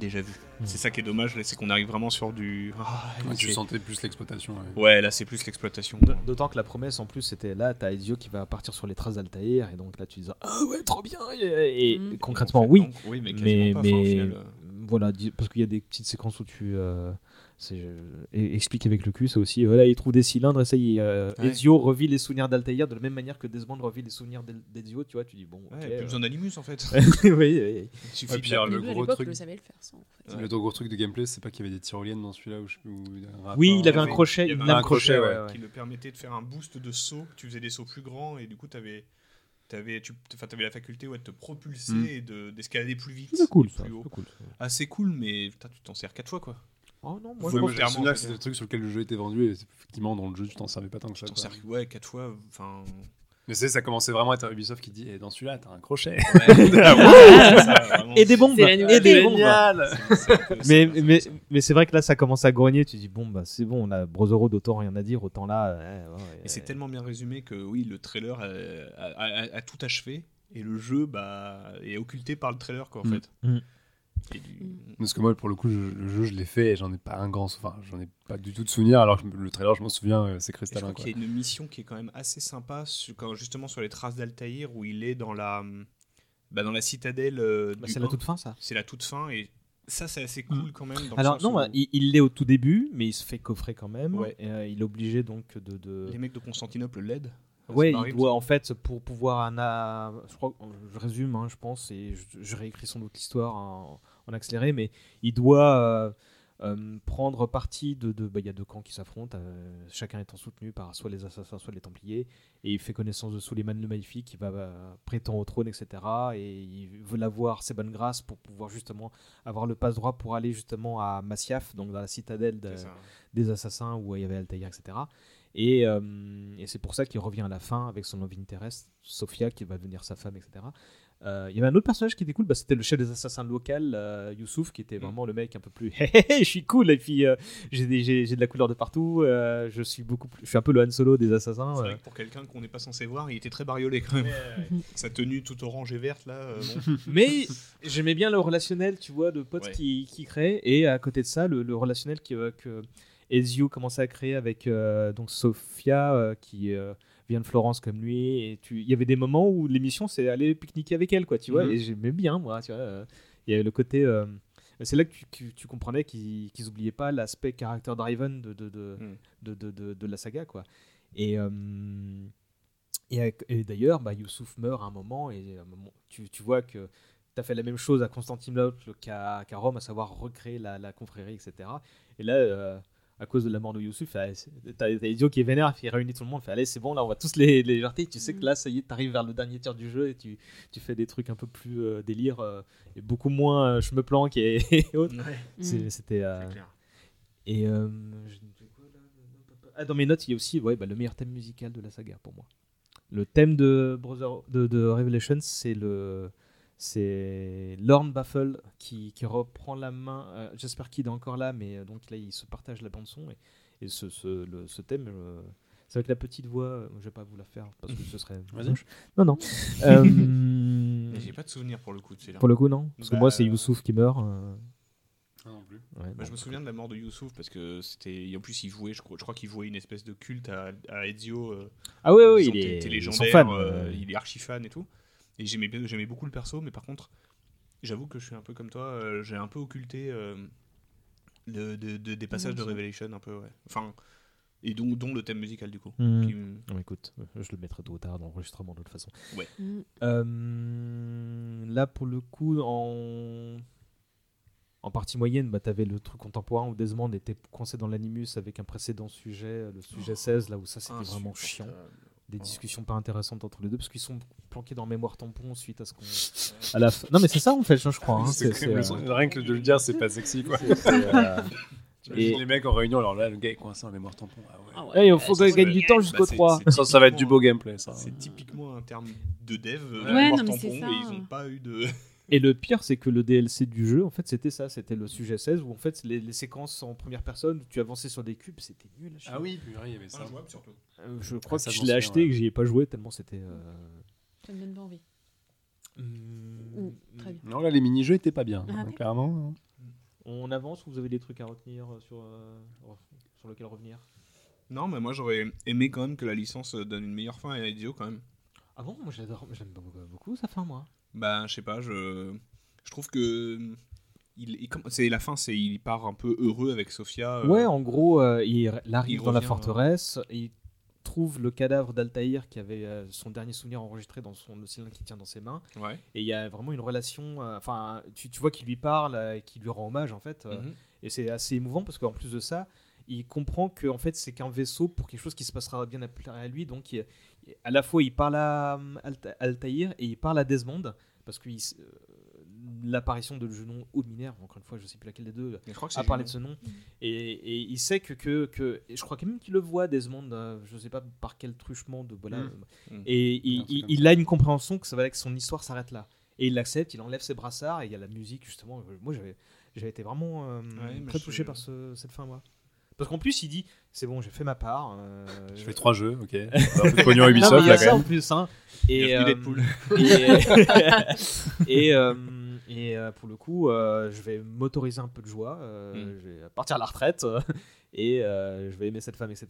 déjà vu. Mm. C'est ça qui est dommage, là, c'est qu'on arrive vraiment sur du. Ah, Ouais, tu sentais plus l'exploitation. ouais. Ouais, là c'est plus l'exploitation. D'autant que la promesse en plus c'était là, t'as Ezio qui va partir sur les traces d'Altaïr et donc là tu dis ah ouais trop bien et, et Mm. concrètement En fait, oui donc, oui, mais, mais quasiment pas, enfin, au mais final, euh. voilà parce qu'il y a des petites séquences où tu euh, explique avec le cul c'est aussi voilà il trouve des cylindres et ça y est euh, Ouais. Ezio revit les souvenirs d'Altaïr de la même manière que Desmond revit les souvenirs d'Ezio tu vois tu dis bon Ouais, ok, plus euh. besoin d'animus en fait. oui, oui. Il suffit Ouais, puis alors, le gros truc- le savait le faire ça. En fait. Le gros truc de gameplay, c'est pas qu'il y avait des tyroliennes dans celui-là je un oui il avait un crochet Il y une un crochet, crochet ouais, ouais, ouais. qui le permettait de faire un boost de saut. Tu faisais des sauts plus grands et du coup, tu avais, avais, tu, enfin, avais la faculté ouais, de te propulser Mm. et de- d'escalader plus vite. c'est cool ça cool Assez cool, mais putain, tu t'en sers quatre fois quoi. Oh non moi je c'est le truc sur lequel le jeu était vendu et effectivement dans le jeu tu t'en servais pas tant que Tu ça. t'en quoi. sers ouais, quatre fois. Enfin. Mais c'est ça commençait vraiment à être Ubisoft qui dit et dans celui-là t'as un crochet. et des bombes C'est et des bombes C'est c'est mais mais, mais c'est vrai que là ça commence à grogner tu dis bon bah c'est bon on a Brotherhood autant rien à dire autant là ouais, Et c'est ouais. tellement bien résumé que oui, le trailer euh, a, a- a- a tout achevé et le jeu bah, est occulté par le trailer quoi en Mm. fait. Mm. Et du- Parce que moi pour le coup je- le jeu je l'ai fait et j'en ai pas un grand enfin j'en ai pas du tout de souvenir alors que le trailer je m'en souviens euh, c'est Et je cristallin crois qu'il y a une mission qui est quand même assez sympa, sur- quand, justement sur les traces d'Altaïr, où il est dans la, bah, dans la citadelle. euh, Bah, c'est la 1. toute fin ça C'est la toute fin, et ça, c'est assez cool quand même. Dans Alors non, où bah, il il l'est au tout début, mais il se fait coffrer quand même. Ouais. Et, euh, il est obligé donc de. de... les mecs de Constantinople l'aident. Barrer, il doit en fait pour pouvoir un, a- je crois, je résume, hein, je pense, et je, je réécris sans doute l'histoire en, en accéléré, mais il doit euh, euh, prendre parti de, bah, il y a deux camps qui s'affrontent, euh, chacun étant soutenu par soit les assassins, soit les templiers, et il fait connaissance de Suleiman le Maléfique, qui va euh, prétend au trône, etc. Et il veut l'avoir ses bonnes grâces pour pouvoir justement avoir le passe droit pour aller justement à Masyaf, donc dans la citadelle de, des assassins où il y avait Altaïr, etc. Et, euh, et c'est pour ça qu'il revient à la fin avec son love interest, Sophia, qui va devenir sa femme, etc. Euh, Il y avait un autre personnage qui était cool, bah, c'était le chef des assassins local, euh, Youssouf, qui était Mm. vraiment le mec un peu plus Hé, hé, hé, je suis cool, et puis euh, j'ai de la couleur de partout, euh, je suis beaucoup plus, je suis un peu le Han Solo des assassins. C'est euh. vrai que pour quelqu'un qu'on n'est pas censé voir, il était très bariolé quand même. Sa tenue toute orange et verte là. euh, bon. Mais j'aimais bien le relationnel, tu vois, de potes Ouais. qui, qui créent. Et à côté de ça, le, le relationnel euh, que Ezio commençait à créer avec euh, donc Sofia, euh, qui euh, vient de Florence comme lui. Et tu- il y avait des moments où l'émission, c'est aller pique-niquer avec elle, quoi, tu vois. Mhm. Et j'aimais bien, moi, tu vois. euh, Il y avait le côté. euh, c'est là que tu, que tu comprenais qu'ils qu'ils oubliaient pas l'aspect character driven de, de, de, Mm. de, de, de- la saga, quoi. Et. euh, et, d'ailleurs, bah, Youssouf meurt à un moment et à un moment, tu, tu vois que tu as fait la même chose à Constantinople qu'à qu'à Rome, à savoir recréer la, la confrérie, etc. Et là, à cause de la mort de Youssouf, t'as Idiot qui est vénère, qui réunit tout le monde, fait allez, c'est bon, là, on va tous les, les jarter. Tu sais que là, ça y est, t'arrives vers le dernier tiers du jeu et tu, tu fais des trucs un peu plus euh, délire euh, et beaucoup moins euh, je me planque et, et autres. Mm. C'était. euh, et euh, ah, dans mes notes, il y a aussi ouais, bah, le meilleur thème musical de la saga pour moi. Le thème de Brother de, de Revelations, c'est le c'est Lorne Baffle qui, qui reprend la main. euh, J'espère qu'il est encore là, mais euh, donc là il se partage la bande son et, et ce, ce, le- ce thème. euh, c'est avec la petite voix, je vais pas vous la faire parce que ce serait. Non, non. Euh, J'ai pas de souvenir pour le coup de celui-là. pour le coup, non. Parce que Bah, moi, c'est Youssouf qui meurt. euh, Ah, non plus. ouais, Bah, bon. je me souviens de la mort de Youssouf parce que c'était. En plus, il jouait, je crois, je crois qu'il jouait une espèce de culte à, à Ezio. euh, Ah ouais, ouais, disons, il est, légendaire, euh, euh, il est archi fan et tout. Et j'aimais bien- j'aimais beaucoup le perso, mais par contre, j'avoue que je suis un peu comme toi, euh, j'ai un peu occulté euh, de- de- des passages de Dimension. Revelation, un peu, ouais. Enfin, et dont, dont le thème musical du coup. Hmm. qui Non, écoute, euh, je le mettrai tôt ou tard dans l'enregistrement de toute façon. Mm. Euh, là, pour le coup, en, en partie moyenne, bah, tu avais le truc contemporain où Desmond était coincé dans l'animus avec un précédent sujet, le sujet 16, là où ça c'était vraiment chiant. Des discussions pas intéressantes entre les deux parce qu'ils sont planqués dans mémoire tampon suite à ce qu'on. À la fin- Non, mais c'est ça en fait, je je crois. hein, C'est c'est- que- c'est, euh, Rien que de le dire, c'est pas sexy quoi. c'est- c'est, euh, Et les mecs en réunion, alors là, le gars est coincé en mémoire tampon. Ah ouais. Ah ouais. Eh, il faut ça, qu'on gagne c'est- du temps bah, jusqu'au c'est- 3. c'est Ça, ça va être du typiquement- beau gameplay, ça. C'est typiquement un terme de dev, euh, Ouais, mémoire non, mais tampon, c'est ça. et ils n'ont pas eu de. Et le pire, c'est que le DLC du jeu, en fait, c'était ça. C'était le sujet 16 où, en fait, les, les séquences en première personne où tu avançais sur des cubes, c'était nul. Ah oui, il y avait ça. surtout. Euh, je crois Ah, que je l'ai acheté ouais. et que j'y ai pas joué tellement c'était. euh, Ça me donne pas envie. hmm, Mm, très bien. Non, là, les mini-jeux étaient pas bien, Ah hein, clairement. On avance ou vous avez des trucs à retenir euh, sur, euh, sur lequel revenir? Non, mais moi j'aurais aimé quand même que la licence euh, donne une meilleure fin à Ezio quand même. Ah bon Moi j'adore, j'aime beaucoup, beaucoup sa fin, moi. Bah, je sais pas, je, je trouve que. Il, c'est la fin, c'est il part un peu heureux avec Sofia. euh, Ouais, en gros, euh, il, il arrive il dans la forteresse, il trouve le cadavre d'Altaïr qui avait euh, son dernier souvenir enregistré dans son, le cylindre qu'il tient dans ses mains. Ouais. Et il y a vraiment une relation. euh, Enfin, tu, tu vois qu'il lui parle euh, et qu'il lui rend hommage en fait. Mhm. Et c'est assez émouvant parce qu'en plus de ça, il comprend que en fait c'est qu'un vaisseau pour quelque chose qui se passera bien après à lui. Donc il- à la fois il parle à Alta- Altaïr et il parle à Desmond parce que euh, l'apparition de Junon ou de Minerve, encore une fois je sais plus laquelle des deux, Mais je crois que c'est a parlé de ce nom. Et, et il sait que, que, que- et je crois quand même qu'il le voit Desmond, euh, je sais pas par quel truchement de voilà. Mm. Mm. Et Il a il, un truc il- comme il a une compréhension que ça va que son histoire s'arrête là. Et il l'accepte, il enlève ses brassards et il y a la musique justement. Moi j'avais j'avais été vraiment euh, Ouais, très je- touché par ce- cette fin moi. Parce qu'en plus il dit c'est bon j'ai fait ma part. euh, Je fais trois jeux, ok. Un peu de pognon non, Ubisoft, il y a là, ça quand en même. plus hein. Et, Bienvenue euh, et, et, euh, et, euh, pour le coup, euh, je vais m'autoriser un peu de joie. euh, Mm. Je vais partir à la retraite euh, et euh, je vais aimer cette femme, etc.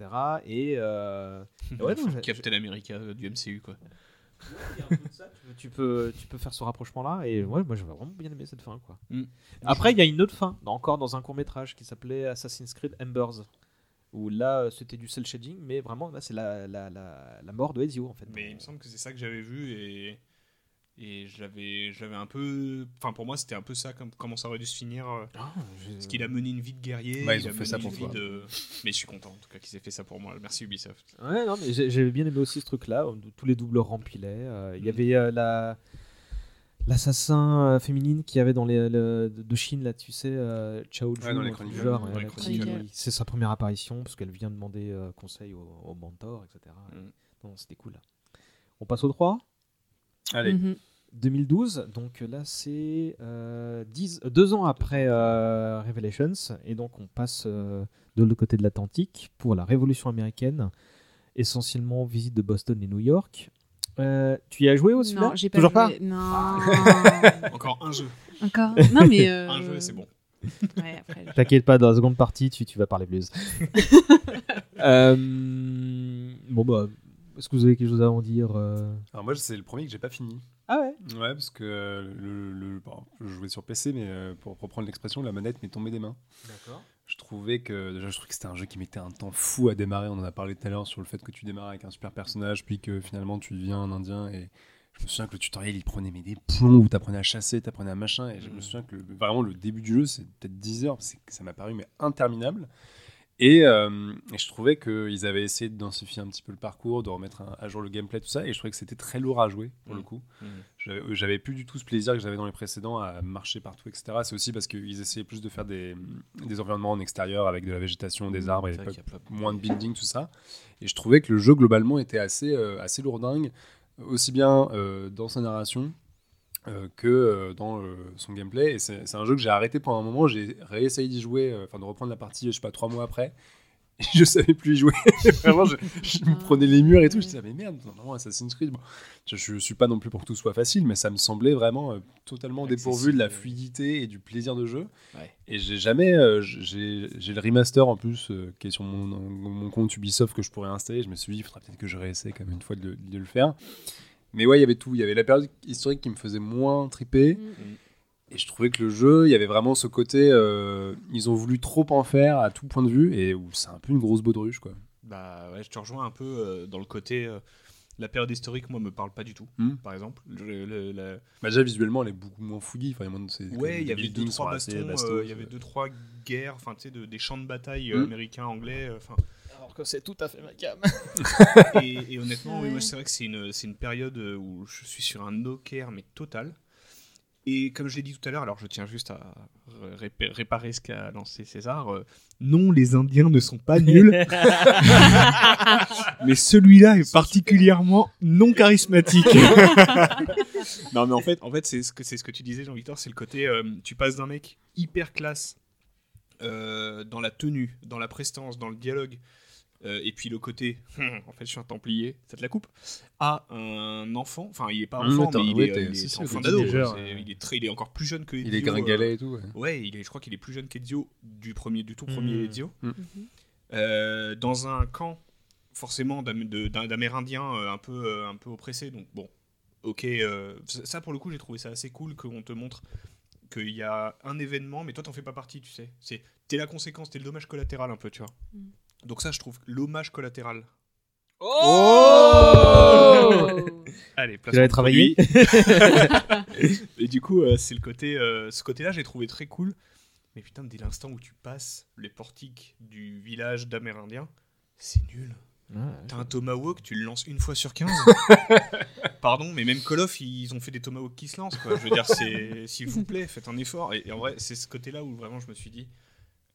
Et euh, ouais, non, j'ai- Captain America euh, du MCU quoi. Tu, tu peux, tu peux faire ce rapprochement-là. Et ouais, moi, j'avais vraiment bien aimé cette fin. Quoi. Mm. Après, il y a une autre fin, encore dans un court métrage qui s'appelait Assassin's Creed Embers. Où là, euh, c'était du cel shading, mais vraiment, là, c'est la, la, la, la mort de Ezio en fait. Mais il me semble que c'est ça que j'avais vu et et je l'avais je l'avais un peu enfin pour moi c'était un peu ça comme comment ça aurait dû se finir euh, Ah, j'ai- parce qu'il a mené une vie de guerrier Bah, ils il ont a fait mené ça une pour vie toi. de mais je suis content en tout cas qu'ils aient fait ça pour moi merci Ubisoft Ouais, non, mais j'ai j'ai bien aimé aussi ce truc-là, où tous les doubles remplilaient. euh, Il y avait euh, la l'assassin euh, féminine qui avait dans les le- de Chine là, tu sais, euh, Chao Ju, Ouais, dans les genre, Dans les là, qui- c'est sa première apparition parce qu'elle vient demander euh, conseil au, au mentor, etc. Mm. Non, c'était cool. On passe au 3 Allez. Mhm. 2012, donc là c'est euh, euh, deux ans après euh, Revelations, et donc on passe euh, de l'autre côté de l'Atlantique pour la Révolution américaine, essentiellement visite de Boston et New York. Euh, tu y as joué aussi Non, j'ai pas Toujours joué. pas? Non. encore un jeu Encore. Non, mais. euh, un jeu c'est bon Ouais, T'inquiète pas, dans la seconde partie, tu, tu vas parler blues. Euh, bon bah, est-ce que vous avez quelque chose à en dire euh? Alors moi, c'est le premier que j'ai pas fini. Ah ouais Ouais, parce que euh, le, le- bon, je jouais sur PC, mais euh, pour reprendre l'expression, la manette m'est tombée des mains. D'accord. Je trouvais que déjà, je trouvais que c'était un jeu qui mettait un temps fou à démarrer. On en a parlé tout à l'heure sur le fait que tu démarres avec un super personnage, puis que finalement tu deviens un Indien. Et je me souviens que le tutoriel, il prenait mais des plombs où t'apprenais à chasser, t'apprenais à machin. Et je me souviens que le- vraiment le début du jeu, c'est peut-être 10 heures, que ça m'a paru mais interminable. Et, euh, et je trouvais qu'ils avaient essayé de densifier un petit peu le parcours, de remettre un- à jour le gameplay, tout ça. Et je trouvais que c'était très lourd à jouer pour le coup. J'avais euh, j'avais plus du tout ce plaisir que j'avais dans les précédents à marcher partout, etc. C'est aussi parce qu'ils essayaient plus de faire des, des environnements en extérieur avec de la végétation, des arbres et pas- moins de building, tout ça. Et je trouvais que le jeu globalement était assez, euh, assez lourdingue, aussi bien euh, dans sa narration que euh, dans euh, son gameplay. Et c'est un jeu que j'ai arrêté pendant un moment. J'ai réessayé d'y jouer, euh, enfin de reprendre la partie, je sais pas, trois mois après. Et je savais plus y jouer. Vraiment, je, je me prenais les murs et tout. Je disais, ah, mais merde, normalement, Assassin's Creed. Bon, je, je suis pas non plus pour que tout soit facile, mais ça me semblait vraiment euh, totalement dépourvu de la fluidité et du plaisir de jeu. Ouais. Et j'ai jamais. euh, j'ai le remaster en plus euh, qui est sur mon, mon compte Ubisoft que je pourrais installer. Je me suis dit, il faudra peut-être que je réessaye quand même une fois de le faire. Mais ouais, il y avait tout. Il y avait la période historique qui me faisait moins triper. Mm. Et je trouvais que le jeu, il y avait vraiment ce côté. euh, ils ont voulu trop en faire à tout point de vue. Et c'est un peu une grosse baudruche, quoi. Bah ouais, je te rejoins un peu euh, dans le côté. euh, la période historique, moi, me parle pas du tout, Hmm. par exemple. Le- le- la- Bah, déjà, visuellement, elle est beaucoup moins fouillie. Enfin, Ouais, il y avait deux trois bastons, euh, il y avait ouais. deux trois guerres, enfin tu sais, de- des champs de bataille Hmm. américains, anglais, euh, enfin. Alors que c'est tout à fait ma gamme. et, et honnêtement, oui, moi c'est vrai que c'est une, c'est une période euh, où je suis sur un no care mais total. Et comme je l'ai dit tout à l'heure, alors je tiens juste à ré- réparer ce qu'a lancé César. euh, non, les Indiens ne sont pas nuls. mais celui-là est particulièrement non charismatique. non, mais en fait, en fait c'est ce que c'est ce que tu disais, Jean-Victor, c'est le côté euh, tu passes d'un mec hyper classe euh, dans la tenue, dans la prestance, dans le dialogue. Euh, et puis le côté, en fait, je suis un Templier, ça te la coupe. À un enfant, enfin, il est pas Mmh, enfant, mais il est, t'es- il est si, si, en le fin petit d'ado. nageur, quoi. C'est- ouais. Il est très, il est encore plus jeune que. Il est Ezio, gringalet euh, et tout, ouais. Ouais, il est, je crois qu'il est plus jeune qu'Ezio du premier, du tout premier Mmh. Ezio. Mmh. Euh, dans un camp forcément d'Amérindiens euh, un peu euh, un peu oppressés. Donc bon, ok, euh, ça pour le coup j'ai trouvé ça assez cool qu'on te montre qu'il y a un événement, mais toi t'en fais pas partie, tu sais. C'est t'es la conséquence, t'es le dommage collatéral un peu, tu vois. Donc ça je trouve l'hommage collatéral. Oh Allez, place Tu l'avais travaillé Et du coup, euh, c'est le côté, euh, ce côté-là, j'ai trouvé très cool. Mais putain, dès l'instant où tu passes les portiques du village d'Amérindiens, c'est nul. T'as un tomahawk, tu le lances une fois sur 15. Pardon, mais même Call of, ils ont fait des tomahawks qui se lancent. Quoi. Je veux dire, c'est s'il vous plaît, faites un effort. Et, et en vrai, c'est ce côté-là où vraiment je me suis dit,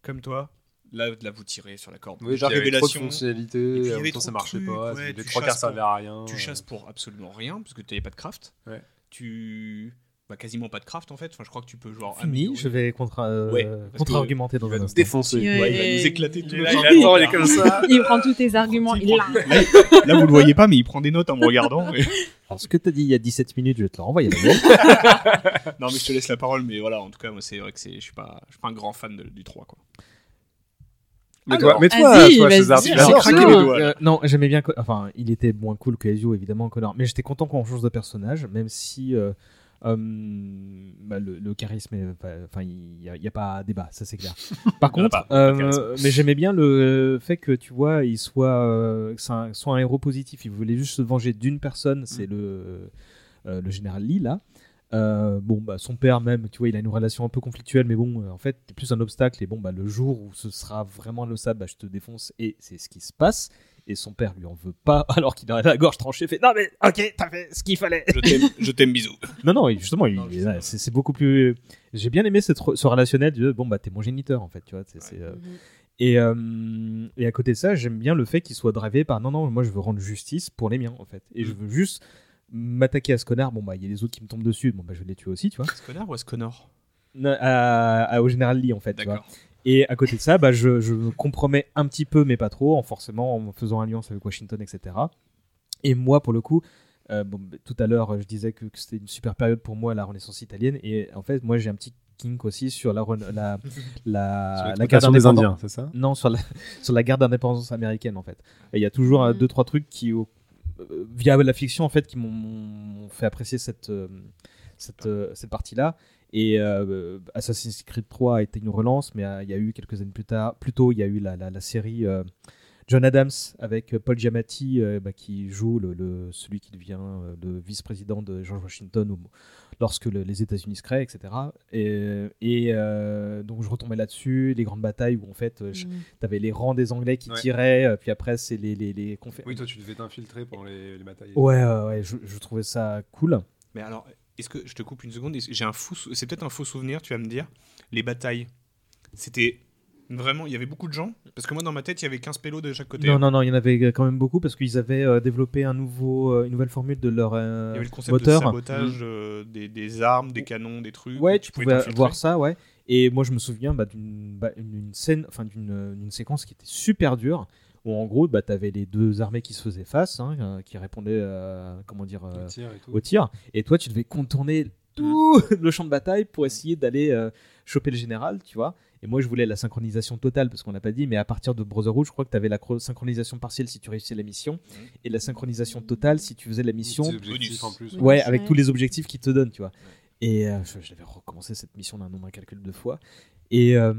comme toi, là, là vous tirez sur la corde. Oui, y avait trop de Révélation. fonctionnalités, Et puis, il y en avait même temps, trop ça marchait trucs, pas, ouais, les trois quarts servaient à rien. Tu chasses pour absolument rien, parce que tu n'avais pas de craft. Ouais. Tu. Bah, quasiment pas de craft en fait. Enfin, je crois que tu peux genre. Fini, améliorer. je vais contre, euh, Ouais, contre-argumenter que dans il va un nous défoncer. Il va nous éclater tout il le temps. il est comme ça. Il prend tous tes arguments, il. Là, là, vous le voyez pas, mais il prend des notes en me regardant. mais- Alors, ce que tu as dit il y a 17 minutes, je vais te le renvoyer. non, mais je te laisse la parole. Mais voilà, en tout cas, moi, c'est vrai que c'est, je suis pas, je suis pas un grand fan de- du 3 quoi. Mais Alors, toi, mais toi. César, tu J'ai l'as craqué sorti, les doigts. là. Euh, non, j'aimais bien. Enfin, il était moins cool que Ezio, évidemment, Connor. Mais j'étais content qu'on change de personnage, même si euh, euh, bah, le, le charisme, enfin, il n'y a, a pas débat, ça c'est clair. Par contre, pas, pas euh, mais j'aimais bien le fait que tu vois, il soit, euh, un, soit un héros positif. Il voulait juste se venger d'une personne, c'est le, euh, le général Lee là. Euh, bon, bah, son père même, tu vois, il a une relation un peu conflictuelle, mais bon, euh, en fait, t'es plus un obstacle. Et bon, bah, le jour où ce sera vraiment le sable, bah, je te défonce. Et c'est ce qui se passe. Et son père lui en veut pas, alors qu'il a la gorge tranchée. Fait non, mais ok, t'as fait ce qu'il fallait. Je t'aime, je t'aime, bisous. Non, non, justement, ouais, c'est beaucoup plus. J'ai bien aimé cette, ce relationnel de bon, bah, t'es mon géniteur, en fait, tu vois. c'est- c'est, euh, Et, euh, et à côté de ça, j'aime bien le fait qu'il soit drivé par non, non, moi je veux rendre justice pour les miens, en fait. Et je veux juste m'attaquer à ce connard. Bon, bah, il y a les autres qui me tombent dessus, bon, bah, je vais les tuer aussi, tu vois. Est-ce connard ou à- à- au général Lee, en fait, tu vois. D'accord. Et à côté de ça, bah, je, je me compromets un petit peu, mais pas trop, en forcément en faisant alliance avec Washington, etc. Et moi, pour le coup, euh, bon, bah, tout à l'heure, je disais que, que c'était une super période pour moi, la Renaissance italienne. Et en fait, moi, j'ai un petit kink aussi sur la, la, la, la guerre d'indépendance. Indiens, c'est ça? Non, sur la, sur la guerre d'indépendance américaine, en fait. Et il y a toujours euh, Mhm. deux, trois trucs qui, au- via la fiction, en fait, qui m'ont- fait apprécier cette, euh, cette, euh, cette partie-là. Et euh, Assassin's Creed 3 a été une relance, mais euh, il y a eu quelques années plus tard, plus tôt, il y a eu la, la, série euh, John Adams avec Paul Giamatti euh, bah, qui joue le, le- celui qui devient euh, le vice-président de George Washington au- lorsque le- les États-Unis se créent, etc. Et, et, euh, donc je retombais là-dessus, les grandes batailles où en fait euh, je- Mm. t'avais les rangs des Anglais qui Ouais. tiraient, puis après c'est les, les, les confé- Oui, toi, tu devais t'infiltrer pendant les, les batailles. Ouais, ouais, ouais, je, je trouvais ça cool. Mais alors, est-ce que je te coupe une seconde J'ai un fou, c'est peut-être un faux souvenir. Tu vas me dire. Les batailles, c'était vraiment, il y avait beaucoup de gens. Parce que moi, dans ma tête, il y avait 15 pélos de chaque côté. Non, non, non, il y en avait quand même beaucoup parce qu'ils avaient euh, développé un nouveau, euh, une nouvelle formule de leur euh, Il y avait le concept moteur. de sabotage euh, des, des armes, des canons, des trucs. Ouais, tu pouvais voir ça, ouais. Et moi, je me souviens bah, d'une bah, scène, enfin d'une séquence qui était super dure, où en gros, bah, t'avais les deux armées qui se faisaient face, hein, qui répondaient, euh, comment dire, euh, Au tir et tout. au tir. Et toi, tu devais contourner tout le champ de bataille pour essayer d'aller euh, choper le général, tu vois. Et moi, je voulais la synchronisation totale, parce qu'on l'a pas dit, mais à partir de Brotherhood, je crois que tu avais la synchronisation partielle si tu réussissais la mission, et la synchronisation totale si tu faisais la mission. Objectifs en plus. Ouais, Bonus, avec ouais. tous les objectifs qu'ils te donnent, tu vois. Et euh, je, je l'avais recommencé cette mission d'un nombre incalculable de fois. Et, euh,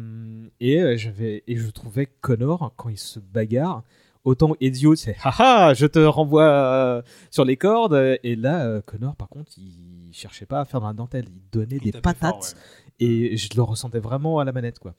et, euh, j'avais, et je trouvais Connor, quand il se bagarre, autant Ezio, c'est haha, je te renvoie euh, sur les cordes. Et là, euh, Connor, par contre, il cherchait pas à faire dans la dentelle. Il donnait Il des patates. fort, ouais. Et je le ressentais vraiment à la manette, quoi.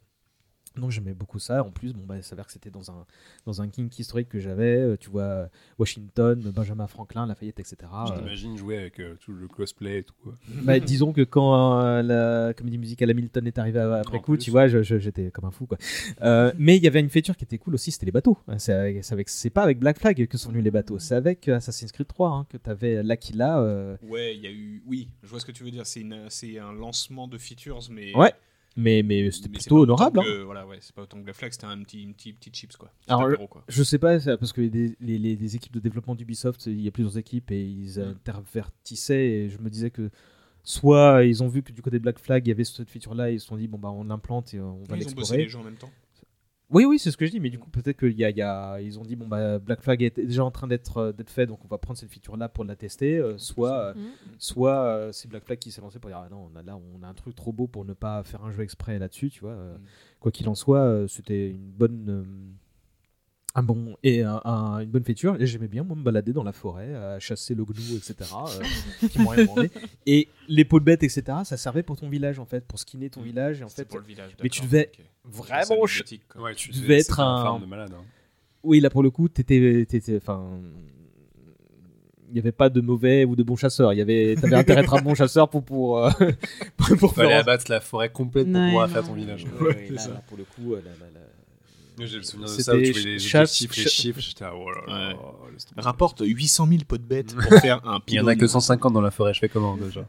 Donc j'aimais beaucoup ça. En plus, bon, bah, il s'avère que c'était dans un, dans un kink historique que j'avais. euh, Tu vois, Washington, Benjamin Franklin, Lafayette, etc. Je Euh, t'imagine jouer avec euh, tout le cosplay et tout. Quoi. bah, disons que quand euh, la comédie musicale Hamilton est arrivée après En coup, plus. tu vois, j'étais comme un fou. Quoi. Euh, mais il y avait une feature qui était cool aussi, c'était les bateaux. C'est avec- c'est pas avec Black Flag que sont venus les bateaux, c'est avec Assassin's Creed 3 hein, que tu avais l'Aquila. euh, Ouais, il y a eu. Oui, je vois ce que tu veux dire. C'est une- c'est un lancement de features, mais. Ouais, mais, mais c'était plutôt honorable. hein. Voilà, ouais, c'est pas autant que Black Flag, c'était un petit, une petite, petite chips quoi. Petit Alors, apéro, quoi. je sais pas, c'est parce que les, les- équipes de développement d'Ubisoft, il y a plusieurs équipes et ils Mm. intervertissaient et je me disais que soit ils ont vu que du côté de Black Flag il y avait cette feature là et ils se sont dit bon bah on l'implante et on va Ils ont bossé l'explorer. les jeux en même temps. Oui, oui, c'est ce que je dis, mais du coup, peut-être qu'ils y a, il y a- ils ont dit, bon, bah, Black Flag est déjà en train d'être euh, fait, donc on va prendre cette feature-là pour la tester. euh, soit euh, Mhm. soit euh, c'est Black Flag qui s'est lancé pour dire, ah non, on a, là, on a un truc trop beau pour ne pas faire un jeu exprès là-dessus, tu vois. euh, Quoi qu'il en soit, c'était une bonne. Euh, un bon et un- un- une bonne feature et j'aimais bien moi me balader dans la forêt à chasser le gnou etc euh, qui m'ont rien demandé et les peaux de bêtes etc ça servait pour ton village en fait pour skinner ton village et en fait pour le village, mais tu devais ok. vraiment. Ouais, tu tu devais être un un farm de malade, hein. oui là pour le coup t'étais enfin il n'y avait pas de mauvais ou de bons chasseurs il y avait t'avais intérêt à être un bon chasseur pour pour euh, pour, pour abattre la forêt complète pour pouvoir non. faire ton village. Ouais, ouais, là, là, pour le coup euh, là, là, là, Moi, J'ai le souvenir de C'était ça où tu voyais les objectifs, les chiffres. J'étais là, oh là là, Ouais. laisse tomber. Rapporte 800 000 pots de bêtes pour faire un Il y en a que 150 dans la forêt, je fais comment déjà?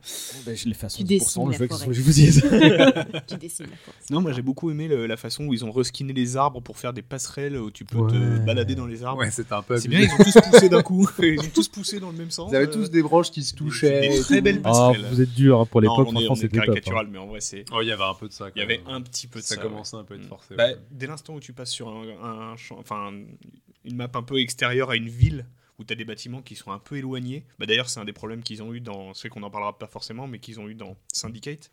Ben, je l'ai fait à Tu 70%, dessines je veux la que forêt. je vous dise tu dessines la forêt. Non, moi j'ai beaucoup aimé le- la façon où ils ont reskiné les arbres pour faire des passerelles où tu peux te balader dans les arbres. Ouais, c'était un peu C'est bien, ils ont tous poussé d'un coup. Ils ont tous poussé dans le même sens. Ils avaient tous des branches qui se touchaient. Des très belles Ah, passerelles. vous êtes dur hein, pour l'époque on est c'était hein. caricatural, mais en vrai c'est. Oh, il y avait un peu de ça. Il y avait un petit peu de ça. Ça commençait un peu à être forcé. Dès l'instant où tu passes sur un, enfin une map un peu extérieure à une ville où tu as des bâtiments qui sont un peu éloignés. Bah, D'ailleurs, c'est un des problèmes qu'ils ont eu dans. C'est qu'on n'en parlera pas forcément, mais qu'ils ont eu dans Syndicate.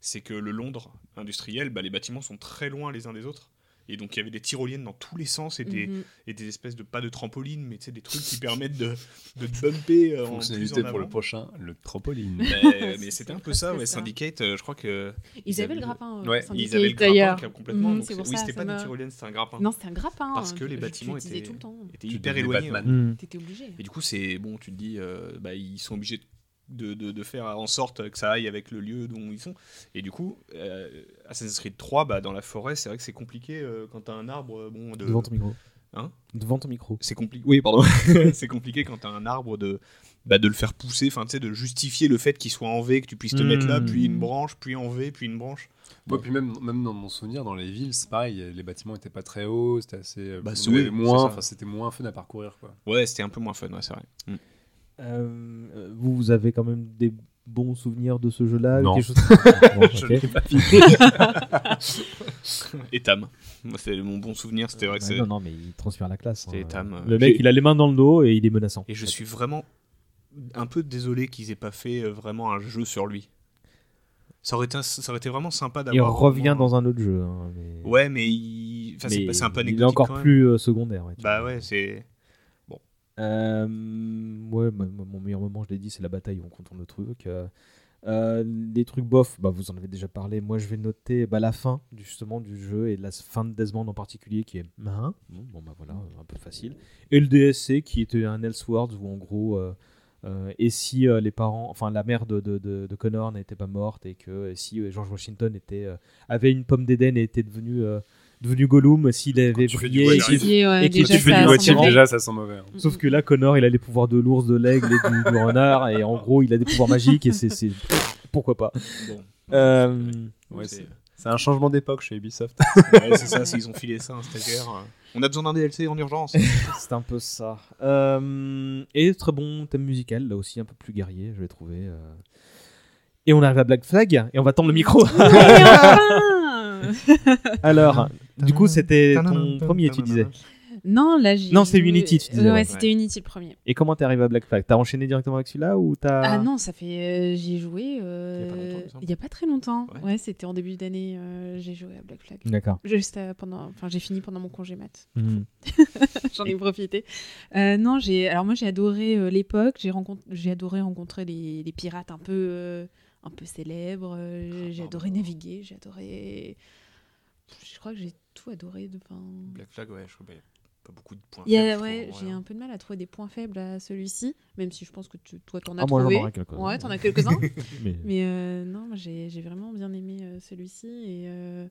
C'est que le Londres industriel, bah, les bâtiments sont très loin les uns des autres. Et donc, il y avait des tyroliennes dans tous les sens et des, Mhm. et des espèces de pas de trampoline, mais tu sais, des trucs qui permettent de, de te bumper euh, en plus Fonctionnalité en pour le prochain, le trampoline. Mais, c'était un peu ça, ouais. ça. Syndicate, euh, je crois que. Ils avaient le grappin. euh, Ouais, Ils avaient le grappin complètement. Mhm, donc oui, c'était pas me- des tyroliennes, c'était un grappin. Non, c'était un grappin. Parce que les bâtiments étaient, étaient Tu hyper éloignés. T'étais obligé. Et du coup, c'est bon, tu te dis, euh, bah, ils sont obligés de, de, de faire en sorte que ça aille avec le lieu dont ils sont. Et du coup, euh, Assassin's Creed 3, bah, dans la forêt, c'est vrai que c'est compliqué euh, quand t'as un arbre. euh, Bon, de... devant ton micro Hein devant ton micro C'est compliqué. Oui, pardon. c'est compliqué quand t'as un arbre de, bah, de le faire pousser, enfin, tu sais, de justifier le fait qu'il soit en V, que tu puisses te mettre là, Mm. puis une branche, puis en V, puis une branche. Ouais, puis même, même dans mon souvenir, dans les villes, c'est pareil, les bâtiments étaient pas très hauts, c'était assez. euh, Bah, oui, moins, enfin c'était moins fun à parcourir quoi. Ouais, c'était un peu moins fun, ouais, c'est vrai. Mm. Euh, euh, vous, vous avez quand même des bons souvenirs de ce jeu-là Non. quelque chose Bon, Je ok. l'ai pas fini. Et Tam. Moi, c'est mon bon souvenir, c'était vrai que Ouais, c'est. non, non, mais il transpire la classe. C'était hein. Tam, euh, Le mec, j'ai- il a les mains dans le dos et il est menaçant. Et je suis vraiment un peu désolé qu'ils aient pas fait euh, vraiment un jeu sur lui. Ça aurait été, ça aurait été vraiment sympa Il d'avoir. revient vraiment- dans un autre jeu. hein, mais... Ouais, mais il. Enfin, c'est mais pas- c'est un peu il est anecdotique. encore quand même. plus euh, secondaire. Ouais, tu Bah vois. ouais, c'est. Euh, ouais, mon meilleur moment, je l'ai dit, c'est la bataille où on contourne le truc. Euh, euh, les trucs bof, bah, vous en avez déjà parlé. Moi, je vais noter bah, la fin justement du jeu et la fin de Desmond en particulier qui est hein bon, bah voilà, un peu facile. Et le DSC qui était un Elseworlds où en gros, euh, euh, et si euh, les parents, enfin la mère de, de, Connor n'était pas morte et que et si euh, George Washington était, euh, avait une pomme d'Éden et était devenu, euh, devenu Gollum, s'il avait tu fais brillé. du et qu'il- ouais, déjà, tu fais du sent what if, mauvais. déjà ça sent mauvais. hein. Sauf que là, Connor, il a les pouvoirs de l'ours, de l'aigle et du, du renard, et en gros, il a des pouvoirs magiques, et c'est. Pourquoi pas Bon. Euh, Ouais, c'est- un changement d'époque chez Ubisoft. Ouais, c'est ça, s'ils ont filé ça à un stagiaire. euh, On a besoin d'un DLC en urgence. C'est un peu ça. Euh, et très bon thème musical, là aussi un peu plus guerrier, je l'ai trouvé. euh. Et on arrive à Black Flag, et on va tendre le micro. Alors, du coup, c'était ton premier, tu disais. Non, là j'ai. Non, c'est Unity, tu disais, Ouais, ouais. c'était Unity le premier. Et comment t'es arrivé à Black Flag? T'as enchaîné directement avec celui-là ou t'as. Ah non, ça fait. euh, j'y ai joué. euh, Il y a pas très longtemps. Ouais. Ouais, c'était en début d'année. euh, j'ai joué à Black Flag. D'accord. Juste euh, pendant. Enfin, j'ai fini pendant mon congé mat. Mhm. J'en ai profité. Euh, non, j'ai. Alors moi, j'ai adoré euh, l'époque. J'ai rencontré. J'ai adoré rencontrer les, les pirates un peu. euh, un peu célèbres. euh, j'ai adoré naviguer. J'ai adoré. Je crois que j'ai tout adoré. De, enfin, Black Flag, ouais, je crois a pas beaucoup de points faibles, ouais, j'ai un peu de mal à trouver des points faibles à celui-ci, même si je pense que tu, toi, t'en as Ah, moi, j'en trouvé. aurais quelques-uns. ouais, t'en as quelques-uns. Mais- Mais euh, non, moi, j'ai j'ai vraiment bien aimé euh, celui-ci. Et euh,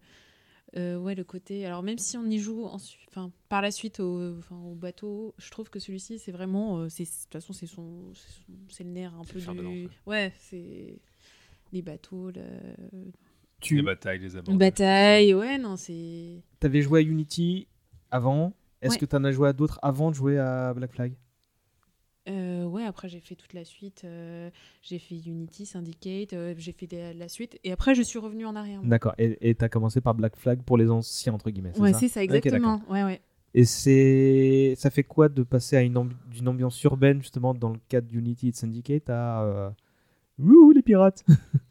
euh, ouais, le côté. Alors, même si on y joue ensuite, enfin, par la suite au, bateau, je trouve que celui-ci, c'est vraiment. De toute façon, c'est son, c'est le nerf un peu du. ouais. Ouais, c'est. Les bateaux, le... Les batailles, les abordages. batailles, ouais, non, c'est. T'avais joué à Unity avant. Est-ce Ouais. que t'en as joué à d'autres avant de jouer à Black Flag? Euh, ouais, après j'ai fait toute la suite. euh, j'ai fait Unity, Syndicate, euh, j'ai fait la, la suite. Et après, je suis revenue en arrière. D'accord. Et t'as commencé par Black Flag pour les anciens entre guillemets. Ouais, c'est ça, exactement. ouais, ouais. Et c'est, ça fait quoi de passer à une ambi- ambiance urbaine justement dans le cadre d'Unity et de Syndicate à euh... Wouhou, les pirates?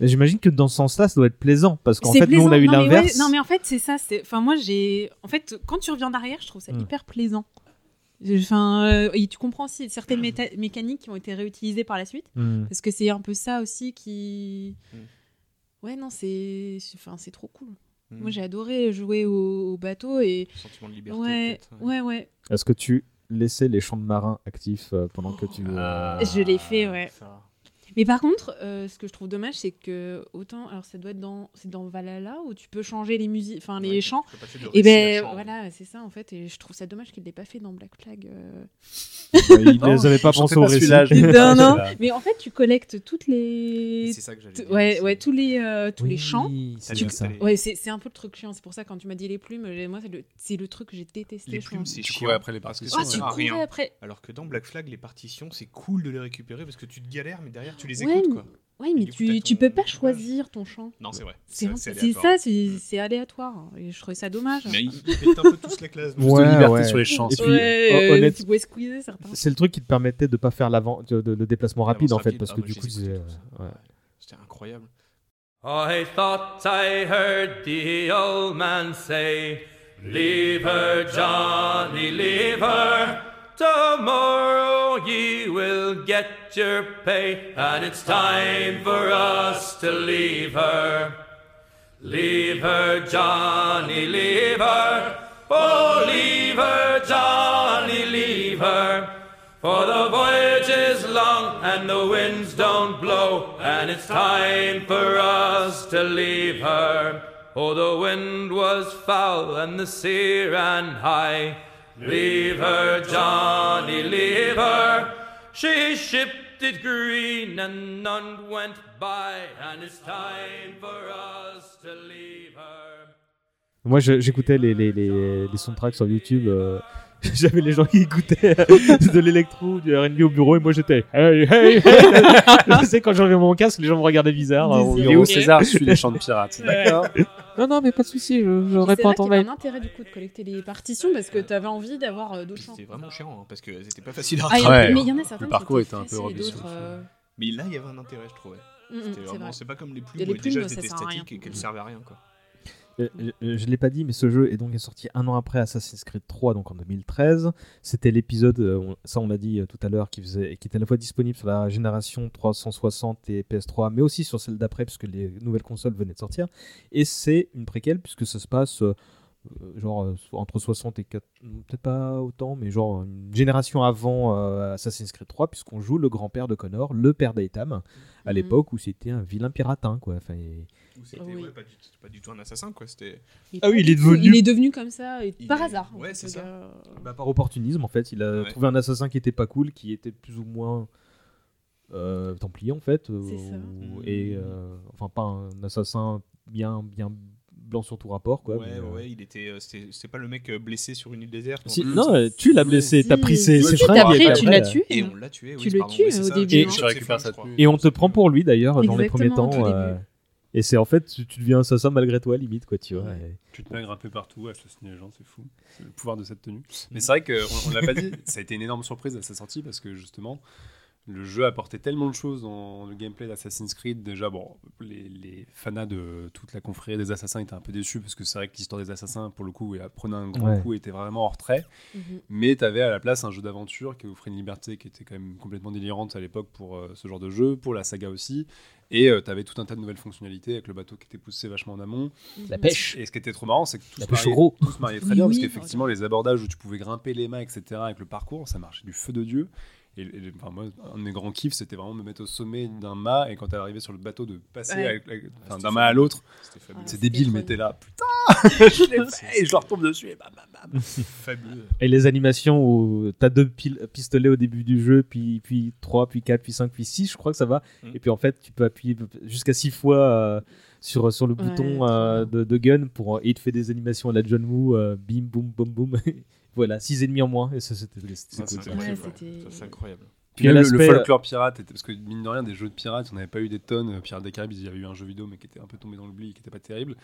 J'imagine que dans ce sens-là, ça doit être plaisant parce qu'en fait, nous, on a eu ouais, l'inverse. non, mais en fait, c'est ça. Enfin, moi, j'ai. En fait, quand tu reviens en arrière, je trouve ça Hmm. hyper plaisant. Enfin, euh, et tu comprends aussi certaines méta- mécaniques qui ont été réutilisées par la suite. Hmm. Parce que c'est un peu ça aussi qui. Hmm. Ouais, non, c'est. Enfin, c'est trop cool. Hmm. Moi, j'ai adoré jouer au, au bateau et. Sentiment de liberté. Ouais, ouais, ouais. Est-ce que tu laissais les champs de marins actifs euh, pendant que tu. Ah. euh, Je l'ai fait, ouais. Ça. Mais par contre, euh, ce que je trouve dommage, c'est que autant, alors ça doit être dans, c'est dans Valhalla où tu peux changer les musiques, enfin les Ouais, chants. tu peux passer de Et ben chant. voilà, c'est ça en fait, et je trouve ça dommage qu'il l'ait pas fait dans Black Flag. euh. Ouais, ils Non, les avaient pas pensé au récit. non, non. Mais en fait, tu collectes toutes les, C'est ça que j'allais ouais, ouais, tous les, euh, tous les chants. Oui, les- ça. les- Ouais, c'est un peu le truc chiant. C'est pour ça quand tu m'as dit les plumes, moi c'est le, c'est le truc que j'ai détesté. Les plumes, c'est Tu chiant. après les parce que partitions, Ah, tu courais après. Alors que dans Black Flag, les partitions, c'est cool de les récupérer parce que tu te galères, mais derrière, tu les Ouais, écoutes, mais- quoi. Ouais, mais du coup, tu, peux pas image. choisir ton chant. Non, c'est vrai. C'est aléatoire. ça, c'est aléatoire. Et je trouvais ça dommage. Mais ils ils mettent un peu tous la classe. De liberté ouais. sur les champs. Et c'est puis, ouais, hon- euh, honnête- tu pouvais squeezer certains. C'est le truc qui te permettait de pas faire l'avant, de, de- le déplacement rapide en fait, rapide. parce Ah, que du coup. Ouais. C'était incroyable. I thought I heard the old man say, Leave her, Johnny, leave her. Tomorrow ye will get your pay, and it's time for us to leave her. Leave her, Johnny, leave her. Oh, leave her, Johnny, leave her. For the voyage is long and the winds don't blow, and it's time for us to leave her. Oh, the wind was foul and the sea ran high. Leave her, Johnny, leave her. She shipped it green and none went by, and it's time for us to leave her. Moi, j'écoutais les soundtracks sur YouTube. euh, J'avais les gens qui écoutaient de l'électro, du R&B au bureau, et moi j'étais hey hey hey. tu sais quand j'enlevais mon casque, les gens me regardaient bizarre. hein. Léo César suit les chants de pirates. D'accord. Non non mais pas de souci, je, je C'est réponds là à ton qu'il y avait mail. un intérêt du coup de collecter les partitions parce que tu avais envie d'avoir euh, d'autres chants. C'était vraiment chiant hein, parce qu'elles étaient pas faciles à Ah, rattraper. mais il y en a certains Le parcours était un peu le euh, Mais là, il y avait un intérêt, je trouvais. mm, mm, C'était c'est c'est pas comme les plumes les où déjà plumes, c'était ça sert à rien. statique et qu'elles servaient à rien, quoi. Je l'ai pas dit, mais ce jeu est donc sorti un an après Assassin's Creed 3, donc en 2013. C'était l'épisode, euh, ça on l'a dit euh, tout à l'heure, qui, faisait, qui était à la fois disponible sur la génération 360 et PS3, mais aussi sur celle d'après, puisque les nouvelles consoles venaient de sortir. Et c'est une préquelle, puisque ça se passe euh, genre entre 60 et 4, peut-être pas autant, mais genre une génération avant euh, Assassin's Creed 3, puisqu'on joue le grand-père de Connor, le père d'Aitam, à Mhm. l'époque où c'était un vilain piratin, quoi. Enfin, et- C'était Ah oui. ouais, pas, du, c'était pas du tout un assassin, quoi. C'était. Ah oui, il est devenu- Il est devenu comme ça et par est- hasard. ouais, c'est ça. gars. Bah, par opportunisme, en fait, il a Ouais. trouvé un assassin qui était pas cool, qui était plus ou moins euh, templier en fait, euh, C'est ça. ou- et euh, enfin pas un assassin bien bien blanc sur tout rapport quoi. ouais, mais, ouais, euh, il était. euh, C'était pas le mec euh, blessé sur une île déserte. si- non, euh, tu l'as blessé, t'as pris ses, ses si, fringues. après, et tu l'as euh, tué. Et hein. on l'a tué. Tu oui, le tues, au ça. début, Et hein. Et on te prend pour lui d'ailleurs dans les premiers temps. Et c'est en fait, tu, tu deviens assassin malgré toi, limite quoi, tu vois. et- Tu te magres un peu partout, assassiner les gens, c'est fou. C'est le pouvoir de cette tenue. Mais c'est vrai qu'on on l'a pas dit, ça a été une énorme surprise à sa sortie parce que justement, le jeu apportait tellement de choses dans le gameplay d'Assassin's Creed. Déjà, bon, les, les fanas de toute la confrérie des assassins étaient un peu déçus parce que c'est vrai que l'histoire des assassins, pour le coup, et prenait un grand Ouais. coup, était vraiment hors trait. Mhm. Mais tu avais à la place un jeu d'aventure qui offrait une liberté qui était quand même complètement délirante à l'époque pour euh, ce genre de jeu, pour la saga aussi. Et tu avais tout un tas de nouvelles fonctionnalités avec le bateau qui était poussé vachement en amont. La pêche. Et ce qui était trop marrant, c'est que tout La se pêche au mariait- gros. tout se mariait très Oui, bien parce qu'effectivement, les abordages où tu pouvais grimper les mâts, etc., avec le parcours, ça marchait du feu de Dieu. Et, et- enfin, moi, un de mes grands kiffs, c'était vraiment de me mettre au sommet d'un mât et quand tu arrivé sur le bateau, de passer Ouais. d'un mât à l'autre. C'est débile, mais t'es là, putain, je l'ai fait et je leur tombe dessus et bam, bam, bam. fabuleux. Et les animations où t'as deux pistolets au début du jeu, puis, puis 3, puis 4, puis 5, puis 6, je crois que ça va. Mm. Et puis en fait, tu peux appuyer jusqu'à 6 fois euh, sur, sur le Ouais, bouton euh, de, de gun pour, et il te fait des animations à la John Woo, euh, bim, boum, boum, boum. voilà, 6 ennemis en moins. Et ça, c'était Ça, cool. incroyable. Ouais. Puis même le, folklore pirate, était- parce que mine de rien, des jeux de pirates, on n'avait pas eu des tonnes. Euh, Pirates des Caraïbes, il y avait eu un jeu vidéo, mais qui était un peu tombé dans l'oubli, qui était pas terrible.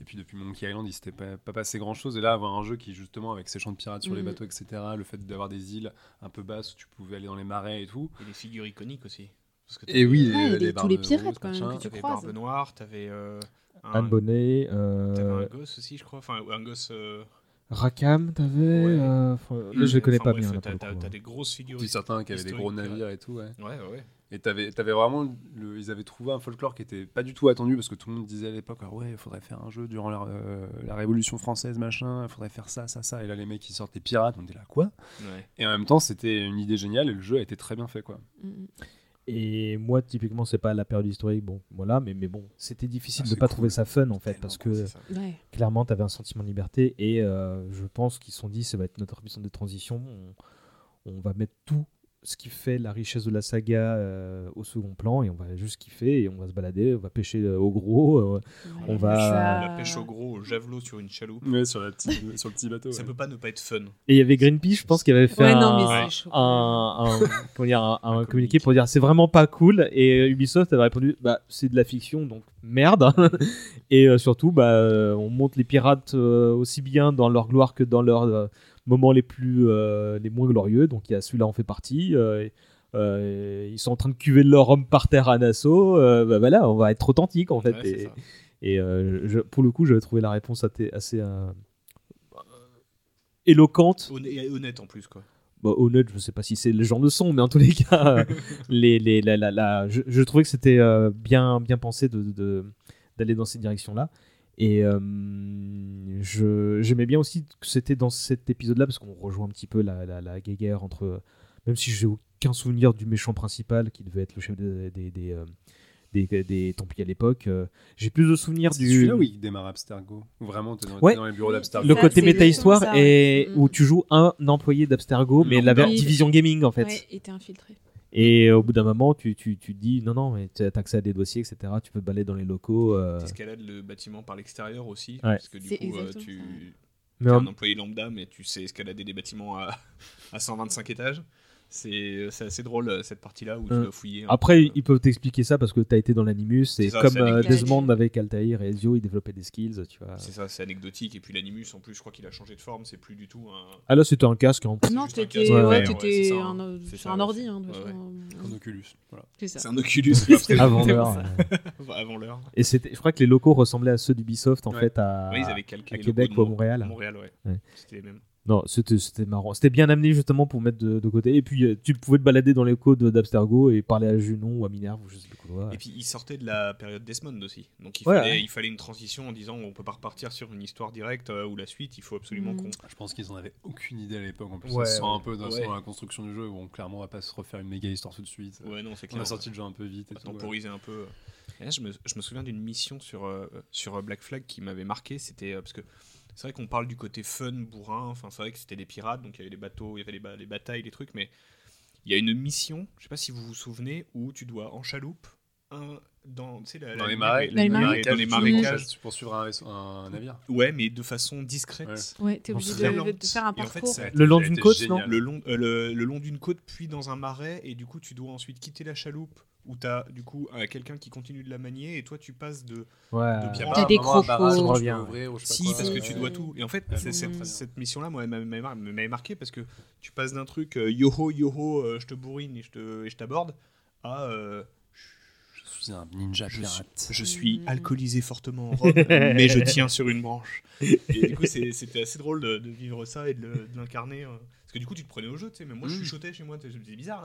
Et puis depuis Monkey Island, il s'était pas, pas passé grand chose. Et là, avoir un jeu qui, justement, avec ses champs de pirates sur les Mhm. bateaux, etc., le fait d'avoir des îles un peu basses où tu pouvais aller dans les marais et tout. Et les figures iconiques aussi. Parce que Et oui, Ouais, les, tous les pirates, roses, quand même, que tu T'avais croises. Barbe Noire, t'avais euh, un, Anne Bonnet, euh, t'avais un gosse aussi, je crois. Enfin, un gosse. euh, Rakam, t'avais. Ouais. euh, là, je les connais enfin, pas bref, bien. là, T'as des grosses figures. Puis certains qui avaient des gros navires et tout, ouais. Ouais, ouais, ouais. Et t'avais avais vraiment. Le, ils avaient trouvé un folklore qui était pas du tout attendu parce que tout le monde disait à l'époque Ah ouais, il faudrait faire un jeu durant la, euh, la Révolution française, machin, il faudrait faire ça, ça, ça. Et là, les mecs qui sortent les pirates, on était là, quoi? Ouais. Et en même temps, c'était une idée géniale et le jeu a été très bien fait, quoi. Mhm. Et moi, typiquement, c'est pas la période historique, bon, voilà, mais, mais bon, c'était difficile Ah, de pas cool. trouver ça fun en fait, parce que. Ouais. clairement, tu avais un sentiment de liberté et euh, je pense qu'ils se sont dit, ça va être notre émission de transition, on, on va mettre tout ce qui fait la richesse de la saga euh, au second plan et on va juste kiffer et on va se balader, on va pêcher euh, au gros. euh, On Ouais, va- ça- La pêche au gros, au javelot sur une chaloupe. Ouais, sur, la petite- sur le petit bateau. Ça ouais. peut pas ne pas être fun. Et il y avait Greenpeace, je pense, qui avait fait Ouais, un, non, un, un- comment dire, un- un Un communiqué pour dire c'est vraiment pas cool. Et Ubisoft avait répondu bah c'est de la fiction donc merde. et euh, surtout bah euh, on montre les pirates euh, aussi bien dans leur gloire que dans leurs euh, moments les plus euh, les moins glorieux. Donc il y a celui-là en fait partie. euh, euh, ils sont en train de cuver leur homme par terre à Nassau. euh, bah, voilà, on va être authentique en fait. Ouais, et ça. et je- pour le coup, j'avais trouvé la réponse assez, éloquente. Et honnête en plus, quoi. Bah, honnête, je sais pas si c'est le genre de son, mais en tous les cas, les, les, la, la- la- je, je trouvais que c'était euh, bien, bien pensé de, de- d'aller dans cette direction-là. Et euh, je, j'aimais bien aussi que c'était dans cet épisode-là, parce qu'on rejoint un petit peu la, la, la guéguerre entre. Même si j'ai aucun souvenir du méchant principal, qui devait être le chef des, des, des, euh, des, des Templiers à l'époque, euh, j'ai plus de souvenirs C'est du. celui-là où il démarre Abstergo. Vraiment, t'es dans, Ouais. dans les bureaux Oui, d'Abstergo. le côté méta-histoire et ouais. où Mm. tu joues un employé d'Abstergo, mais la ver- division gaming en fait. Ouais, et t'es infiltré. Et au bout d'un moment, tu, tu, tu te dis non, non, mais tu as accès à des dossiers, etc. Tu peux te balader dans les locaux. euh, T'escalades le bâtiment par l'extérieur aussi. Ouais. Parce que du coup, euh, tu. en- un employé lambda, mais tu sais escalader des bâtiments à, à 125 étages. C'est c'est assez drôle euh, cette partie-là où tu Euh, dois fouiller. un Après, peu. ils peuvent t'expliquer ça parce que tu as été dans l'animus. C'est Et ça, comme euh. Desmond avec Altair et Ezio, ils développaient des skills, tu vois. C'est ça, c'est anecdotique. Et puis l'animus, en plus, je crois qu'il a changé de forme. C'est plus du tout un. Ah là, c'était un casque. hein. Non, un casque. Ouais, ouais, ouais, un, hein. un ouais, ordi. Hein. Un Oculus. Voilà. C'est ça. C'est un Oculus. Avant l'heure. Avant l'heure. Et c'était, je crois que les locaux ressemblaient à ceux d'Ubisoft en fait à, Québec ou à Montréal. Montréal, ouais. Ouais. C'était les mêmes. Non, c'était, c'était marrant. C'était bien amené justement pour mettre de, de côté. Et puis euh, tu pouvais te balader dans les de- d'Abstergo et parler à Junon ou à Minerve ou je sais plus quoi. Et puis il sortait de la période Desmond aussi. Donc il, Ouais, fallait, ouais. il fallait une transition en disant on peut pas repartir sur une histoire directe euh, ou la suite, il faut absolument Mhm. qu'on. Je pense qu'ils en avaient aucune idée à l'époque. En plus, Ouais, ça se sent ouais. un peu dans, la construction du jeu. Bon, clairement, on va pas se refaire une méga histoire tout de suite. Ouais, non, c'est On clair. a sorti le jeu un peu vite. On Et tout, ouais. temporiser un peu. Et là, je, me, je me souviens d'une mission sur, euh, sur Black Flag qui m'avait marqué. C'était euh, parce que c'est vrai qu'on parle du côté fun, bourrin. Enfin, c'est vrai que c'était des pirates, donc il y avait les bateaux, il y avait les, ba- les batailles, les trucs. Mais il y a une mission, je sais pas si vous vous souvenez, où tu dois en chaloupe un dans, tu sais, la- Dans la les marais, Dans les dans marécages. Tu poursuivre un, navire. Ouais, mais de façon discrète. Ouais, t'es obligé de, faire un Et en fait, parcours. Le long d'une côte, génial. non? Le long, euh, le, le long d'une côte, puis dans un marais, et du coup, tu dois ensuite quitter la chaloupe où t'as du coup euh, quelqu'un qui continue de la manier, et toi, tu passes de. Ouais. de des je Si, quoi. parce que tu dois tout. Et en fait, bon, cette, cette mission-là, moi, elle m'avait mar- m'avait marqué parce que tu passes d'un truc euh, yoho, yoho, euh, je te bourrine et je te- et je t'aborde, à. euh, Je suis un ninja je, suis, pirate. je suis Mm. alcoolisé fortement en rhum, mais je tiens sur une branche. Et du coup, c'est- c'était assez drôle de, de vivre ça et de l'incarner. euh, parce que du coup, tu te prenais au jeu, tu sais. Même moi, je Mm. chuchotais chez moi, tu sais, c'est bizarre.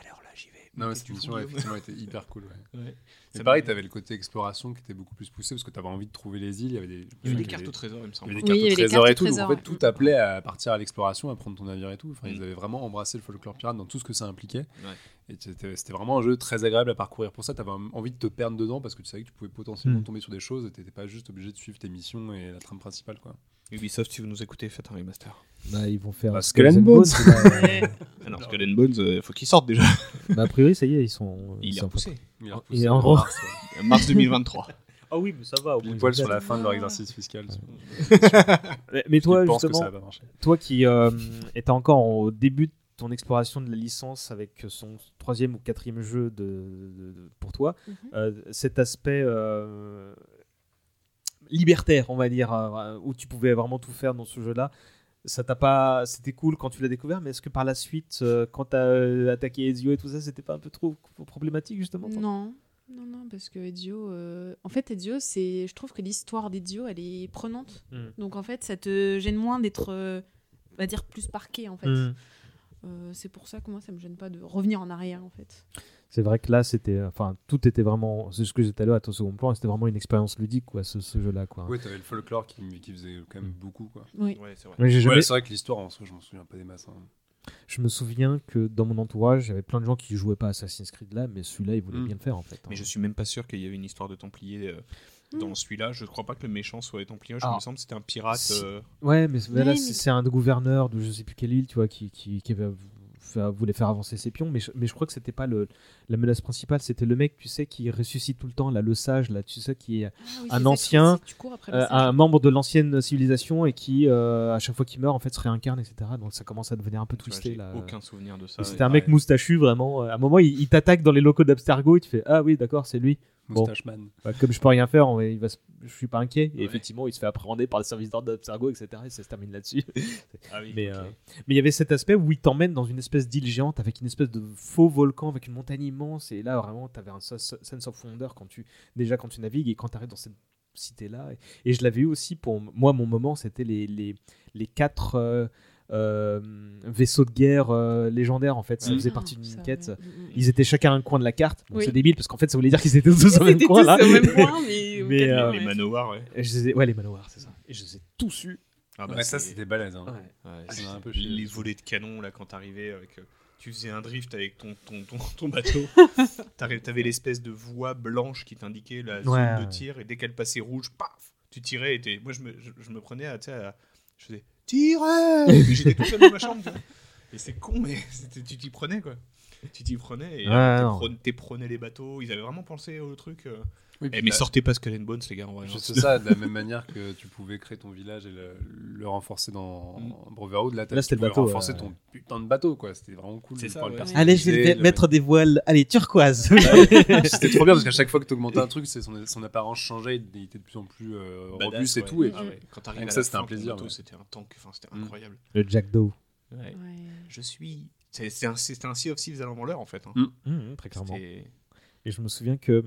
Alors là, j'y vais. Non, mais cette mission, Guillaume- effectivement, était hyper cool. Ouais. Ouais. C'est pareil, m'a- t'avais le côté exploration qui était beaucoup plus poussé parce que t'avais envie de trouver les îles. Il y avait des, Il y avait des il cartes au trésor, il me Il y semble. avait des Oui, cartes au trésor et tout. Donc en fait, tout appelait à partir à l'exploration, à prendre ton navire et tout. Enfin, Mm. ils avaient vraiment embrassé le folklore pirate dans tout ce que ça impliquait. Ouais. Et c'était vraiment un jeu très agréable à parcourir. Pour ça, t'avais envie de te perdre dedans parce que tu savais que tu pouvais potentiellement Mm. tomber sur des choses et t'étais pas juste obligé de suivre tes missions et la trame principale. Quoi. Ubisoft, si vous nous écoutez, faites un remaster. Bah, ils vont faire Bah, Skull and Bones. Ah non, Skull and Bones, il faut qu'ils sortent déjà. Bah, a priori, ça y est, ils sont. Il ils est sont- repoussé. Il a repoussé il est en mars, ouais. Mars 2023. Ah oui, mais ça va. au moins, poil sur la fin de leur exercice fiscal. Mais- Mais toi, que justement, ça va pas marcher. toi qui euh, étais encore au début de ton exploration de la licence avec son troisième ou quatrième jeu de, de- de- pour toi, Mhm. euh, cet aspect euh, libertaire, on va dire, euh, où tu pouvais vraiment tout faire dans ce jeu-là, ça t'a pas, c'était cool quand tu l'as découvert, mais est-ce que par la suite, euh, quand tu as attaqué Ezio et tout ça, c'était pas un peu trop problématique justement Non, non, non, parce que Ezio. euh, En fait, Ezio, c'est. Je trouve que l'histoire d'Ezio, elle est prenante. Mm. Donc, en fait, ça te gêne moins d'être. euh, On va dire plus parqué, en fait. Mm. Euh, c'est pour ça que moi, ça me gêne pas de revenir en arrière, en fait. C'est vrai que là, c'était, enfin, tout était vraiment, c'est ce que j'étais là à ton second plan, c'était vraiment une expérience ludique, quoi, ce, ce jeu-là, quoi. Ouais, t'avais le folklore qui, qui faisait quand même beaucoup. Quoi. Oui. Ouais, c'est vrai. Ouais, jamais- que l'histoire, en soi, je m'en souviens pas des masses. hein. Je me souviens que dans mon entourage, j'avais plein de gens qui jouaient pas à Assassin's Creed là, mais celui-là, ils voulaient Mm. bien le faire en fait. hein. Mais je suis même pas sûr qu'il y avait une histoire de Templier euh, dans Mm. celui-là. Je crois pas que le méchant soit les Templiers. Je Ah. me semble que c'était un pirate. Euh, Ouais, mais, mais là, mais- c'est un gouverneur de je sais plus quelle île, tu vois, qui, qui, qui avait- voulait faire avancer ses pions, mais je, mais je crois que c'était pas le, la menace principale, c'était le mec, tu sais, qui ressuscite tout le temps, là, le sage, là, tu sais, qui est Ah oui, un ancien, euh, un membre de l'ancienne civilisation et qui, euh, à chaque fois qu'il meurt, en fait, se réincarne, etc. Donc ça commence à devenir un peu twisté j'ai là. aucun souvenir de ça. C'était un mec Ouais. moustachu, vraiment. À un moment, il, il t'attaque dans les locaux d'Abstergo et tu fais Ah oui, d'accord, c'est lui. Bon. Moustache Man. Bah, comme je peux rien faire, on va- il va se- je suis pas inquiet. Et Ouais. effectivement, il se fait appréhender par le service d'ordre d'Abstergo, etc. Et ça se termine là-dessus. Ah oui, mais ok. euh, mais il y avait cet aspect où il t'emmène dans une espèce d'île géante avec une espèce de faux volcan, avec une montagne immense. Et là, vraiment, tu avais un sense of wonder quand tu, déjà quand tu navigues et quand tu arrives dans cette cité-là. Et, et je l'avais eu aussi pour moi, mon moment, c'était les, les, les quatre. euh, euh, vaisseaux de guerre euh, légendaires en fait, ça faisait Ah, partie d'une quête. Ils étaient chacun à un coin de la carte. Oui. C'est débile parce qu'en fait ça voulait dire qu'ils étaient tous au même coin tous là. au même coin, mais euh, Les ouais. manoirs, ouais. Je les ai- ouais, les manoirs, c'est ça. Et je les ai tous eus. Ah bah, Ouais, ça, c'était balèze. Hein. Ouais. Ouais, Ça c'est- m'a un peu chié, les volets de canon là quand t'arrivais avec euh, tu faisais un drift avec ton ton, ton, ton bateau t'avais l'espèce de voie blanche qui t'indiquait la zone Ouais, de tir et dès qu'elle passait rouge paf tu tirais et t'es- moi je me, je, je me prenais à, tu sais, à- je faisais puis j'étais tout seul dans ma chambre et c'est con mais tu t'y prenais quoi. Tu t'y prenais et Ouais, t'éprenais les bateaux. Ils avaient vraiment pensé au truc euh. Oui, Eh, puis mais là- sortez pas Skull and Bones les gars en. Juste ça, de la même manière que tu pouvais créer ton village et le, le renforcer dans Mm. Brotherhood, là, Là, c'était le bateau, renforcer euh. ton putain de bateau, quoi. C'était vraiment cool. C'est ça, ouais. Allez, je vais le mettre des voiles. Allez, turquoise. C'était trop bien parce qu'à chaque fois que tu augmentais un truc, c'est son, son apparence changeait, il était de plus en plus euh, Badass, robuste et ouais. tout. Et Ah quand t'arrives ça, c'était un plaisir, c'était un tank enfin c'était Mm. incroyable le Jack Doe. Ouais. Ouais. je suis c'est c'est un, c'est un Sea of Thieves à l'envers en fait hein. Mm. Mmh, très clairement. Et je me souviens que.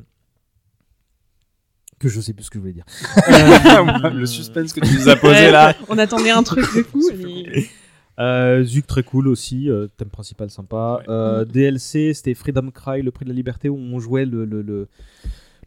Que je sais plus ce que je voulais dire. le suspense que tu nous as posé là. On attendait un truc de fou. mais- Euh, Zuc, très cool aussi. euh, thème principal sympa. Ouais. Euh. DLC, c'était Freedom Cry, le prix de la liberté, où on jouait le, le, le,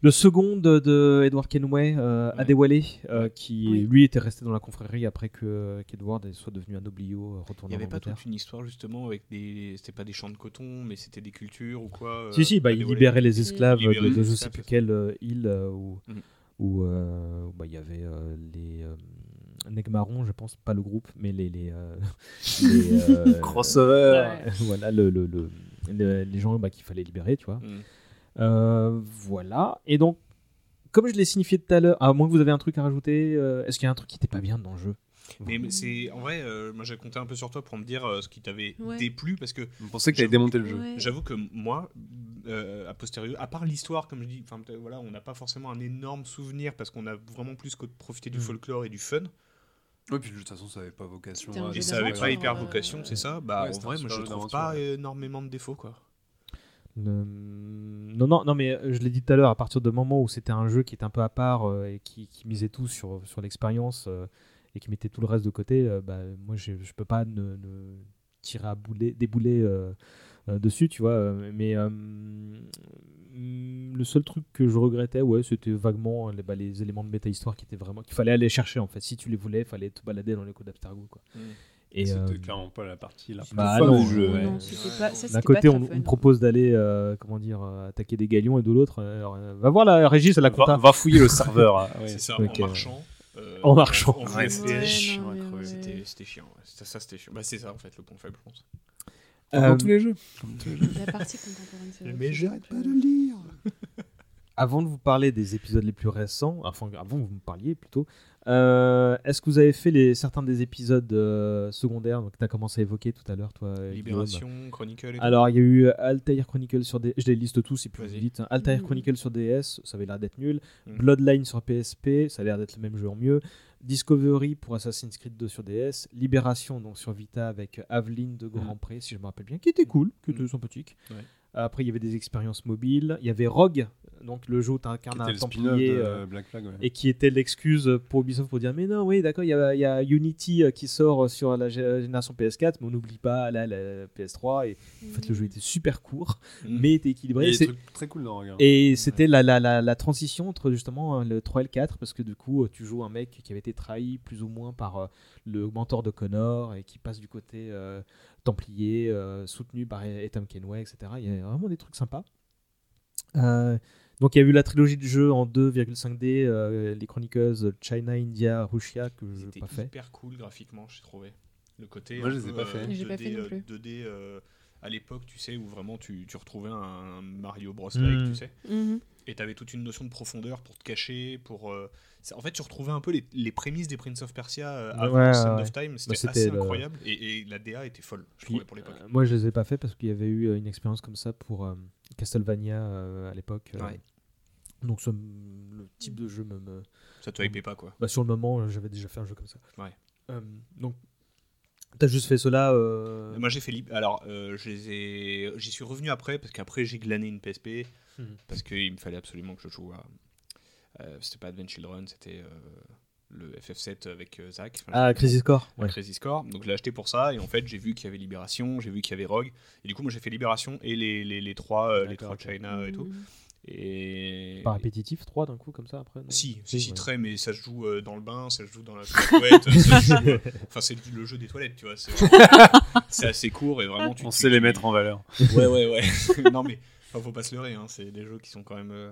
le second de, de Edward Kenway, euh, Ouais. Adewale, euh, qui Oui. lui était resté dans la confrérie après que qu'Edward soit devenu un oblio, euh, Il retourné n'y en avait pas toute une histoire justement avec des. C'était pas des champs de coton, mais c'était des cultures ou quoi euh, Si, si, bah, à il libérait les esclaves Il libérait de, de les je sais plus quelle euh, île euh, où, Mhm. où, euh, bah, il y avait euh, les euh, Negmarons, je pense, pas le groupe, mais les. les, euh, les, euh, Crossover. Ouais. voilà, le, le, le- le- les gens bah, qu'il fallait libérer, tu vois. Mm. Euh, voilà. Et donc, comme je l'ai signifié tout à l'heure, à moins que vous avez un truc à rajouter, euh, est-ce qu'il y a un truc qui n'était pas bien dans le jeu? Mais, mais c'est en vrai, euh, moi j'ai compté un peu sur toi pour me dire euh, ce qui t'avait Ouais. déplu parce que On pensait que t'avais démonté le jeu. Ouais. j'avoue que moi, euh, a posteriori, à part l'histoire, comme je dis, voilà, on n'a pas forcément un énorme souvenir parce qu'on a vraiment plus que de profiter du Mm. folklore et du fun. Ouais, puis de toute façon, ça avait pas vocation. À- Et ça avait d'aventure, pas hyper euh, vocation, c'est ça? Bah Ouais, en vrai, moi je trouve pas énormément de défauts quoi. Non, non, non, mais je l'ai dit tout à l'heure, à partir du moment où c'était un jeu qui était un peu à part euh, et qui, misait tout sur, l'expérience euh, et qui mettait tout le reste de côté, euh, bah, moi je, je peux pas ne, tirer à boulet, euh, euh, dessus, tu vois. euh, Mais euh, le seul truc que je regrettais, ouais, c'était vaguement les, bah, les éléments de méta-histoire qui étaient vraiment qu'il fallait aller chercher en fait. Si tu les voulais, il fallait te balader dans les codes d'Abstergo, quoi. Mm. Et C'était euh, clairement pas la partie la plus bah non, du jeu. ouais. Non, pas- ça, D'un côté, pas on, on propose d'aller, euh, comment dire, euh, attaquer des galions, et de l'autre, euh, va voir la Régis, elle a Va, compta. va fouiller le serveur. ouais. C'est ça, en marchant. euh, En marchant. En Ouais, FPS. c'était chiant. C'était c'était chiant. Ça, c'était chiant. Bah, c'est ça en fait le point faible, je pense. Euh, Dans tous les jeux. La partie contemporaine, c'est Mais j'arrête pas de lire. Avant de vous parler des épisodes les plus récents, enfin avant que vous me parliez plutôt, euh, est-ce que vous avez fait les, certains des épisodes euh, secondaires donc tu as commencé à évoquer tout à l'heure, toi Guillaume Libération, Chronicle et. Alors, il y a eu Altair Chronicle sur DS. Je les liste tous, Vas-y. dites. hein. Altair Mhm. Chronicle sur DS, ça avait l'air d'être nul. Mhm. Bloodline sur PSP, ça a l'air d'être le même jeu en mieux. Discovery pour Assassin's Creed 2 sur DS. Libération donc sur Vita avec Aveline de Grand Pré, si je me rappelle bien, qui était cool, qui était sympathique. Ouais. Après, il y avait des expériences mobiles. Il y avait Rogue, donc le jeu où tu incarnes un templier. de euh, Black Flag. ouais. et qui était l'excuse pour Ubisoft pour dire mais non oui d'accord il y a, il y a Unity euh, qui sort sur la gé- génération PS4 mais on n'oublie pas là la PS3 et en fait le jeu était super court Mm. mais était équilibré trucs très cool dans Rogue. hein. et c'était la, la, la, la transition entre justement le 3 et le 4 parce que du coup tu joues un mec qui avait été trahi plus ou moins par euh, le mentor de Connor et qui passe du côté euh, Templier euh, soutenu par Ethan Kenway etc il y a vraiment des trucs sympas Euh, donc il y a eu la trilogie du jeu en 2,5D euh, les Chronicles China India Russia que je n'ai pas fait hyper cool graphiquement, j'ai trouvé. Le côté. Moi, je les ai peu, pas fait. euh, J'ai pas fait 2D, non euh, plus. 2D euh, à l'époque, tu sais, où vraiment tu, tu retrouvais un Mario Bros. Mm. like, tu sais. Mhm. Et tu avais toute une notion de profondeur pour te cacher, pour. euh, En fait, tu retrouvais un peu les, les prémices des Prince of Persia euh, avant Ouais, Sand ouais, of Time. C'était c'était assez le- incroyable. Et, et la DA était folle, je Puis, trouvais, pour l'époque. euh, moi je les ai pas fait parce qu'il y avait eu euh, une expérience comme ça pour euh, Castlevania à l'époque Ouais. donc ce- le type de jeu me, me- Ça te hypait pas, quoi. Bah, sur le moment, j'avais déjà fait un jeu comme ça. Ouais. Donc, t'as juste fait cela. euh, Moi j'ai fait lib- alors euh, je les ai j'y suis revenu après parce qu'après j'ai glané une PSP Mhm. parce qu'il me fallait absolument que je joue à c'était pas Advent Children c'était euh, le FF7 avec euh, Zach Enfin, Ah, Crisis Core. Ouais. Crisis Core donc je l'ai acheté pour ça et en fait j'ai vu qu'il y avait Libération j'ai vu qu'il y avait Rogue et du coup moi j'ai fait Libération et les, les, les trois euh, les trois. China et tout et Pas répétitif, 3 d'un coup, comme ça après non si, si, si, ouais. très, mais ça se joue euh, dans le bain, ça se joue dans la toilette. euh, Enfin, c'est le jeu des toilettes, tu vois. C'est assez court et vraiment. Tu, On tu- sait les tu- mettre en valeur. Ouais, ouais, ouais. non, mais faut pas se leurrer. Hein. C'est des jeux qui sont quand même euh,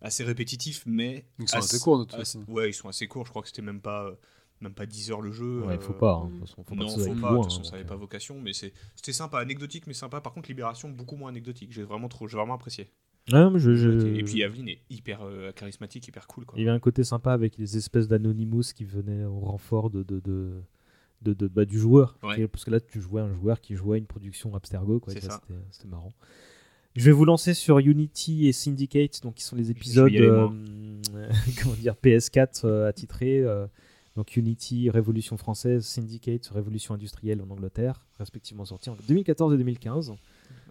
assez répétitifs, mais. Ils sont assez courts, de toute assez- façon. Ouais, ils sont assez courts. Je crois que c'était même pas, euh, même pas 10 heures le jeu. Ouais, euh, faut pas. hein, de toute façon, faut pas non, faut pas. De toute façon, hein, ça donc, avait euh. pas vocation, mais c'est- c'était sympa, anecdotique, mais sympa. Par contre, Libération, beaucoup moins anecdotique. J'ai vraiment trop, j'ai vraiment apprécié. Ouais, mais je- je- Et puis Aveline est hyper euh, charismatique, hyper cool, quoi. Il y avait un côté sympa avec les espèces d'Anonymous qui venaient au renfort de, de, de, de- de- bah, du joueur. Ouais. Parce que là, tu jouais un joueur qui jouait une production Abstergo. c'était marrant. Je vais vous lancer sur Unity et Syndicate, donc qui sont les épisodes euh, comment dire, PS4 euh, attitrés. euh, donc Unity, Révolution française, Syndicate, Révolution industrielle en Angleterre, respectivement sortis en 2014 et 2015.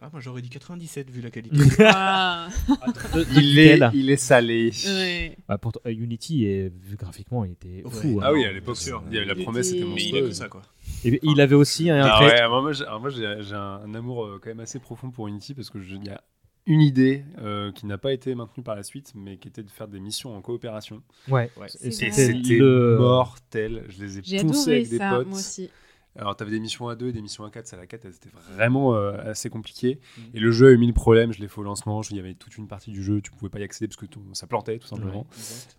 Ah, moi j'aurais dit 97 vu la qualité. Ah. Il est, Lequel il est salé. Ouais. Bah, pourtant, euh, Unity, est, vu graphiquement, il était Ouais. fou. hein. Ah oui, à l'époque, sûr. il y avait la promesse, était- c'était Mais il a que monstrueux. ça, quoi. Et il avait aussi un Ah ouais, moi, moi, j'ai- moi, j'ai j'ai un, un amour euh, quand même assez profond pour Unity parce que je- il y a une idée euh, qui n'a pas été maintenue par la suite, mais qui était de faire des missions en coopération. Ouais. Et c'était le- mortel. Je les ai J'ai poncés avec des ça, potes. moi aussi. Alors, tu avais des missions à 2 et des missions à 4. C'est à la 4, c'était vraiment euh, assez compliqué. Mm. Et le jeu a eu mille problèmes. Je l'ai fait au lancement. Il y avait toute une partie du jeu, tu pouvais pas y accéder parce que ton- ça plantait tout simplement.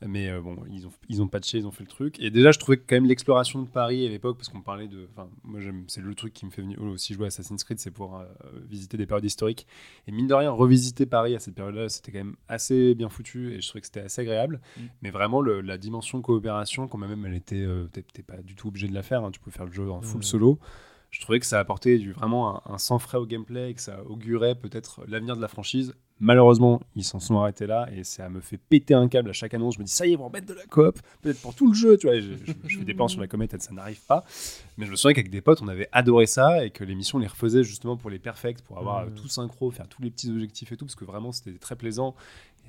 Ouais. Mais euh, bon, ils ont, ils ont patché, ils ont fait le truc. Et déjà, je trouvais que quand même l'exploration de Paris à l'époque, parce qu'on parlait de. Enfin, moi, c'est le truc qui me fait venir aussi jouer à Assassin's Creed, c'est pour euh, visiter des périodes historiques. Et mine de rien, revisiter Paris à cette période-là, c'était quand même assez bien foutu et je trouvais que c'était assez agréable. Mm. Mais vraiment, le- la dimension coopération, quand même, elle était. t'es t'es pas du tout obligé de la faire. hein, tu peux faire le jeu en full Mm. solo. Je trouvais que ça apportait du, vraiment un, un sang frais au gameplay et que ça augurait peut-être l'avenir de la franchise. Malheureusement, ils s'en sont arrêtés là et ça me fait péter un câble à chaque annonce. Je me dis, ça y est, ils vont remettre de la coop, peut-être pour tout le jeu. Tu vois, je, je- je fais des plans sur la comète et ça n'arrive pas. Mais je me souviens qu'avec des potes, on avait adoré ça et que l'émission on les refaisait justement pour les perfects, pour avoir euh, tout synchro, faire tous les petits objectifs et tout, parce que vraiment c'était très plaisant.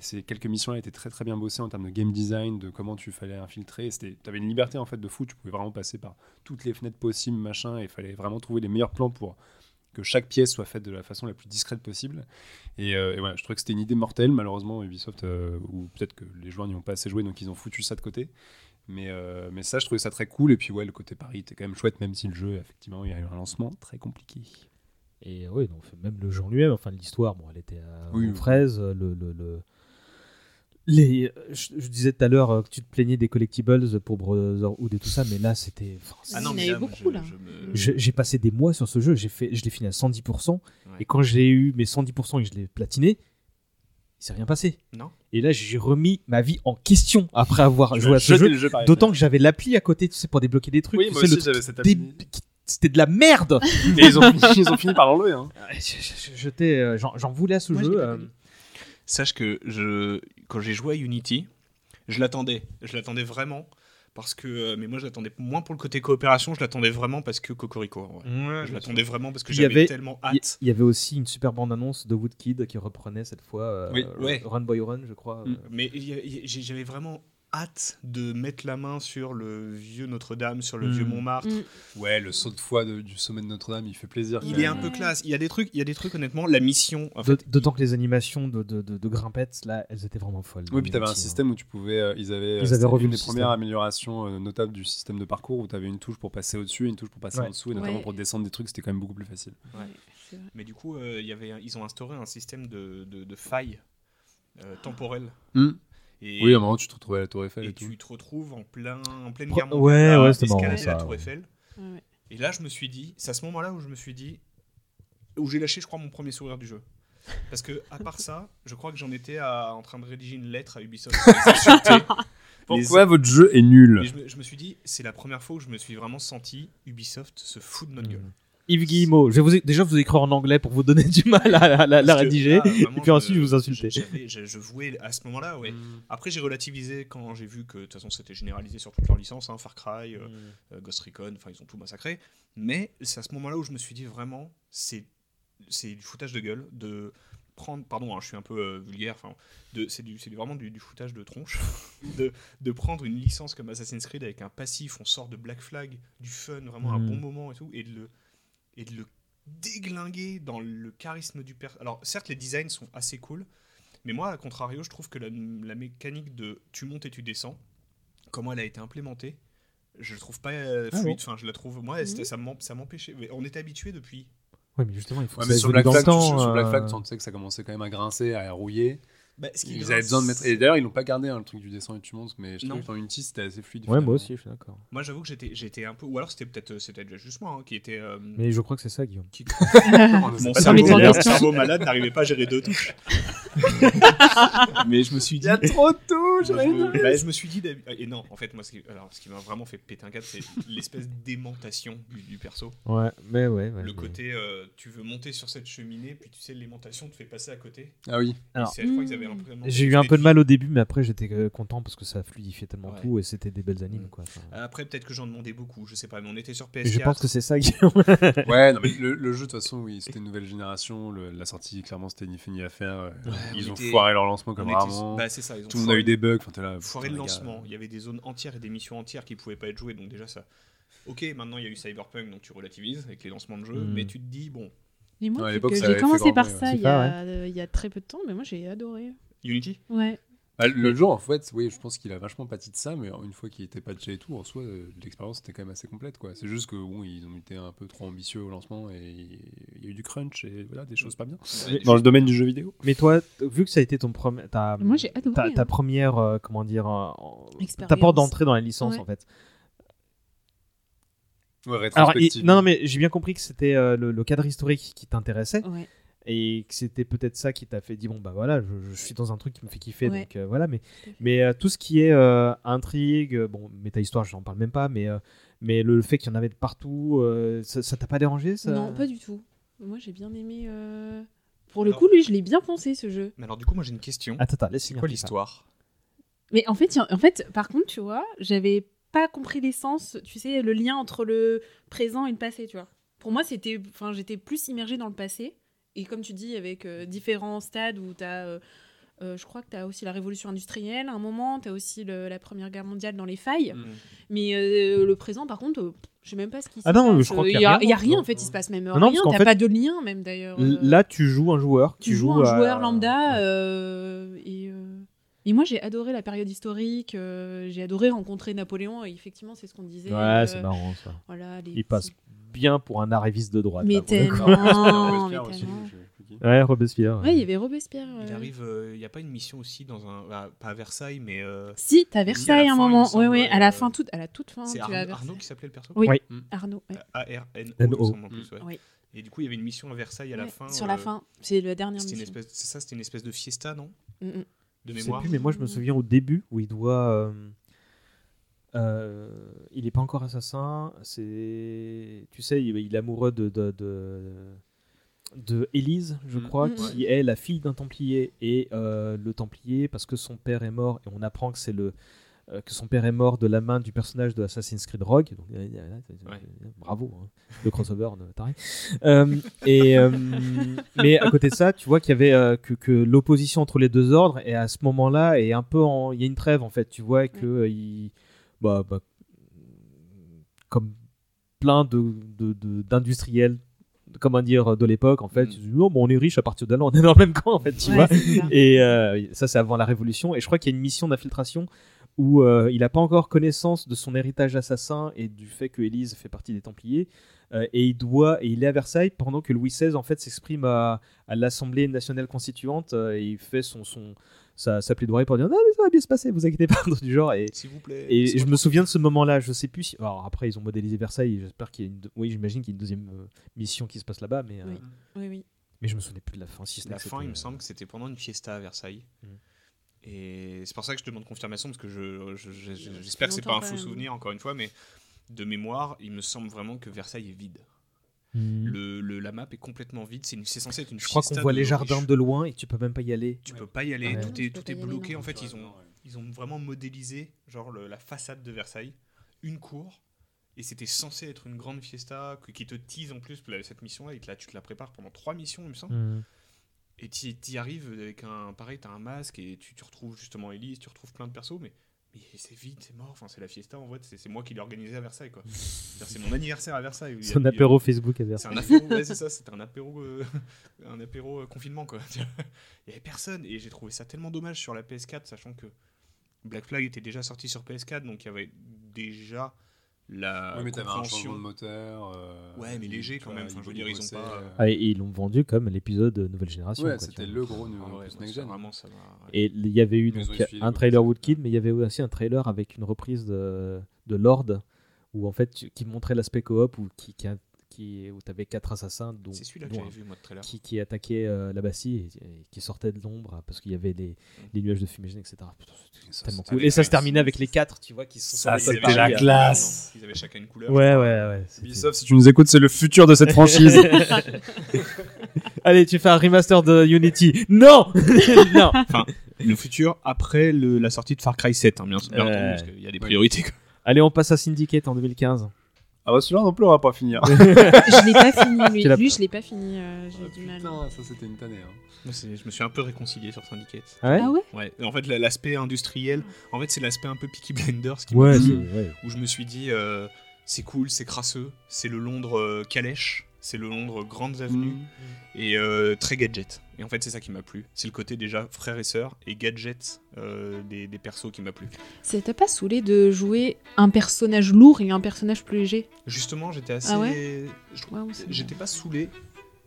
Ces quelques missions-là étaient très très bien bossées en termes de game design, de comment tu fallait infiltrer. Tu avais une liberté en fait de fou, tu pouvais vraiment passer par toutes les fenêtres possibles, machin, et il fallait vraiment trouver les meilleurs plans pour que chaque pièce soit faite de la façon la plus discrète possible. Et, euh, et voilà, je trouvais que c'était une idée mortelle. Malheureusement, Ubisoft, euh, ou peut-être que les joueurs n'y ont pas assez joué, donc ils ont foutu ça de côté. Mais, euh, mais ça, je trouvais ça très cool. Et puis, ouais, le côté Paris était quand même chouette, même si le jeu, effectivement, il y a eu un lancement très compliqué. Et oui, donc même le jeu en lui-même, enfin l'histoire, bon, elle était à Oui, aux oui. fraises. Le, le, le- Les, je, je disais tout à l'heure euh, que tu te plaignais des collectibles pour Brotherhood et tout ça, mais là c'était. Ah non, Il y en mais là, beaucoup, là. me- J'ai passé des mois sur ce jeu, j'ai fait, je l'ai fini à 110%, Ouais. et quand j'ai eu mes 110% et que je l'ai platiné, il s'est rien passé. Non. Et là, j'ai remis ma vie en question après avoir joué à ce jeu. D'autant que j'avais l'appli à côté, tu sais, pour débloquer des trucs. Oui, tu moi sais, aussi, j'avais cette appli. dé- C'était de la merde. Et ils ont, fini- ils ont fini par l'enlever. Hein. Je- je- j'étais, euh, J'en voulais à ce Moi, je jeu. l'ai pas euh, connu. Sache que je, quand j'ai joué à Unity, je l'attendais. Je l'attendais vraiment. Parce que, euh, mais moi, je l'attendais moins pour le côté coopération, je l'attendais vraiment parce que Cocorico. vrai. je l'attendais vraiment parce que j'avais tellement hâte. il y avait aussi une super bande-annonce de Woodkid qui reprenait cette fois euh, Oui, ouais. Run Boy Run, je crois. Mm. euh. Mais j'avais vraiment hâte de mettre la main sur le vieux Notre-Dame, sur le Mm. vieux Montmartre. Mm. Ouais, le saut de foi de- du sommet de Notre-Dame, il fait plaisir. Il quand est même. un peu classe. Il y a des trucs, il y a des trucs honnêtement. La mission, D'autant que les animations de, de, de, de grimpettes, là, elles étaient vraiment folles. Oui, puis tu avais un hein. système où tu pouvais. euh, ils avaient, Ils c'était avaient revu une des système. premières améliorations euh, notables du système de parcours où tu avais une touche pour passer au-dessus et une touche pour passer Ouais. en dessous, et notamment Ouais. pour descendre des trucs, c'était quand même beaucoup plus facile. Ouais. Mais du coup, euh, il y avait, ils ont instauré un système de, de, de failles euh, temporelles. Et, Oui, à un moment, tu te retrouvais à la Tour Eiffel et, et tout. tu te retrouves en, plein, en pleine guerre ouais, mondiale à ouais, c'était marrant, ça, la Tour ouais. Eiffel. Ouais, ouais. Et là, je me suis dit, c'est à ce moment-là où je me suis dit, où j'ai lâché, je crois, mon premier sourire du jeu. Parce que, à part ça, je crois que j'en étais à- en train de rédiger une lettre à Ubisoft. les. Pourquoi votre jeu est nul je me, je me suis dit, c'est la première fois où je me suis vraiment senti Ubisoft se fout de notre Mm. gueule. Yves Guillemot, je vais vous déjà vous écrire en anglais pour vous donner du mal à, la- rédiger, là, et puis ensuite je vous insulter. Je, je vouais à ce moment-là, ouais. Mm. Après, j'ai relativisé quand j'ai vu que de toute façon c'était généralisé sur toutes leurs licences, hein, Far Cry, euh, euh, Ghost Recon, enfin ils ont tout massacré. Mais c'est à ce moment-là où je me suis dit vraiment, c'est c'est du foutage de gueule de prendre, pardon, hein, je suis un peu euh, vulgaire, enfin, c'est du- c'est du- vraiment du, du foutage de tronche, de, de prendre une licence comme Assassin's Creed avec un passif, on sort de Black Flag, du fun, vraiment un Mhm. bon moment et tout, et de le, et de le déglinguer dans le charisme du personnage. Alors certes, les designs sont assez cool, mais moi, à contrario, je trouve que la, la mécanique de tu montes et tu descends, comment elle a été implémentée, je trouve pas euh, Ah fluide. Enfin, je la trouve. Moi, c'était- ça m'em- ça m'empêchait. mais On était habitué depuis. Ouais, mais justement, il faut Ouais, que mais ça sur évolue Black, dans Flag, le tu- temps. sur Black Flag, euh, tu sais que ça commençait quand même à grincer, à rouiller. Bah, ce qui Ils avaient besoin de mettre. Et d'ailleurs, ils l'ont pas gardé, hein, le truc du descend et tu montes, mais je trouve que dans Unity, c'était assez fluide. Ouais, moi aussi, je suis d'accord. Moi, j'avoue que j'étais, j'étais un peu. Ou alors, c'était peut-être, c'était déjà juste moi hein, qui était. euh, Mais je crois que c'est ça, Guillaume. qui- Mon cerveau, cerveau malade n'arrivait pas à gérer deux touches. mais je me suis dit. trop de touches, je, me, bah, je me suis dit. d'hab- Et non, en fait, moi, ce qui, alors, ce qui m'a vraiment fait péter un câble, c'est l'espèce d'aimantation du, du perso. Ouais, mais ouais. ouais, Le côté, euh, tu veux monter sur cette cheminée, puis tu sais, l'aimantation te fait passer à côté. Ah oui. Et Alors- c'est- je crois qu'ils avaient implémenté J'ai eu un peu de mal au début, mais après j'étais euh, content parce que ça fluidifiait tellement Ouais. tout et c'était des belles animes. Mm. Quoi. Enfin, Après, peut-être que j'en demandais beaucoup, je sais pas, mais on était sur PS4. et je pense que c'est ça, Guillaume. Ouais, non, mais le, le jeu, de toute façon, oui, c'était une nouvelle génération. le- la sortie, clairement, c'était ni fait ni à faire. euh, ils on ont était- foiré leur lancement on comme était- rarement. bah, ça, ils ont Tout le monde a eu foiré- des bugs. Enfin, là, foiré le lancement. Il y avait des zones entières et des missions entières qui pouvaient pas être jouées, donc déjà ça. Ok, maintenant il y a eu Cyberpunk, donc tu relativises avec les lancements de jeux, Mm. mais tu te dis, bon, Et moi, Ouais, à vu l'époque, que ça j'ai commencé par ça y, a, euh, il y a très peu de temps, mais moi j'ai adoré. Unity? Ouais. Bah, le jeu, en fait, oui, je pense qu'il a vachement pâti de ça, mais une fois qu'il était patché et tout, en soi, euh, l'expérience était quand même assez complète, quoi. C'est juste que, bon, ils ont été un peu trop ambitieux au lancement et il y a eu du crunch et voilà, des choses pas bien. Mais- Dans le domaine du jeu vidéo. Mais toi, vu que ça a été ton premier, ta, Moi, j'ai adoré, ta, ta hein. première, euh, comment dire, euh, ta porte d'entrée dans la licence Ouais. en fait. Ouais, Alors, rétrospective. non, non, mais j'ai bien compris que c'était euh, le, le cadre historique qui t'intéressait Ouais. Et que c'était peut-être ça qui t'a fait dire bon bah voilà, je, je suis dans un truc qui me fait kiffer, Ouais. donc euh, voilà. Mais mais euh, tout ce qui est euh, intrigue, bon, méta histoire, j'en parle même pas, mais euh, mais le fait qu'il y en avait de partout, euh, ça t'a pas dérangé ça? Non, pas du tout. Moi, j'ai bien aimé. euh, Pour le coup, lui, je l'ai bien pensé ce jeu. Mais alors, du coup, moi j'ai une question. Attends, attends, C'est quoi l'histoire? Mais en fait, en fait, par contre, tu vois, j'avais pas compris l'essence, tu sais, le lien entre le présent et le passé, tu vois. Pour moi, c'était, enfin, j'étais plus immergée dans le passé. Et comme tu dis, avec euh, différents stades où tu as, je crois que tu as aussi la révolution industrielle à un moment, tu as aussi le- la Première Guerre mondiale dans les failles. Mm. Mais euh, le présent, par contre, euh, je sais même pas ce qui se Ah non, passe. je crois Il qu'il y y a a, rien, il y a rien, non. en fait, il se passe même Non, non, parce rien. T'as fait- pas de lien, même d'ailleurs. Euh. Là, tu joues un joueur. Tu qui joues joue un à- joueur lambda euh, et, euh, et moi j'ai adoré la période historique, euh, j'ai adoré rencontrer Napoléon et effectivement c'est ce qu'on disait. Ouais, euh, c'est marrant ça. Voilà, les Il passe bien pour un arriviste de droite. Mais là, tellement, mais. Ouais, Robespierre. Ouais, il y avait Robespierre. Il euh. arrive, il n'y a pas une mission aussi dans un. ah, pas à Versailles, mais. euh, Si, t'as Versailles à un moment. semble, Ouais, ouais, à la euh, fin, toute, à la toute fin. C'est Arnaud, qui s'appelait le perso Oui, Oui. Arnaud. ouais. A-R-N-O, plus, ouais. Oui. Et du coup, il y avait une mission à Versailles à la fin. Sur la euh, fin, c'est la dernière mission. espèce, c'est ça, c'était une espèce de fiesta, non? Mm, mm. De Je sais mémoire. plus, mais moi je me souviens au début où il doit. Euh, il n'est pas encore assassin. C'est, tu sais, il, il est amoureux de de, de, de Élise, je Mm. crois, Mm, qui est la fille d'un Templier et euh, le Templier parce que son père est mort et on apprend que c'est le euh, que son père est mort de la main du personnage de Assassin's Creed Rogue. Donc, euh, euh, euh, Ouais. bravo, hein, le crossover de taré. Euh, et euh, mais à côté de ça, tu vois qu'il y avait euh, que, que l'opposition entre les deux ordres et à ce moment-là est un peu en, il y a une trêve en fait. Tu vois que euh, il, bah, bah, comme plein de de- de- d'industriels. comment dire de l'époque en fait ils disent, non bon on est riche à partir de là on est dans le même camp en fait tu Ouais, vois et euh, ça c'est avant la révolution et je crois qu'il y a une mission d'infiltration où euh, il n'a pas encore connaissance de son héritage assassin et du fait que Élise fait partie des Templiers. Euh, et il doit et il est à Versailles pendant que Louis XVI en fait s'exprime à, à l'Assemblée nationale constituante euh, et il fait son, son sa, sa plaidoirie pour dire non mais ça va bien se passer vous inquiétez pas du genre et S'il vous plaît. et je me souviens de ce moment-là je sais plus si alors après ils ont modélisé Versailles j'espère qu'il y a une oui j'imagine qu'il y a une deuxième euh, mission qui se passe là-bas mais euh, Oui. Oui, mais je me souvenais plus de la fin si La fin, il me euh, semble que c'était pendant une fiesta à Versailles. Mm. Et c'est pour ça que je demande confirmation, parce que je, je- je- je- j'espère que c'est pas un faux souvenir, encore une fois, mais de mémoire, il me semble vraiment que Versailles est vide. Hmm. Le, le- la map est complètement vide, c'est, une- c'est censé être une je crois qu'on voit les jardins de loin et tu peux même pas y aller Tu peux pas y aller, Ouais. tout tu est, tout est bloqué. En fait, ils ont, ils ont vraiment modélisé genre le- la façade de Versailles, une cour, et c'était censé être une grande fiesta qui te tease en plus la- cette mission-là, et que là tu te la prépares pendant trois missions, il me semble. Hmm. Et tu y arrives avec un. Pareil, t'as un masque et tu, tu retrouves justement Elise, tu retrouves plein de persos, mais, mais c'est vide, c'est mort. Enfin, c'est la fiesta en fait, c'est c'est moi qui l'ai organisé à Versailles quoi. C'est mon anniversaire à Versailles. C'est un apéro Facebook à C'est Versailles un apéro, ouais, c'est ça, c'était un apéro, euh, un apéro euh, confinement quoi. Il y avait personne et j'ai trouvé ça tellement dommage sur la PS4, sachant que Black Flag était déjà sorti sur PS4, donc il y avait déjà la Oui, mais t'avais un compréhension. changement de moteur. euh, Ouais, mais léger quand vois, même. Enfin, je veux dire, il ils ont pas, euh, Ah, et ils l'ont vendu comme l'épisode nouvelle génération. Ouais, c'était le gros nu- Ah ouais, plus non, next ça, gen. vraiment, ça va. ouais. Et il y avait eu donc, un le trailer Woodkid, mais il y avait aussi un trailer avec une reprise de, de Lord, où en fait, qui montrait l'aspect coop, où, qui, qui, a- qui, où tu avais quatre assassins, dont, C'est celui-là que dont j'avais un vu, moi, de trailer. qui, qui attaquait euh, la Bastille et, et qui sortait de l'ombre parce qu'il y avait les, les nuages de fumigène, etc. Putain, c'était ça, tellement c'était cool. avec Et ça se terminait avec les quatre, tu vois, qui se sont Ça, c'était la Paris, euh, classe. Ils avaient chacun une couleur. Ouais, ouais, ouais. Ubisoft, si tu nous écoutes, c'est le futur de cette franchise. Allez, tu fais un remaster de Unity. Non Non Enfin, le futur après le- la sortie de Far Cry 7, hein, bien, bien Ouais. entendu, parce qu'il y a des priorités. Allez, on passe à Syndicate en 2015. Ah bah celui-là non plus, on va pas finir. je l'ai pas fini, lui. Je l'ai pas fini. euh, J'ai Ah, du mal. Putain, ça c'était une tannée. hein. Je me suis un peu réconcilié sur Syndicate. Ah ouais Ah ouais Ouais, en fait, la- l'aspect industriel, en fait, c'est l'aspect un peu Peaky Blinders qui Ouais, m'a c'est- plu, ouais. où je me suis dit, euh, c'est cool, c'est crasseux, c'est le Londres euh, calèche, C'est le Londres grandes avenues et euh, très gadget. Et en fait, c'est ça qui m'a plu. C'est le côté déjà frère et sœur et gadget euh, des, des persos qui m'a plu. Ça t'a pas saoulé de jouer un personnage lourd et un personnage plus léger? Justement, j'étais assez. Ah ouais? J'étais pas saoulé,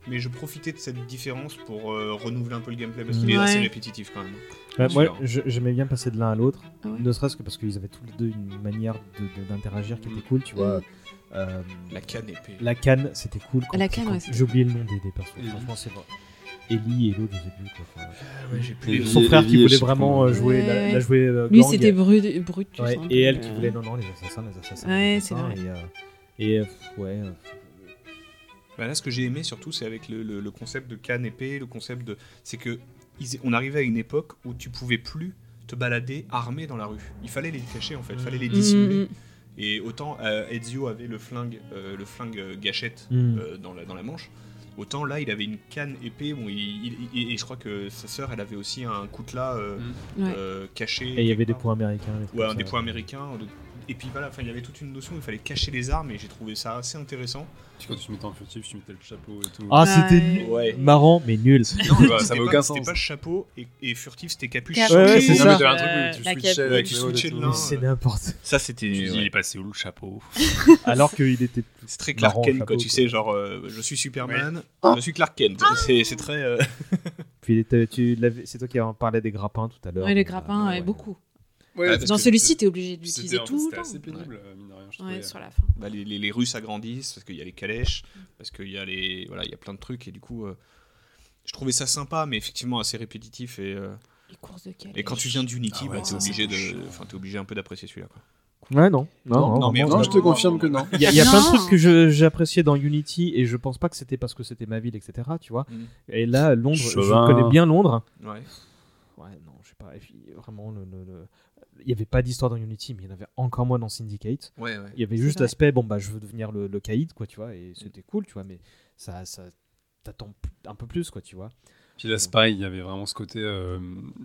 mais je profitais de cette différence pour euh, renouveler un peu le gameplay parce qu'il est Ouais. assez répétitif quand même. Ouais, moi, j'aimais bien passer de l'un à l'autre, Ah ouais ne serait-ce que parce qu'ils avaient tous les deux une manière de- de- d'interagir qui était cool, tu vois. Mm. Euh, La canne épée. La canne, c'était cool. quand- La canne, quand- ouais, c'était J'ai oublié le nom des, des. Ellie. Franchement, c'est vrai. Ellie et l'autre, je sais plus. Quoi. Enfin, ouais, j'ai plus les les noms. son frère Ellie, qui voulait vraiment jouer, Ouais, la, ouais. la jouer euh, Lui, c'était brut, brut tu Ouais, sens un et elle qui voulait non non les assassins les assassins Ouais, les c'est vrai. et, euh, et euh, ouais euh, Bah là, ce que j'ai aimé surtout, c'est avec le, le- le concept de canne épée, le concept de. C'est que ils- on arrivait à une époque où tu pouvais plus te balader armé dans la rue. Il fallait les cacher en fait, il fallait les dissimuler. Mm, Et autant euh, Ezio avait le flingue, euh, le flingue euh, gâchette Mm. euh, dans, la, dans la manche, autant là il avait une canne épée. Bon, il- il- il- et je crois que sa sœur, elle avait aussi un coutelas euh, Ouais. euh, caché. et il y avait des points américains Ouais, des points américains. de- Et puis voilà, enfin, il y avait toute une notion, il fallait cacher les armes et j'ai trouvé ça assez intéressant. Puis quand tu te mettais en furtif, tu mettais le chapeau et tout. ah Ouais. c'était Ouais. marrant mais nul Non, ça c'était pas- aucun C'était sens. pas chapeau et, et furtif, c'était capuche. Ouais, c'est Non, ça. mais t'avais un truc où tu switchais les switchais de l'un. c'est n'importe Ça, c'était. Ouais. il est passé où le chapeau? Alors qu'il était C'est très Clark Kent, quoi. Tu sais, genre, euh, je suis Superman, je suis Clark Kent. C'est c'est très. euh, puis c'est toi qui en parlais des grappins tout à l'heure Ouais, le donc, grappin, euh, ouais, beaucoup. Ouais, Dans celui-ci, t'es obligé de l'utiliser tout le c'était temps. assez pénible, euh, mine de rien, je Ouais, sur la fin. bah, les, les, les rues s'agrandissent parce qu'il y a les calèches, parce qu'il y a les. Voilà, il y a plein de trucs et du coup. euh, je trouvais ça sympa, mais effectivement assez répétitif. Et, euh, Les courses de calèche. et quand tu viens d'Unity, Ah ouais, bah, t'es obligé, de... enfin, t'es obligé un peu d'apprécier celui-là. Quoi. ouais non non Non, non, non, mais Non, je te confirme que non. Il y a, y a plein de trucs que apprécié dans Unity et je pense pas que c'était parce que c'était ma ville, etc. Tu vois. Mm. Et là, Londres, je connais bien Londres. Ouais. Ouais, non, je sais pas. Et puis, vraiment, le, le- le- il y avait pas d'histoire dans Unity, mais il y en avait encore moins dans Syndicate. Ouais, ouais. Il y avait juste l'aspect, bon, bah, je veux devenir le, le caïd, quoi, tu vois, et c'était cool, tu vois, mais ça, ça t'attends un peu plus, quoi, tu vois. Puis là, c'est pareil, il y avait vraiment ce côté euh,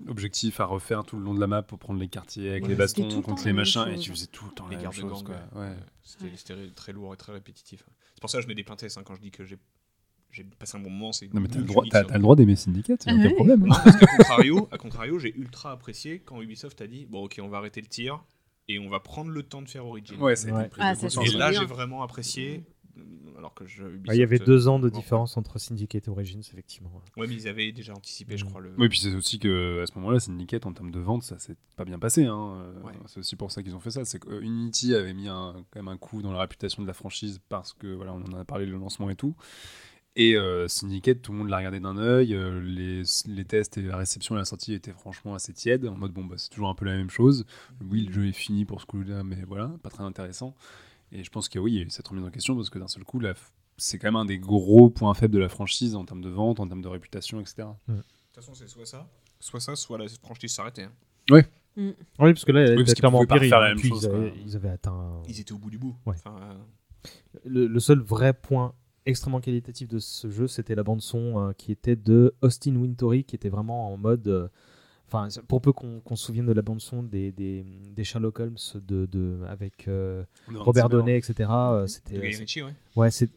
objectif à refaire tout le long de la map pour prendre les quartiers avec Ouais, les bastons le contre les la machins, et tu faisais tout le temps Les la même chose. gang, quoi. C'était très lourd et très répétitif. C'est pour ça que je mets des pintes hein, quand je dis que j'ai j'ai passé un bon moment. c'est Non, mais t'as le droit, t'as- le droit d'aimer Syndicate, y a Ah aucun ouais. problème. hein. Non, parce qu'à contrario, à contrario, j'ai ultra apprécié quand Ubisoft a dit bon ok on va arrêter le tir et on va prendre le temps de faire Origin. Ouais, ça a été Ouais. Ah, de ça, conscience. Et c'est là bien. j'ai vraiment apprécié. euh, Alors que je, Ubisoft, Bah, il y avait deux ans de bon, différence entre Syndicate et Origins, effectivement. Ouais, mais ils avaient déjà anticipé, je Mm. crois. Le... Oui, puis c'est aussi que à ce moment-là, Syndicate en termes de vente, ça s'est pas bien passé. hein. Euh, Ouais. C'est aussi pour ça qu'ils ont fait ça. C'est que euh, Unity avait mis un, quand même un coup dans la réputation de la franchise parce que voilà, on en a parlé le lancement et tout. Et euh, Syndicate, tout le monde l'a regardé d'un œil. euh, les, les tests et la réception et la sortie étaient franchement assez tièdes. En mode bon, bah, c'est toujours un peu la même chose. Oui, le jeu est fini pour ce coup-là, mais voilà, pas très intéressant. Et je pense que oui, il y a eu cette remise en question parce que d'un seul coup, c'est quand même un des gros points faibles de la franchise en termes de vente, en termes de réputation, etc. De toute façon, c'est soit ça, soit ça, soit la franchise s'arrêtait. hein. Oui, parce que là, Oui, parce clairement ils, ils avaient atteint. Ils étaient au bout du bout. Ouais. Enfin, euh, Le, le seul vrai point extrêmement qualitatif de ce jeu, c'était la bande son euh, qui était de Austin Wintory, qui était vraiment en mode. euh, Enfin, pour peu qu'on qu'on se souvienne de la bande son des, des, des Sherlock Holmes de, de, avec euh, Robert. Downey, etc. euh, c'était. ouais. Ouais, c'est.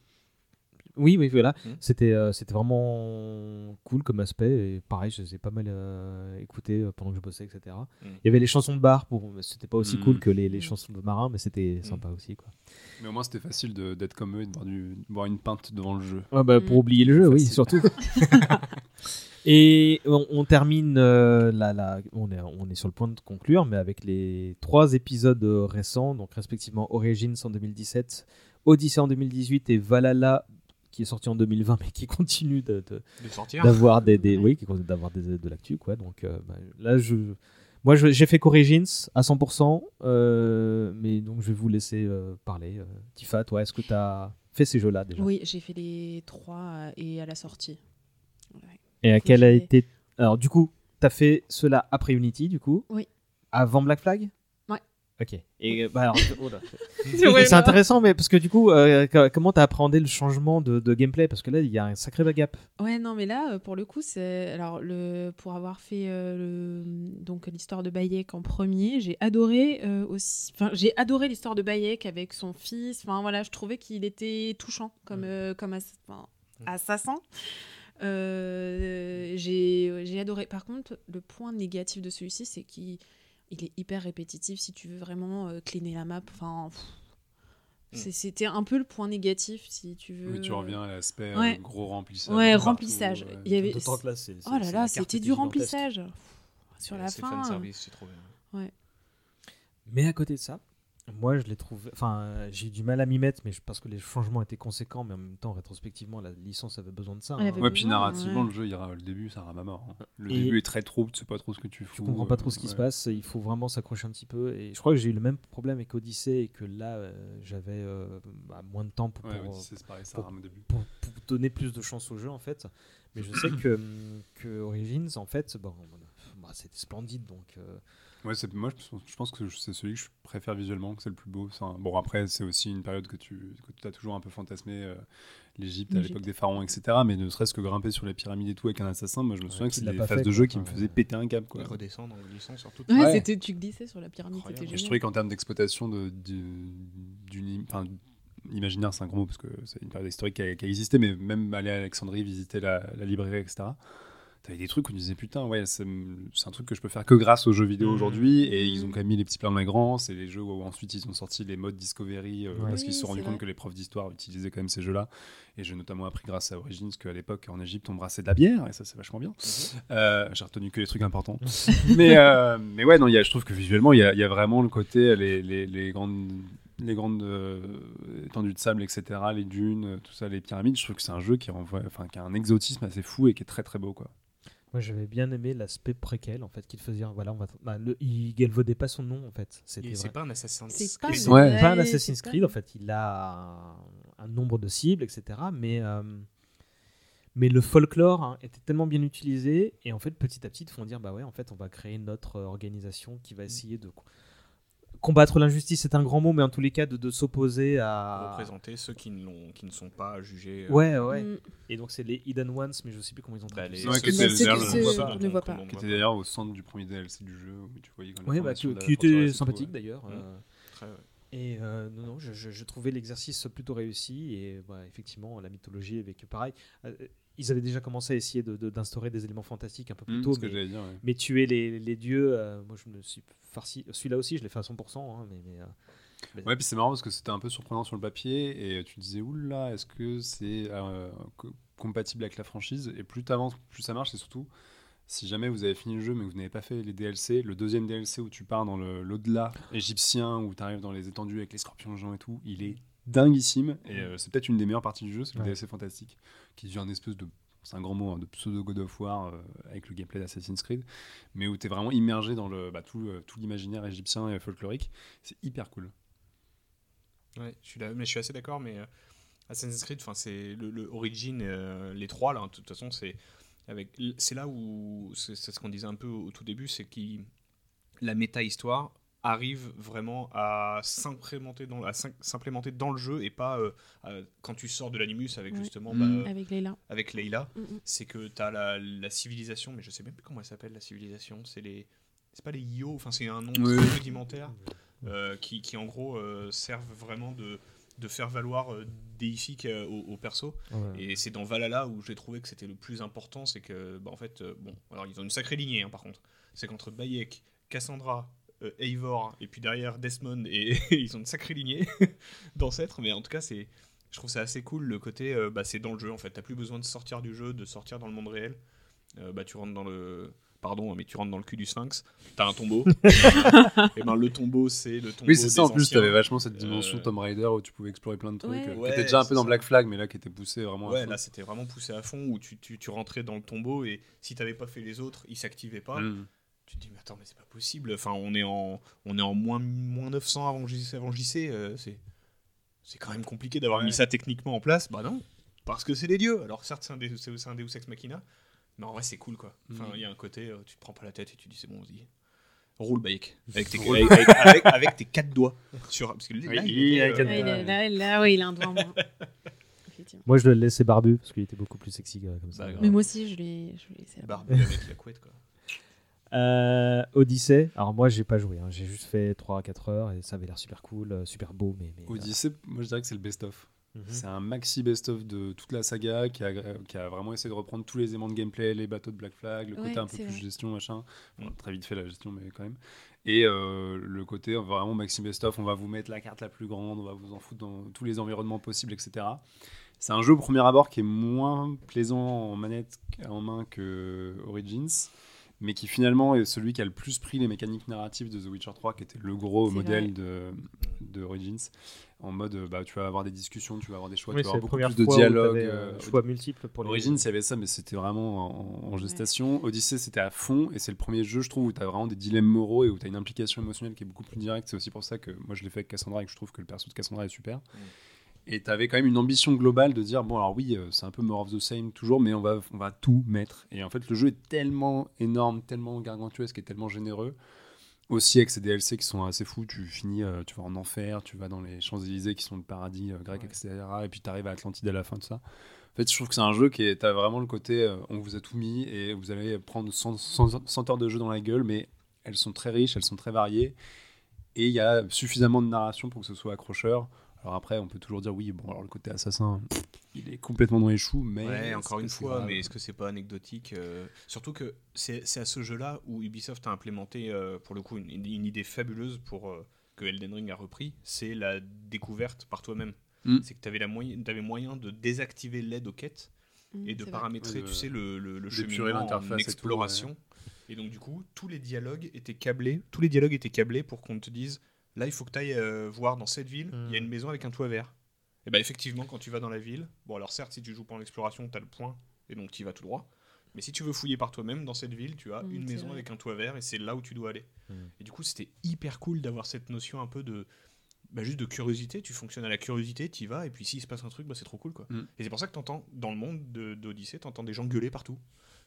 Oui, oui, voilà. Mm. C'était, euh, c'était vraiment cool comme aspect. Et pareil, je les ai pas mal euh, écoutés euh, pendant que je bossais, etc. Mm. Il y avait les chansons de bar. Pour... C'était pas aussi Mm. cool que les, les chansons de marin, mais c'était sympa aussi, quoi. Mais au moins, c'était facile de- d'être comme eux et de boire, du- de boire une pinte devant le jeu. Ouais, bah, pour oublier le jeu, oui, surtout. Et on, on termine euh, là, là, on est, on est sur le point de conclure, mais avec les trois épisodes euh, récents, donc respectivement Origins en 2017, Odyssey en 2018 et Valhalla qui est sorti en 2020 mais qui continue de- de, De sortir. d'avoir des, des oui qui continue d'avoir des, de l'actu quoi donc euh, bah, là je moi je- j'ai fait qu'Origins à 100% euh, mais donc je vais vous laisser euh, parler euh, Tifa toi est-ce que tu as fait ces jeux là déjà? Oui, j'ai fait les trois et à la sortie. Ouais. et à quel a été alors du coup tu as fait cela après Unity du coup? Oui. avant Black Flag? Ok. Et euh, bah, alors, oh c'est intéressant, mais parce que du coup, euh, co- comment t'as appréhendé le changement de, de gameplay? Parce que là, il y a un sacré gap. Ouais, non, mais là, euh, pour le coup, c'est. Alors, le... pour avoir fait euh, le... donc l'histoire de Bayek en premier, j'ai adoré euh, aussi. Enfin, j'ai adoré l'histoire de Bayek avec son fils. Enfin, voilà, je trouvais qu'il était touchant comme, euh, comme ass- enfin, assassin. Euh, j'ai j'ai adoré. Par contre, le point négatif de celui-ci, c'est qu'il il est hyper répétitif si tu veux vraiment euh, cleaner la map. Enfin. c'est- C'était un peu le point négatif, si tu veux. Mais tu reviens à l'aspect euh, Ouais. gros remplissage. Ouais, partout, remplissage. ouais. Il y avait... D'autant que là, c'est- oh là là, c'était était du remplissage. Sur Ouais, la c'est fin. c'est trop bien. Ouais. Mais à côté de ça, moi, je l'ai trouvé. Enfin, euh, j'ai eu du mal à m'y mettre, mais je- parce que les changements étaient conséquents, mais en même temps, rétrospectivement, la licence avait besoin de ça. Hein. Ouais, puis narrativement, ouais. le jeu, il le début, ça rame à mort. hein. Le Et- début est très trouble, tu sais pas trop ce que tu fous. Tu comprends pas euh, trop ce qui se ouais. passe, il faut vraiment s'accrocher un petit peu. Et je crois que j'ai eu le même problème avec Odyssey et que là, euh, j'avais euh, bah, moins de temps pour, Ouais, pour, Odyssey, c'est pareil, ça pour- rame au début. pour- pour donner plus de chance au jeu en fait. Mais je sais que, que Origins, en fait, bon, bah, c'était splendide donc. Ouais, c'est moi je pense- que c'est celui que je préfère visuellement, que c'est le plus beau. Bon après c'est aussi une période que tu que tu as toujours un peu fantasmé euh, l'Égypte à l'époque des pharaons etc. Mais ne serait-ce que grimper sur les pyramides et tout avec un assassin, moi je me souviens que c'est l'a des phases fait, de jeu qui me faisaient péter un câble quoi. Redescendre en glissant sur toute Ouais, Ouais. c'était tu glissais sur la pyramide, c'était. Et génial. je trouvais qu'en termes d'exploitation de, du- d'une enfin, imaginaire, c'est un grand mot parce que c'est une période historique qui a, qui a existé, mais même aller à Alexandrie, visiter la, la librairie, etc. T'avais des trucs où tu disais putain, ouais, c'est un truc que je peux faire que grâce aux jeux vidéo Mhm. aujourd'hui. Et ils ont quand même mis les petits plans grands. C'est les jeux où ensuite ils ont sorti les modes Discovery euh, parce qu'ils se sont rendus compte que les profs d'histoire utilisaient quand même ces jeux-là. Et j'ai notamment appris grâce à Origins qu'à l'époque en Égypte on brassait de la bière et ça c'est vachement bien. Euh, j'ai retenu que les trucs importants. mais, euh, mais ouais, non, il y a, je trouve que visuellement il y a, y a vraiment le côté les, les, les grandes les grandes euh, étendues de sable, etc., les dunes, tout ça, les pyramides. Je trouve que c'est un jeu qui renvoie, enfin, qui a un exotisme assez fou et qui est très très beau, quoi. Moi, j'avais bien aimé l'aspect préquel en fait qu'il faisait. Voilà, on va. bah, le, il galvaudait pas son nom en fait. C'est pas un Assassin's C'est Creed. pas C'est Ouais. pas un Assassin's c'est pas- Creed en fait. Il a un, un nombre de cibles, etc. Mais euh, mais le folklore hein, était tellement bien utilisé et en fait petit à petit ils font dire bah ouais en fait on va créer notre euh, organisation qui va essayer de combattre l'injustice c'est un grand mot mais en tous les cas de, de s'opposer à représenter ceux qui ne, l'ont- qui ne sont pas jugés. euh, ouais ouais Mm. et donc c'est les hidden ones mais je sais plus comment ils ont bah, traduit les-. Ouais, ne Qui était d'ailleurs au centre du premier DLC du jeu où tu voyais quand Ouais, bah, qui, qui était sympathique ouais. d'ailleurs. Mm. euh, Très, ouais. Et euh, non, non, je, je- je trouvais l'exercice plutôt réussi. Et bah, effectivement, la mythologie avec pareil. euh, ils avaient déjà commencé à essayer de- de- d'instaurer des éléments fantastiques un peu plus Mmh, tôt. que mais, dire, ouais. mais tuer les, les dieux, euh, moi je me suis farci. Celui-là aussi, je l'ai fait à 100%. hein, mais, mais, euh, mais- Ouais, puis c'est marrant parce que c'était un peu surprenant sur le papier et tu disais oula, est-ce que c'est euh, co- compatible avec la franchise? Et plus t'avances, plus ça marche et surtout, si jamais vous avez fini le jeu mais que vous n'avez pas fait les DLC, le deuxième DLC où tu pars dans l'au-delà égyptien, où tu arrives dans les étendues avec les scorpions géants et tout, il est dinguissime et euh, c'est peut-être une des meilleures parties du jeu, c'est le Ouais. DLC fantastique qui devient un espèce de c'est un grand mot, hein, de pseudo God of War euh, avec le gameplay d'Assassin's Creed, mais où tu es vraiment immergé dans le, bah, tout, euh, tout l'imaginaire égyptien et folklorique. C'est hyper cool. Ouais, je suis là, mais je suis assez d'accord. Mais euh, Assassin's Creed, enfin c'est le, le Origin, les trois là. De toute façon, c'est avec, c'est là où c'est c'est ce qu'on disait un peu au, tout début, c'est que la méta histoire arrive vraiment à s'implémenter dans, à s'implémenter dans le jeu et pas euh, euh, quand tu sors de l'animus avec Ouais. justement Mm. bah, Avec Leila. avec Leila, Mm, mm. c'est que tu as la, la civilisation, mais je sais même plus comment elle s'appelle la civilisation. C'est les, c'est pas les Io, enfin c'est un nom Oui. rudimentaire euh, qui, qui en gros euh, servent vraiment de, de faire valoir euh, déifique euh, au, au perso. Ouais. Et c'est dans Valhalla où j'ai trouvé que c'était le plus important, c'est que bah, en fait, euh, bon, alors ils ont une sacrée lignée hein, par contre. C'est qu'entre Bayek, Cassandra, Eivor et puis derrière Desmond et ils ont une sacrée lignée d'ancêtres, mais en tout cas c'est je trouve ça assez cool le côté euh, bah, c'est dans le jeu en fait t'as plus besoin de sortir du jeu de sortir dans le monde réel Euh, bah tu rentres dans le pardon mais tu rentres dans le cul du sphinx t'as un tombeau et ben le tombeau c'est le tombeau Oui, c'est ça. En plus, anciens. tu avais vachement cette dimension Euh, Tomb Raider où tu pouvais explorer plein de trucs. Ouais. euh, Ouais, déjà un peu dans ça. Black Flag, mais là qui était poussé vraiment à Ouais, fond. là c'était vraiment poussé à fond où tu, tu, tu rentrais dans le tombeau et si t'avais pas fait les autres, ils s'activaient pas. Mm. Tu te dis, mais attends, mais c'est pas possible. Enfin, on est en, on est en moins, moins 900 avant JC. Avant JC euh, c'est, c'est quand même compliqué d'avoir Ouais. mis ça techniquement en place. Bah non, parce que c'est les dieux. Alors certes, c'est un, Deus- c'est un Deus Ex Machina, mais en vrai, c'est cool quoi. Enfin, il Mhm. y a un côté, euh, tu te prends pas la tête et tu dis, c'est bon, on se dit. Roule bike. Avec tes, avec, avec- avec- avec tes quatre doigts. Sur, parce que là, Oui, il il a euh, quatre il est- là, là, oui, il a un doigt en moins. Moi, je le laissais barbu parce qu'il était beaucoup plus sexy euh, comme ça. Bah, Mais moi aussi, je l'ai je l'ai laissé là-bas. barbu avec la couette, quoi. Euh, Odyssey. Alors, moi, j'ai pas joué. hein. J'ai juste fait 3-4 heures et ça avait l'air super cool, euh, super beau. Mais, mais, Odyssey, moi je dirais que c'est le best-of. Mhm. C'est un maxi best-of de toute la saga qui a, qui a vraiment essayé de reprendre tous les éléments de gameplay, les bateaux de Black Flag, le Ouais, côté un peu plus vrai. gestion, machin. Bon, très vite fait la gestion, mais quand même. Et euh, le côté vraiment maxi best-of, on va vous mettre la carte la plus grande, on va vous en foutre dans tous les environnements possibles, etc. C'est un jeu au premier abord qui est moins plaisant en manette en main que Origins, mais qui finalement est celui qui a le plus pris les mécaniques narratives de The Witcher 3, qui était le gros modèle de, de Origins. En mode, euh, bah, tu vas avoir des discussions, tu vas avoir des choix, Oui, tu vas avoir beaucoup plus de fois où dialogue. t'avais, euh, euh, choix multiples pour les- Origins, il y avait ça, mais c'était vraiment en, en gestation. Odyssey, c'était à fond, et c'est le premier jeu, je trouve, où tu as vraiment des dilemmes moraux et où tu as une implication émotionnelle qui est beaucoup plus directe. C'est aussi pour ça que moi, je l'ai fait avec Cassandra et que je trouve que le perso de Cassandra est super. Et tu avais quand même une ambition globale de dire bon, alors oui, euh, c'est un peu more of the same toujours, mais on va, on va tout mettre. Et en fait, le jeu est tellement énorme, tellement gargantuesque et tellement généreux. Aussi avec ces DLC qui sont assez fous, tu finis, euh, tu vas en enfer, tu vas dans les Champs-Élysées qui sont le paradis euh, grec, etc. Et puis tu arrives à Atlantide à la fin de ça. En fait, je trouve que c'est un jeu qui est, as vraiment le côté, on vous a tout mis et vous allez prendre 100, 100 100 heures de jeu dans la gueule, mais elles sont très riches, elles sont très variées. Et il y a suffisamment de narration pour que ce soit accrocheur. Alors après, on peut toujours dire oui, bon, alors le côté assassin, il est complètement dans les choux, mais. Ouais, encore est-ce une fois, mais est-ce que c'est pas anecdotique euh, Surtout que c'est à ce jeu-là où Ubisoft a implémenté, euh, pour le coup, une, une idée fabuleuse pour euh, que Elden Ring a repris, c'est la découverte par toi-même. Mm. C'est que tu avais, avais moyen de désactiver l'aide aux quêtes Mm, et de vrai. paramétrer, tu sais, le, le, le cheminement l'interface en et tout, exploration. Et donc, du coup, tous les dialogues étaient câblés, tous les dialogues étaient câblés pour qu'on te dise là, il faut que tu ailles voir dans cette ville, il y a une maison avec un toit vert. Et bah, effectivement, quand tu vas dans la ville, bon, alors certes, si tu joues pas en exploration, tu as le point, et donc tu y vas tout droit. Mais si tu veux fouiller par toi-même, dans cette ville, tu as Mm, une maison vrai. avec un toit vert, et c'est là où tu dois aller. Mm. Et du coup, c'était hyper cool d'avoir cette notion un peu de. Bah, juste de curiosité, tu fonctionnes à la curiosité, tu y vas, et puis s'il se passe un truc, bah, c'est trop cool quoi. Et c'est pour ça que t'entends, dans le monde de- d'Odyssée, t'entends des gens gueuler partout,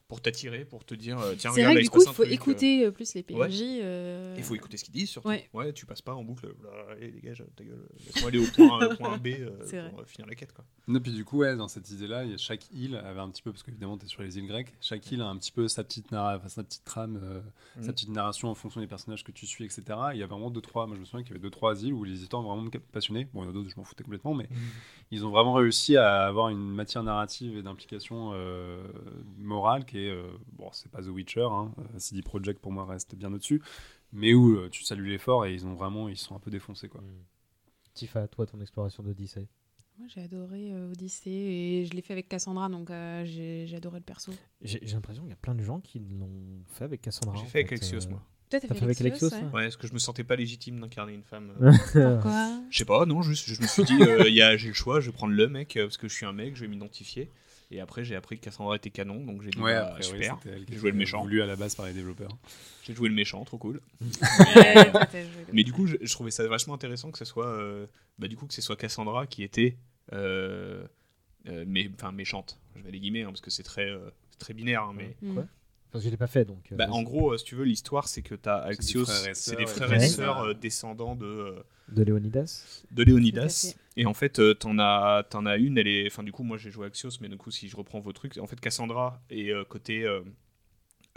pour t'attirer, pour te dire, euh, tiens, C'est regarde, vrai là, que du se coup, passe il faut truc, euh. écouter euh, plus les PNJ. Ouais. euh, Il faut écouter ce qu'ils disent surtout. Ouais. Ouais. tu passes pas en boucle. Là, allez, dégage, ta gueule. Laisse-moi aller au point, point B euh, C'est pour vrai. finir la quête. Quoi. Non, puis du coup, ouais, dans cette y a chaque île avait un petit peu, parce qu'évidemment, tu es sur les îles grecques, chaque île a un petit peu sa petite, narra- enfin, sa petite trame, sa petite narration en fonction des personnages que tu suis, etc. Et il y a vraiment deux, trois, moi je me souviens qu'il y avait deux, trois îles où les histoires ont vraiment me passionné. Bon, il y en a d'autres, je m'en foutais complètement, mais ils ont vraiment réussi à avoir une matière narrative et d'implication euh, morale qui est, euh, bon, c'est pas The Witcher, hein, euh, CD Projekt pour moi reste bien au-dessus, mais où euh, tu salues l'effort et ils ont vraiment, ils sont un peu défoncés, quoi. Tifa, toi, ton exploration d'Odyssey Moi, j'ai adoré euh, Odyssey et je l'ai fait avec Cassandra, donc euh, j'ai j'ai adoré le perso. J'ai j'ai l'impression qu'il y a plein de gens qui l'ont fait avec Cassandra. J'ai fait avec euh. moi. Toi, t'as T'as fait fait avec Alexios, Alexios, ouais. parce que je me sentais pas légitime d'incarner une femme. Pourquoi? Je sais pas, non, juste, je me suis dit, euh, il y a- j'ai le choix, je vais prendre le mec, parce que je suis un mec, je vais m'identifier. Et après, j'ai appris que Cassandra était canon, donc j'ai dit, Ouais, bah, après, super, c'était elle qui j'ai joué le était méchant. voulu à la base par les développeurs. J'ai joué le méchant, trop cool. Mais du coup, je, je trouvais ça vachement intéressant que ce soit, euh, bah, du coup, que ce soit Cassandra qui était, euh, euh, mais, enfin, méchante. Je vais les guillemets, hein, parce que c'est très, euh, très binaire, hein, mais. Mm. Quoi? Parce que je l'ai pas fait, donc. euh, Bah, en gros, euh, si tu veux, l'histoire, c'est que tu as des Axios, frères et c'est des sœurs, frères et sœurs euh, descendants de, De Léonidas de Léonidas. Et en fait, euh, t'en as, t'en as une, elle est. Enfin, du coup, moi j'ai joué Axios, mais du coup, si je reprends vos trucs, en fait, Cassandra est euh, côté euh,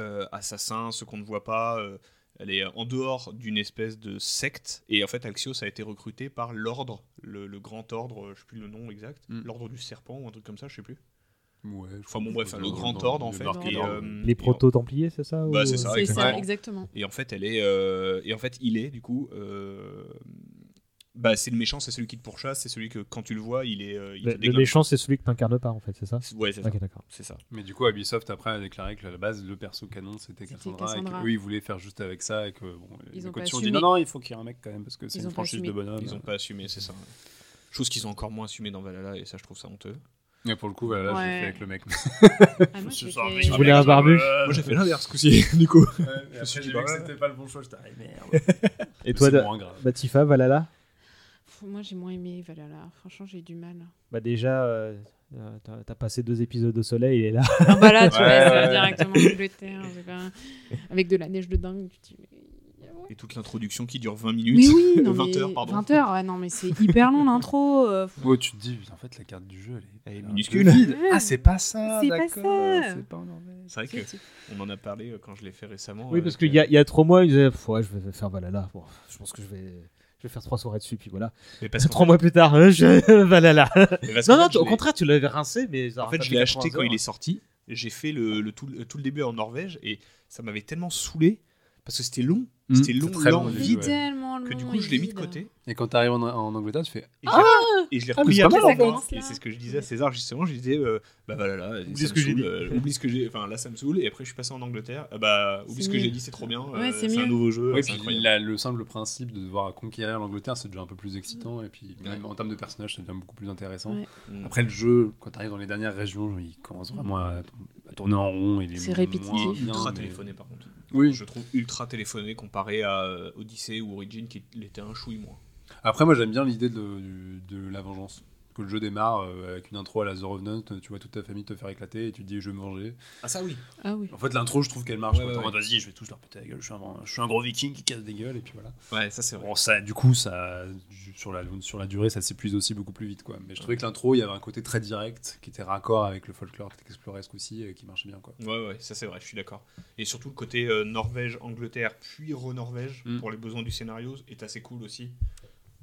euh, assassin, ce qu'on ne voit pas. euh, elle est en dehors d'une espèce de secte. Et en fait, Axios a été recruté par l'ordre, le, le grand ordre, je sais plus le nom exact, Mm. l'ordre du serpent ou un truc comme ça, je sais plus. Ouais, Enfin, bon, bref, le grand ordre en fait. Et, euh, Les proto-templiers, c'est ça Bah, ou- c'est ça, C'est ça, exactement. Et en fait, elle est. euh, et en fait, il est, du coup. euh, Bah, c'est le méchant, c'est celui qui te pourchasse, c'est celui que quand tu le vois, il est. euh, il Le, méchant, c'est celui que t'incarnes pas, en fait, c'est ça? Ouais, c'est ça. Ok, d'accord. C'est ça. Mais du coup, Ubisoft après a déclaré que à la base, le perso canon c'était C'était Cassandra, et Cassandra. qu'eux ils voulaient faire juste avec ça et que bon, Ils les ont ont dit non, non, il faut qu'il y ait un mec quand même parce que c'est une franchise de bonhomme. Ils ont pas assumé, c'est ça. Chose qu'ils ont encore moins assumé dans Valhalla, et ça, je trouve ça honteux. Et pour le coup, voilà, là, j'ai Ouais. fait avec le mec. Ah, moi, Je fait- je voulais un barbu Moi, j'ai fait l'inverse, ce coup-ci, du coup. je me suis dit, bah que ouais. c'était pas le bon choix, j'étais ah, merde. Et Mais toi, de- moins grave. bah, Tifa, Valhalla Pff, Moi, j'ai moins aimé Valhalla. Franchement, j'ai eu du mal. Bah, déjà, euh, euh, t'as t'as passé deux épisodes au soleil, il est là. Ah bah là, tu Ouais, laisses ouais, ouais. directement en Angleterre, c'est pas- avec de la neige de dingue. Tu te dis, mais il y Et toute l'introduction qui dure 20 minutes. Mais oui, non, 20 mais- heures, pardon. 20 heures, ouais, non, mais c'est hyper long l'intro. euh, Ouais, tu te dis, en fait, la carte du jeu, elle est, Elle minuscule. vide. Ah, c'est pas ça, C'est pas ça. C'est pas en Norvège. C'est vrai qu'on en a parlé euh, quand je l'ai fait récemment. Oui, euh, parce que- qu'il y a, il y a trois mois, ils disaient Pff, ouais, je vais faire Valhalla. Bon, je pense que je vais, je vais faire trois soirées dessus, puis voilà. Mais parce Trois mois plus tard, hein, je... Valhalla. Non, non, au contraire, tu l'avais rincé, mais ça En fait, je l'ai 80 acheté quand il est sorti. J'ai fait le, le tout, le- tout le début en Norvège et ça m'avait tellement saoulé parce que c'était long. Mmh, C'était long, très lent, long, Il est vide. ouais. tellement Que du coup, je l'ai mis de côté. Et quand t'arrives en, en Angleterre, tu fais. Et je l'ai- et je l'ai Ah, mais repris mois. Ça Et c'est ce que je disais à César justement. Je disais, euh, bah voilà, là, Oublie ce que j'ai dit. euh, oublie ce que j'ai. Enfin, là, ça me saoule. Et après, je suis passé en Angleterre. Ah bah, oublie ce que j'ai dit, c'est trop bien. Ouais, euh, c'est un nouveau jeu. Puis le simple principe de devoir conquérir l'Angleterre, c'est déjà un peu plus excitant. Et puis, même en termes de personnages, ça devient beaucoup plus intéressant. Mm. Après, le jeu, quand t'arrives dans les dernières régions, il commence vraiment à, à tourner en rond. C'est répétitif. bien, Il est ultra téléphoné par contre. Oui. Je trouve ultra téléphoné comparé à euh, Odyssey ou Origin qui l'était un chouille moins. Après, moi, j'aime bien l'idée de la vengeance. Que le jeu démarre euh, avec une intro à la The Revenant, tu vois toute ta famille te faire éclater et tu te dis je vais me venger. Ah ça oui. Ah oui. En fait, l'intro, je trouve qu'elle marche. Ouais, ouais, vas-y, je vais tous leur péter la gueule. Je suis, un, je suis un gros viking qui casse des gueules et puis voilà. Ouais, ça c'est vrai. Bon, ça, du coup, ça, sur, la, sur la durée, ça s'épuise aussi beaucoup plus vite. Quoi. Mais je trouvais que l'intro, il y avait un côté très direct qui était raccord avec le folklore exploresque aussi et qui marchait bien. Quoi. Ouais, ouais, ça c'est vrai, je suis d'accord. Et surtout le côté euh, Norvège, Angleterre, puis re-Norvège, Mm. pour les besoins du scénario, est assez cool aussi.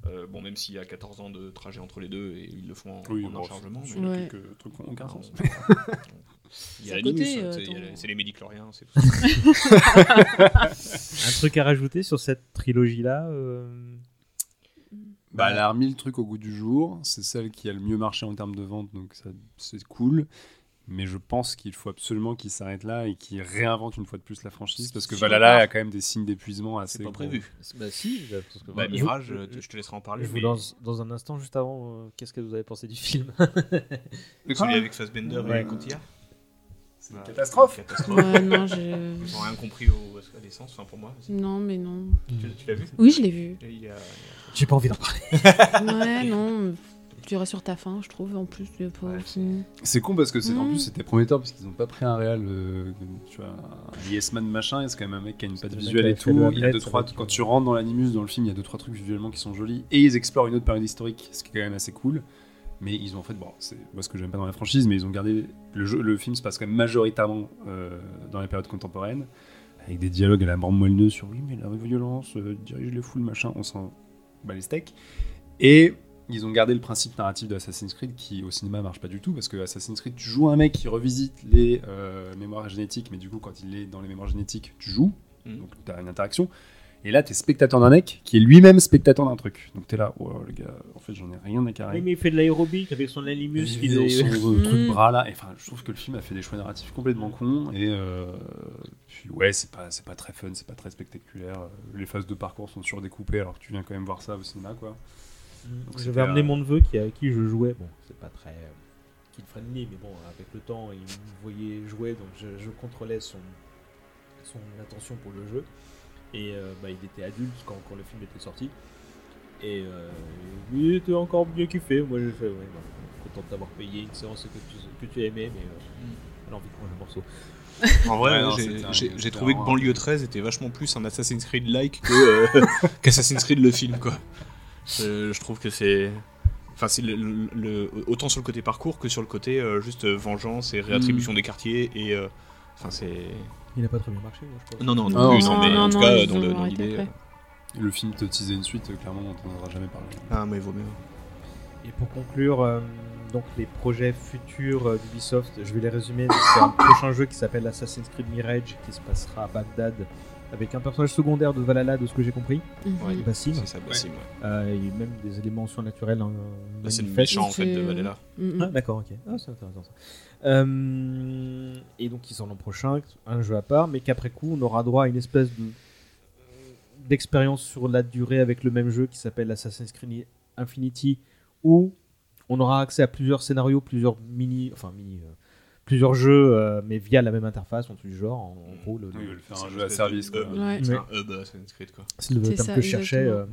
Euh, bon, même s'il y a 14 ans de trajet entre les deux et ils le font en, Oui, en bon, chargement. c'est- mais- Ouais. quelques trucs qui ont aucun sens. Il y a la côté, Linus, euh, ton- c'est les médicloriens, c'est tout ça. Un truc à rajouter sur cette trilogie-là euh, Bah, elle a remis le truc au goût du jour. C'est celle qui a le mieux marché en termes de vente, donc ça, c'est cool. Mais je pense qu'il faut absolument qu'il s'arrête là et qu'il réinvente une fois de plus la franchise parce que Valhalla a quand même des signes d'épuisement assez C'est pas prévu. Bah si, parce que- Bah, je- Mirage, je- euh, je te laisserai en parler. Je vous lance dans un instant, juste avant, euh, qu'est-ce que vous avez pensé du film Celui avec Fassbender Ouais. et Cotillard C'est une Bah, catastrophe. une catastrophe. Ouais, non, je- Ils ont rien compris au, à l'essence, enfin pour moi. Non, mais non. Tu, tu l'as vu Oui, je l'ai vu. A- J'ai pas envie d'en parler. Ouais, non. Tu restes sur ta fin, je trouve, en plus. de pas Ouais, fini. C'est con parce que c'est en Mm. plus c'était prometteur parce qu'ils n'ont pas pris un réal, euh, tu vois, un Yes Man machin. et C'est quand même un mec qui a une patte visuelle et tout. Il y a deux trois. Quand tu rentres dans l'animus dans le film, il y a deux trois trucs visuellement qui sont jolis et ils explorent une autre période historique, ce qui est quand même assez cool. Mais ils ont en fait, bon, c'est moi ce que j'aime pas dans la franchise, mais ils ont gardé le jeu, le film se passe quand même majoritairement euh, dans les périodes contemporaines, avec des dialogues à la mort moelleux sur oui mais la violence euh, dirige les foules machin, on s'en bat les steaks. Et ils ont gardé le principe narratif de Assassin's Creed qui au cinéma marche pas du tout parce que Assassin's Creed tu joues un mec qui revisite les euh, mémoires génétiques mais du coup quand il est dans les mémoires génétiques tu joues. Mhm. donc tu as une interaction. Et là tu es spectateur d'un mec qui est lui-même spectateur d'un truc. Donc tu es là oh le gars en fait j'en ai rien à carrer. Oui, mais il fait de l'aérobic avec son animus. il dans son euh, truc Mm. bras là. Et, enfin je trouve que le film a fait des choix narratifs complètement cons. Et euh, puis ouais c'est pas c'est pas très fun c'est pas très spectaculaire. Les phases de parcours sont surdécoupées alors que tu viens quand même voir ça au cinéma quoi J'avais amené euh, mon neveu qui, avec qui je jouais. Bon, c'est pas très euh, kid friendly, mais bon, avec le temps, il me voyait jouer, donc je, je contrôlais son, son attention pour le jeu. Et euh, bah, il était adulte quand, quand le film était sorti. Et euh, il était encore bien kiffé. Moi, j'ai fait, ouais, bah, content de t'avoir payé une séance que tu, que tu aimais, mais euh, elle a envie de manger un morceau. En vrai, Ouais, j'ai- c'était un- j'ai j'ai c'était trouvé que un- Banlieue 13 était vachement plus un Assassin's Creed-like que, euh, qu'Assassin's Creed le film, quoi. Je, je trouve que c'est. Enfin, c'est le, le- le- autant sur le côté parcours que sur le côté euh, juste euh, vengeance et réattribution des quartiers. Et. euh, Enfin, c'est. Il n'a pas très bien marché, moi, je pense. Non, non, non, Non, plus, non, non, mais non, en tout non, cas, dans l'idée. euh, le film te teasait une suite clairement on n'en entendra jamais parler Ah, mais il vaut mieux. Et pour conclure, euh, donc les projets futurs d'Ubisoft, je vais les résumer. C'est un prochain jeu qui s'appelle Assassin's Creed Mirage qui se passera à Bagdad avec un personnage secondaire de Valhalla, de ce que j'ai compris. Ouais. Bassim. C'est ça, Bassim, ouais. Euh, il y a même des éléments surnaturels. hein, Là, c'est le méchant en fait de Valhalla. Ah, d'accord, ok. Ah, c'est intéressant ça. Euh, et donc, ils sont l'an prochain, un jeu à part, mais qu'après coup, on aura droit à une espèce de d'expérience sur la durée avec le même jeu qui s'appelle Assassin's Creed Infinity, où on aura accès à plusieurs scénarios, plusieurs mini, enfin mini, euh, plusieurs jeux, euh, mais via la même interface, en tout du genre. En, en gros, le, Oui, le- ils veulent faire un jeu à service quoi. Ouais. C'est un hub Assassin's Creed, quoi. c'est le terme ça, que je cherchais. euh,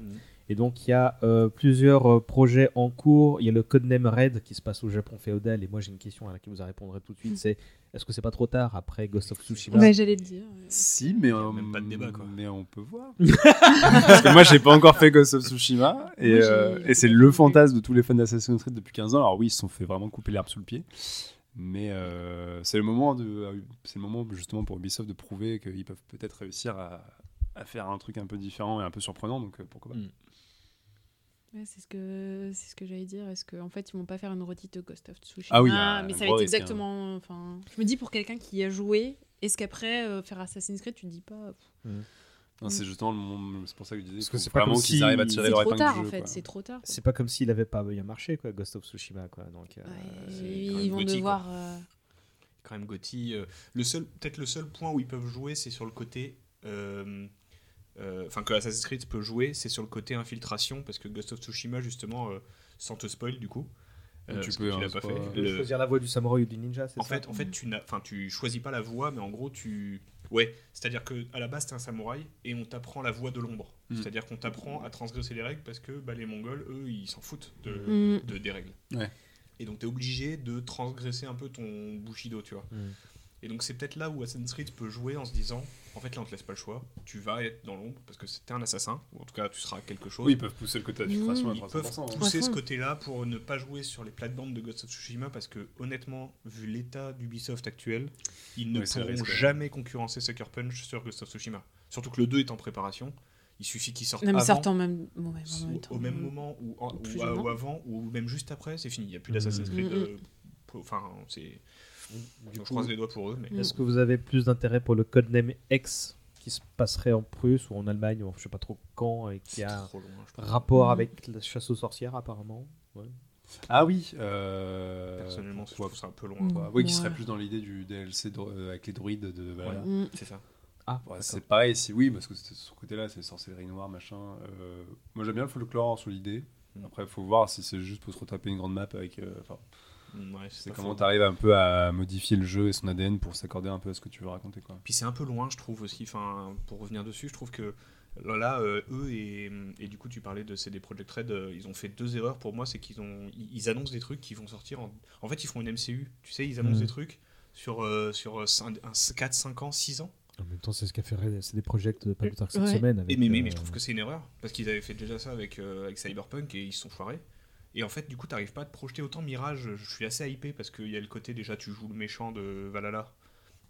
Et donc il y a euh, plusieurs euh, projets en cours. Il y a le codename Red qui se passe au Japon féodal. Et moi j'ai une question à laquelle vous répondrez tout de suite. C'est est-ce que c'est pas trop tard après Ghost of Tsushima? Ouais, j'allais le dire. ouais. Si, mais, on, même pas de débat, quoi. mais on peut voir. Parce que moi, j'ai pas encore fait Ghost of Tsushima. Et, euh, et c'est le fantasme de tous les fans d'Assassin's Creed depuis 15 ans. Alors oui, ils se sont fait vraiment couper l'herbe sous le pied. Mais euh, c'est le moment de, c'est le moment justement pour Ubisoft de prouver qu'ils peuvent peut-être réussir à, à faire un truc un peu différent et un peu surprenant. Donc euh, pourquoi pas. Mm. Ouais, c'est ce que c'est ce que j'allais dire. Est-ce qu'en fait ils vont pas faire une redite de Ghost of Tsushima? Ah oui, mais ça va être hein. exactement. Enfin, je me dis pour quelqu'un qui y a joué, est-ce qu'après euh, faire Assassin's Creed, tu te dis pas pff, Non, c'est justement le moment. C'est pour ça que je disais. Parce qu'il que c'est pas vraiment comme qu'ils si- arrivent à tirer c'est leur trop épingle tard du en jeu, fait, quoi. c'est trop tard. C'est pas comme s'il avait pas bien marché, quoi, Ghost of Tsushima, quoi. Donc, euh, ils vont devoir. euh, quand même Gotti. euh, le seul, peut-être le seul point où ils peuvent jouer, c'est sur le côté. euh, euh, Enfin, que Assassin's Creed peut jouer, c'est sur le côté infiltration, parce que Ghost of Tsushima, justement, euh, sans te spoil, du coup. Tu peux, hein, pas pas- fait. Choisir la voix du samouraï ou du ninja, c'est en ça fait, en fait, tu n'as, enfin, tu choisis pas la voix, mais en gros, tu, ouais, c'est-à-dire que à la base, t'es un samouraï et on t'apprend la voix de l'ombre. Mm. C'est-à-dire qu'on t'apprend à transgresser les règles parce que bah, les Mongols, eux, ils s'en foutent de, Mm. de- des règles. Ouais. Et donc, t'es obligé de transgresser un peu ton bushido, tu vois. Mm. Et donc, c'est peut-être là où Assassin's Creed peut jouer en se disant, en fait, là, on te laisse pas le choix. Tu vas être dans l'ombre parce que t'es un assassin, ou en tout cas, tu seras quelque chose. Oui, ils peuvent pousser le côté infiltration à Ils peuvent 300%. hein. pousser ce côté-là pour ne pas jouer sur les plates-bandes de Ghost of Tsushima parce que honnêtement, vu l'état d'Ubisoft actuel, ils ne Oui, pourront jamais concurrencer Sucker Punch sur Ghost of Tsushima. Surtout que le 2 est en préparation. Il suffit qu'il sorte Non, mais avant, sortent en même, bon, ouais, en au- même temps. au même moment ou, en- ou avant ou même juste après, c'est fini. Il n'y a plus d'Assassin's Creed. Mm, mm. euh, Enfin, c'est. Du je coup, croise les doigts pour eux, mais. Est-ce que vous avez plus d'intérêt pour le codename X qui se passerait en Prusse ou en Allemagne, ou je sais pas trop quand, et qui a loin, rapport Mhm. avec la chasse aux sorcières apparemment ouais. Ah oui. euh, Personnellement, je trouve ça un peu loin. Mm. Oui, qui Ouais. serait plus dans l'idée du DLC dro- euh, avec les druides de. Mm. C'est ça. Ah, Ouais, c'est pareil, c'est oui, parce que c'est- ce côté-là, c'est sorcellerie noire, machin. euh, moi, j'aime bien le folklore sur l'idée. Mm. Après, il faut voir si c'est juste pour se retaper une grande map avec. euh, Mm, ouais, c'est comment tu arrives un peu à modifier le jeu et son ADN pour s'accorder un peu à ce que tu veux raconter, quoi. Puis c'est un peu loin, je trouve aussi. Enfin, pour revenir dessus, je trouve que là, là, euh, eux et, et du coup, tu parlais de CD Projekt Red, euh, ils ont fait deux erreurs pour moi. C'est qu'ils ont, ils, ils annoncent des trucs qui vont sortir. En, en fait, ils font une MCU. Tu sais, ils annoncent Mhm. des trucs sur euh, sur 4, 5 ans, 6 ans. En même temps, c'est ce qu'a fait Red- c'est des projets de pas plus tard que cette Ouais. semaine. Et avec, mais, mais, euh, mais je trouve que c'est une erreur parce qu'ils avaient fait déjà ça avec euh, avec Cyberpunk et ils se sont foirés. Et en fait, du coup, t'arrives pas à te projeter autant Mirage. Je suis assez hypé parce qu'il y a le côté déjà, tu joues le méchant de Valhalla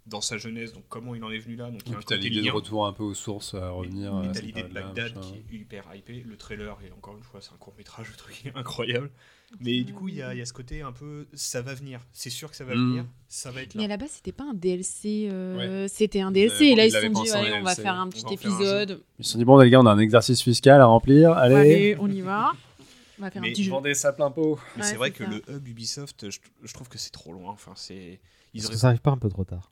dans sa jeunesse. Donc comment il en est venu là Donc il y Et a puis t'as l'idée de retour un peu aux sources à revenir. Et à t'as l'idée de période-là, Bagdad machin. qui est hyper hypé. Le trailer, et encore une fois, c'est un court métrage, le truc est incroyable. Mais du coup, il y a, il y a ce côté un peu, ça va venir. C'est sûr que ça va Mm. venir, ça va être Mais à là. la base, c'était pas un DLC. euh, Ouais. C'était un DLC. Et là, ils se sont dit, allez, on va faire un petit un épisode. Ils se sont dit, bon, les gars, on a un exercice fiscal à remplir. Allez, Allez, on y va. On va faire un Mais petit jeu. vendez ça plein pot. Mais Ouais, c'est vrai que ça. le hub Ubisoft, je, je trouve que c'est trop loin. Enfin, c'est. Ils auraient- que ça arrive pas un peu trop tard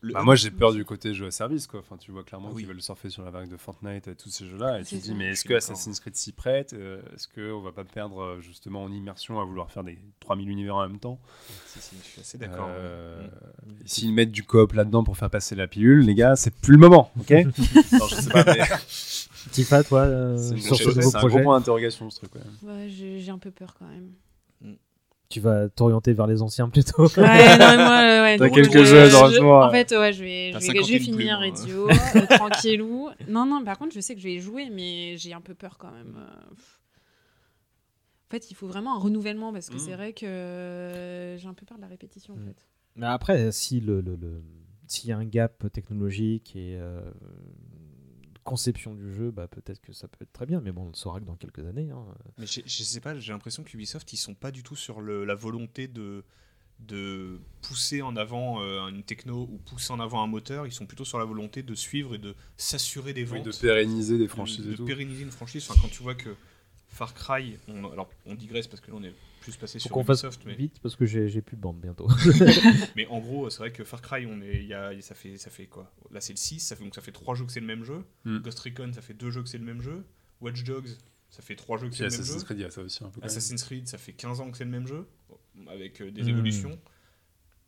le Bah, moi, j'ai peur du côté jeu à service, quoi. Enfin, tu vois clairement Ah oui. qu'ils veulent surfer sur la vague de Fortnite et tous ces jeux-là. Et tu te dis, mais est-ce que. Assassin's Creed s'y prête? Euh, Est-ce qu'on va pas perdre euh, justement en immersion à vouloir faire des 3000 univers en même temps? Si, si, je suis assez d'accord. Euh, Mm. S'ils mettent du coop là-dedans pour faire passer la pilule, les gars, c'est plus le moment, ok? Non, je sais pas, mais Tifa, toi, euh, sur ce nouveau c'est un gros projet, point d'interrogation, ce truc. Ouais, j'ai un peu peur quand même. tu vas t'orienter vers les anciens plutôt. Ouais, non, moi, ouais, T'as quelques je- jeux, je- heureusement. En fait, ouais, je vais, je vais, je vais 50 finir plumes, hein. Ezio, euh, tranquillou. Non, non, par contre, je sais que je vais y jouer, mais j'ai un peu peur quand même. euh. En fait, il faut vraiment un renouvellement parce que Mm. c'est vrai que euh, j'ai un peu peur de la répétition. En Mm. fait. Mais après, si le, le- le- s'il y a un gap technologique et euh, conception du jeu, bah, peut-être que ça peut être très bien. Mais bon, on le saura que dans quelques années. hein. Mais je, je sais pas, j'ai l'impression qu'Ubisoft, ils sont pas du tout sur le- la volonté de, de pousser en avant euh, une techno ou pousser en avant un moteur. Ils sont plutôt sur la volonté de suivre et de s'assurer des Oui, ventes. de pérenniser des de- franchises de, et tout. pérenniser une franchise. Enfin, quand tu vois que Far Cry, on, alors on digresse parce que là on est plus Faut sur Ubisoft, mais, vite parce que j'ai j'ai plus de bande bientôt. mais en gros, c'est vrai que Far Cry, on est, il y a, ça fait, ça fait quoi? Là, c'est le 6, ça fait donc ça fait 3 jeux que c'est le même jeu. Mm. Ghost Recon, ça fait 2 jeux que c'est le même jeu. Watch Dogs, ça fait 3 jeux que c'est le même Assassin's jeu. Creed, il y a ça aussi un peu. Assassin's Creed, ça fait 15 ans que c'est le même jeu, avec euh, des Mm. évolutions.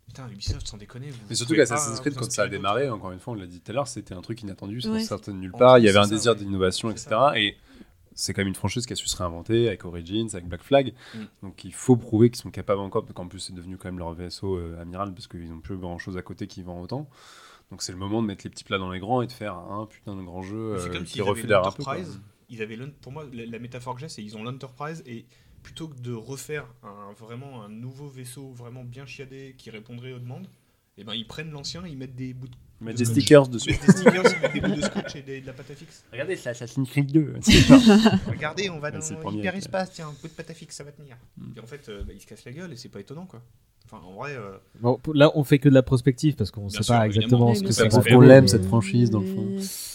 Putain, Ubisoft, sans déconner. Vous Mais surtout qu'Assassin's Creed, quand ça a démarré, encore une fois, on l'a dit tout à l'heure, c'était un truc inattendu, ça Ouais. sortait de nulle part. Il y avait un désir d'innovation, etc. Et c'est quand même une franchise qui a su se réinventer avec Origins, avec Black Flag. Mm. Donc il faut prouver qu'ils sont capables encore, parce qu'en plus c'est devenu quand même leur vaisseau euh, amiral, parce qu'ils n'ont plus grand chose à côté qui vend autant. Donc c'est le moment de mettre les petits plats dans les grands et de faire un putain de grand jeu C'est euh, comme qui refait un peu. Ils avaient pour moi, la, la métaphore que j'ai, c'est ils ont l'Enterprise et plutôt que de refaire un, vraiment un nouveau vaisseau vraiment bien chiadé qui répondrait aux demandes, et ben ils prennent l'ancien, ils mettent des bouts de De des stickers dessus. Des stickers, mettent des bouts de scotch et des- de la pâte à fixe. Regardez, c'est Assassin's Creed 2. Regardez, on va Ouais, dans c'est le premier, l'hyperespace, tiens, un bout de pâte à fixe, ça va tenir. Mm. Et en fait, euh, bah, ils se cassent la gueule et c'est pas étonnant quoi. Enfin, en vrai. euh, Bon, là, on fait que de la prospective parce qu'on ne sait sûr, pas exactement ce que ça ça se va fait. faire. On l'aime cette franchise dans le fond.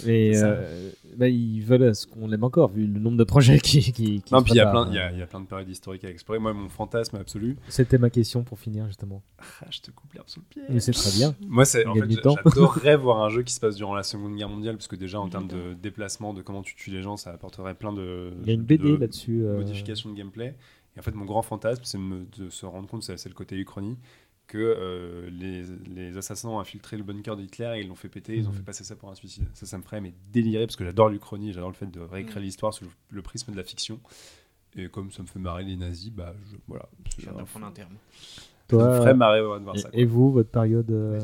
Et C'est euh, bah, ils veulent ce qu'on l'aime encore, vu le nombre de projets qui. qui, qui Non, puis il y, a plein- il y a- il y a plein de périodes historiques à explorer. Moi, mon fantasme absolu. C'était ma question pour finir, justement. Ah, je te coupe l'herbe sous le pied. Mais c'est très bien. Moi, c'est On en fait, j'adorerais voir un jeu qui se passe durant la Seconde Guerre mondiale, parce que déjà en termes de déplacement, de comment tu tues les gens, ça apporterait plein de, Il y a une BD là-dessus, euh. modifications de gameplay. Et en fait, mon grand fantasme, c'est de, se rendre compte, c'est le côté Uchronie, que euh, les, les assassins ont infiltré le bunker d'Hitler et ils l'ont fait péter, ils ont Mhm. fait passer ça pour un suicide. Ça, ça me ferait mais délirer, parce que j'adore l'Uchronie, j'adore le fait de réécrire Mhm. l'histoire sous le, le prisme de la fiction. Et comme ça me fait marrer les nazis, bah je- voilà. Je viens d'apprendre un terme. Ça me Toi, ferait marrer ouais, de voir et, ça. quoi. et vous, votre période. euh,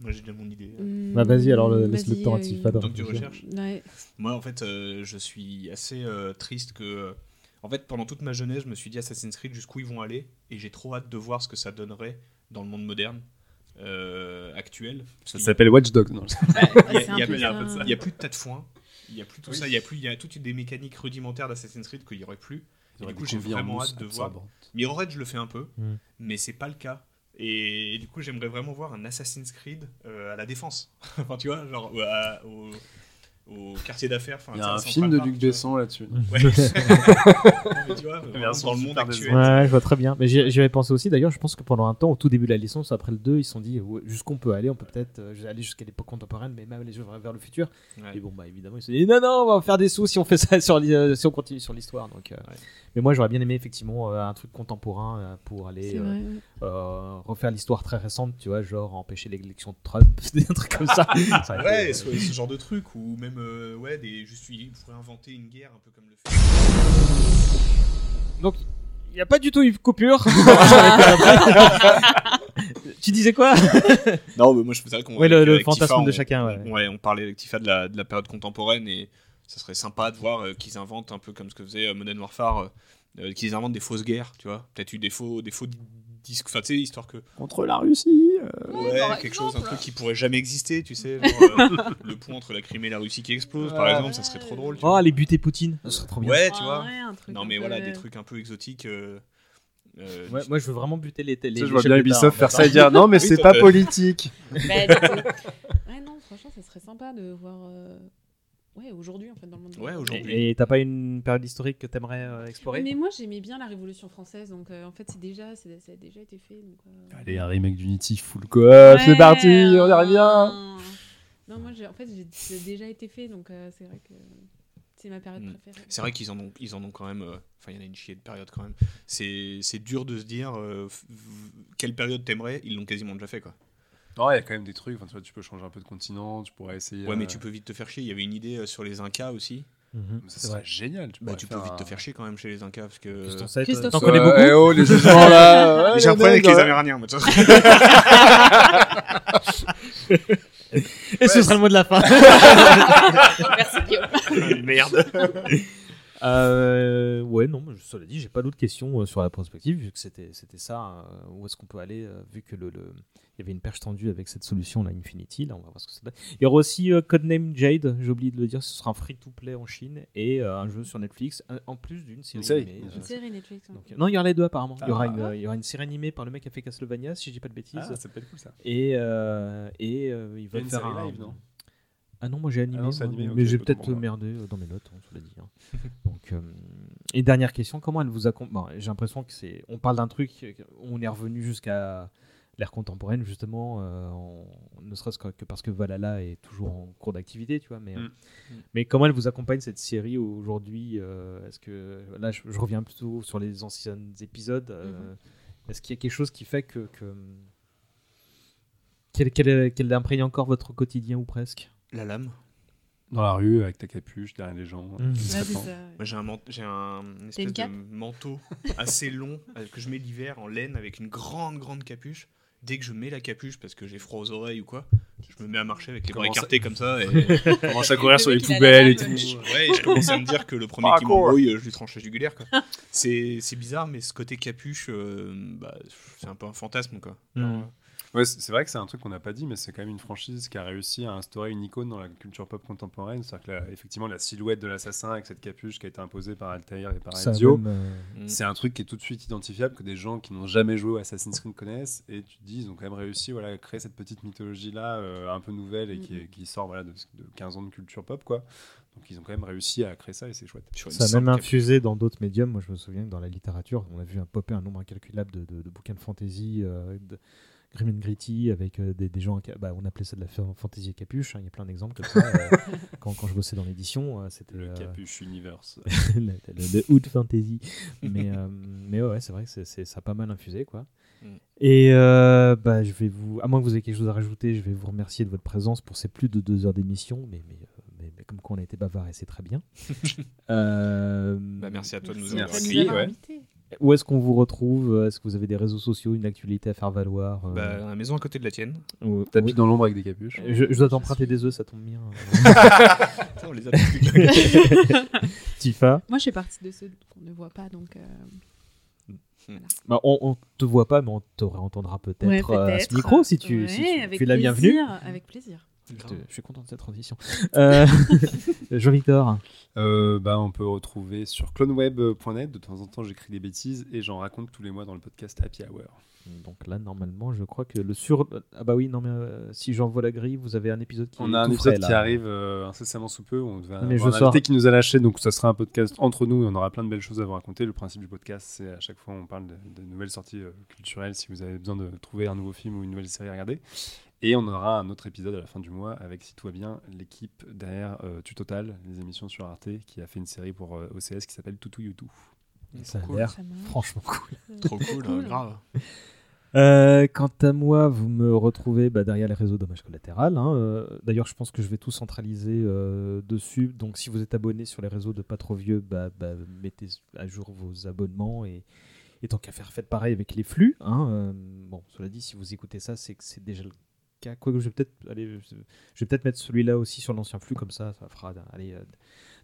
Moi j'ai déjà mon idée. Hum, Bah, vas-y, alors, le- laisse le temps à euh, Tifa de Donc tu réfléchir. recherches Ouais. Moi, en fait, euh, je suis assez euh, triste que. Euh, en fait, pendant toute ma jeunesse, je me suis dit Assassin's Creed jusqu'où ils vont aller, et j'ai trop hâte de voir ce que ça donnerait dans le monde moderne euh, actuel. Ça s'appelle Watch Dogs. Non, Il y a- c'est il y a- plus de tas de foin. Il y a plus tout ça. Il y a plus. Il y a toutes des mécaniques rudimentaires d'Assassin's Creed qu'il y aurait plus. Et du coup, j'ai vraiment hâte de voir. absorbantes. Mirror's, je le fais un peu, Mm. mais c'est pas le cas. Et, du coup, j'aimerais vraiment voir un Assassin's Creed euh, à la défense. enfin, tu vois, genre euh, au, au quartier d'affaires. enfin, Il y a un film de Luc. Besson là-dessus. Ouais. Mais tu vois, Version dans le monde Super actuel. Ouais, je vois très bien. Mais j'y avais pensé aussi. D'ailleurs, je pense que pendant un temps, au tout début de la licence, après le 2, ils se sont dit ouais, jusqu'où on peut aller. On peut peut-être euh, aller jusqu'à l'époque contemporaine, mais même aller vers vers le futur. Ouais. Et bon, bah évidemment, ils se sont dit non, non, on va faire des sous si on fait ça sur euh, si on continue sur l'histoire. Donc, euh, mais moi, j'aurais bien aimé effectivement euh, un truc contemporain euh, pour aller euh, euh, refaire l'histoire très récente, tu vois, genre empêcher l'élection de Trump, des trucs comme ça. Ouais, été- ce genre de truc, ou même, euh, ouais, des, juste, il pourrait inventer une guerre un peu comme le fait. Donc, il n'y a pas du tout eu de coupure. tu disais quoi? Non, mais moi je faisais qu'on Ouais, le, avec fantasme Tifa, de on- chacun. Ouais. Ouais, on parlait avec Tifa de la, de la période contemporaine et ça serait sympa de voir euh, qu'ils inventent un peu comme ce que faisait euh, Modern Warfare, euh, euh, qu'ils inventent des fausses guerres, tu vois. Peut-être eu des faux, des faux di- disques, enfin tu sais, histoire que. Contre la Russie. euh, Ouais, quelque chose, un truc qui pourrait jamais exister, tu sais. genre, euh, le pont entre la Crimée et la Russie qui explose, par exemple, ça serait trop drôle. Tu Oh, vois. aller buter Poutine, ça serait trop bien. Ouais, tu Ah, vois. ouais, un truc Non, mais peu- voilà, des trucs un peu exotiques. euh, euh, Ouais, moi, je veux vraiment buter les. les les je vois bien Ubisoft hein, faire ça et dire non, mais Oui, c'est pas politique. Bah, ouais, non, franchement, ça serait sympa de voir. euh, Ouais, aujourd'hui, en fait, dans le monde. Ouais, aujourd'hui. Et t'as pas une période historique que t'aimerais euh, explorer Mais moi, j'aimais bien la Révolution française, donc euh, en fait, c'est déjà, c'est- ça a déjà été fait. Donc, euh, Allez, un remake d'Unity full coop, ouais, c'est parti, on y revient. Non, moi, j'ai- en fait, j'ai- c'est déjà été fait, donc euh, c'est vrai que c'est ma période Mm. préférée. C'est vrai qu'ils en ont, ils en ont quand même. euh, Enfin, il y en a une chier de période quand même. C'est, c'est dur de se dire euh, quelle période t'aimerais. Ils l'ont quasiment déjà fait quoi. Non, il y a quand même des trucs. Enfin, tu, vois, tu peux changer un peu de continent, tu pourrais essayer. Ouais, mais euh, tu peux vite te faire chier. Il y avait une idée euh, sur les Incas aussi. Mhm, Ça serait vrai. génial. Tu, Bah, tu peux vite te faire chier quand même chez les Incas parce que. Christophe t'en connais Euh, beaucoup eh oh, les jugements là. ouais, J'ai un les problème avec les ouais. Amérindiens. Et ce sera le mot de la fin. Merci, Guillaume. Merde. Euh, ouais, non, mais cela dit, j'ai pas d'autres questions euh, sur la prospective, vu que c'était c'était ça. euh, où est-ce qu'on peut aller, euh, vu que le, le- il y avait une perche tendue avec cette solution, là, Infinity, là, on va voir ce que ça donne. Il y aura aussi euh, Codename Jade, j'ai oublié de le dire, ce sera un free-to-play en Chine et euh, un jeu sur Netflix, un- en plus d'une série série. animée. Une euh, série Netflix. donc, non, il y aura les deux apparemment. Il y aura Ah. une, il y aura une série animée par le mec qui a fait Castlevania, si je dis pas de bêtises. Ah, ça peut être cool ça. Et, euh, et euh, ils veulent faire série un. live, non? Ah non, moi j'ai animé, Ah non, c'est moi, animé, mais j'ai peut-être moi. merdé euh, dans mes notes, on se l'a dit. hein. Donc, euh, et dernière question, comment elle vous accompagne bon, J'ai l'impression que c'est. On parle d'un truc, on est revenu jusqu'à l'ère contemporaine justement, euh, ne serait-ce que parce que Valhalla est toujours en cours d'activité, tu vois. Mais, euh, Mm. mais comment elle vous accompagne cette série aujourd'hui euh, Est-ce que là, je, je reviens plutôt sur les anciens épisodes. euh, Est-ce qu'il y a quelque chose qui fait que, que qu'elle, qu'elle, qu'elle imprègne encore votre quotidien ou presque? La lame. Dans la rue, avec ta capuche, derrière les gens. Mmh. Moi, j'ai un, man- j'ai un une T'as espèce une cape? de manteau assez long euh, que je mets l'hiver en laine avec une grande, grande capuche. Dès que je mets la capuche parce que j'ai froid aux oreilles ou quoi, je me mets à marcher avec les bras écartés comme ça. Et... Commence à courir sur les poubelles et tout. Ouais, et je commence à me dire que le premier qui m'embrouille, je lui tranche la jugulaire. quoi. C'est c'est bizarre, mais ce côté capuche, euh, bah, c'est un peu un fantasme. quoi. Genre, Mm. Ouais, c'est vrai que c'est un truc qu'on n'a pas dit, mais c'est quand même une franchise qui a réussi à instaurer une icône dans la culture pop contemporaine. C'est-à-dire que la- effectivement, la silhouette de l'assassin avec cette capuche qui a été imposée par Altair et par Ezio, euh, c'est un truc qui est tout de suite identifiable, que des gens qui n'ont jamais joué à Assassin's Creed connaissent. Et tu te dis, ils ont quand même réussi voilà, à créer cette petite mythologie-là, euh, un peu nouvelle et qui, est- qui sort voilà, de, de 15 ans de culture pop. quoi. Donc ils ont quand même réussi à créer ça et c'est chouette. Ça a même capuche. infusé dans d'autres médiums. Moi, je me souviens que dans la littérature, on a vu un popper un nombre incalculable de, de- de bouquins de fantasy, euh, de grim and gritty, avec euh, des, des gens. Bah, on appelait ça de la fa- fantasy à capuche. hein, Il y a plein d'exemples comme ça. euh, quand, quand je bossais dans l'édition, euh, c'était Le euh, Capuche Universe. le, le- le hood fantasy. mais, euh, mais ouais, c'est vrai que ça a pas mal infusé, quoi. Mm. Et euh, bah, je vais vous, à moins que vous ayez quelque chose à rajouter, je vais vous remercier de votre présence pour ces plus de deux heures d'émission. Mais, mais, euh, mais, mais comme quoi on a été bavard et c'est très bien. Euh, Bah, merci à toi de nous Merci avoir de nous accueillis. avoir ouais. Où est-ce qu'on vous retrouve? Est-ce que vous avez des réseaux sociaux, une actualité à faire valoir euh, Bah, la maison à côté de la tienne. ou- T'habites oui. dans l'ombre avec des capuches. je, je dois t'emprunter des œufs, ça tombe bien. On les a Tifa, Moi, je fais partie de ceux qu'on ne voit pas, donc. euh, bah, on, on te voit pas, mais on te réentendra peut-être ouais, euh, à ce peut-être. micro si tu, Ouais, si tu, es la bienvenue. Avec plaisir. Je, te- je suis content de cette transition. Euh, Jean-Victor, Euh, bah, on peut retrouver sur cloneweb.net. De temps en temps, j'écris des bêtises et j'en raconte tous les mois dans le podcast Happy Hour. donc là normalement je crois que le sur... Ah bah oui, non mais euh, si j'envoie la grille, vous avez un épisode qui On a un épisode frais, qui arrive euh, incessamment sous peu. On devait Mais avoir je un sors- invité qui nous a lâché, donc ça sera un podcast entre nous et on aura plein de belles choses à vous raconter. Le principe du podcast, c'est à chaque fois on parle de, de nouvelles sorties euh, culturelles si vous avez besoin de trouver un nouveau film ou une nouvelle série à regarder. Et on aura un autre épisode à la fin du mois avec, si tout va bien, l'équipe derrière euh, Tutotal, les émissions sur Arte, qui a fait une série pour euh, OCS qui s'appelle Toutou Youtou. Ça a Cool. l'air franchement cool. Trop cool, euh, grave. Euh, quant à moi, vous me retrouvez bah, derrière les réseaux Dommages Collatéral. hein. Euh, D'ailleurs, je pense que je vais tout centraliser euh, dessus. Donc, si vous êtes abonné sur les réseaux de Pas Trop Vieux, bah, bah, mettez à jour vos abonnements et, et tant qu'à faire, faites pareil avec les flux. hein. Euh, bon, cela dit, si vous écoutez ça, c'est que c'est déjà le cas. Quoique, je vais peut-être aller, je vais peut-être mettre celui-là aussi sur l'ancien flux, comme ça, ça fera allez, euh,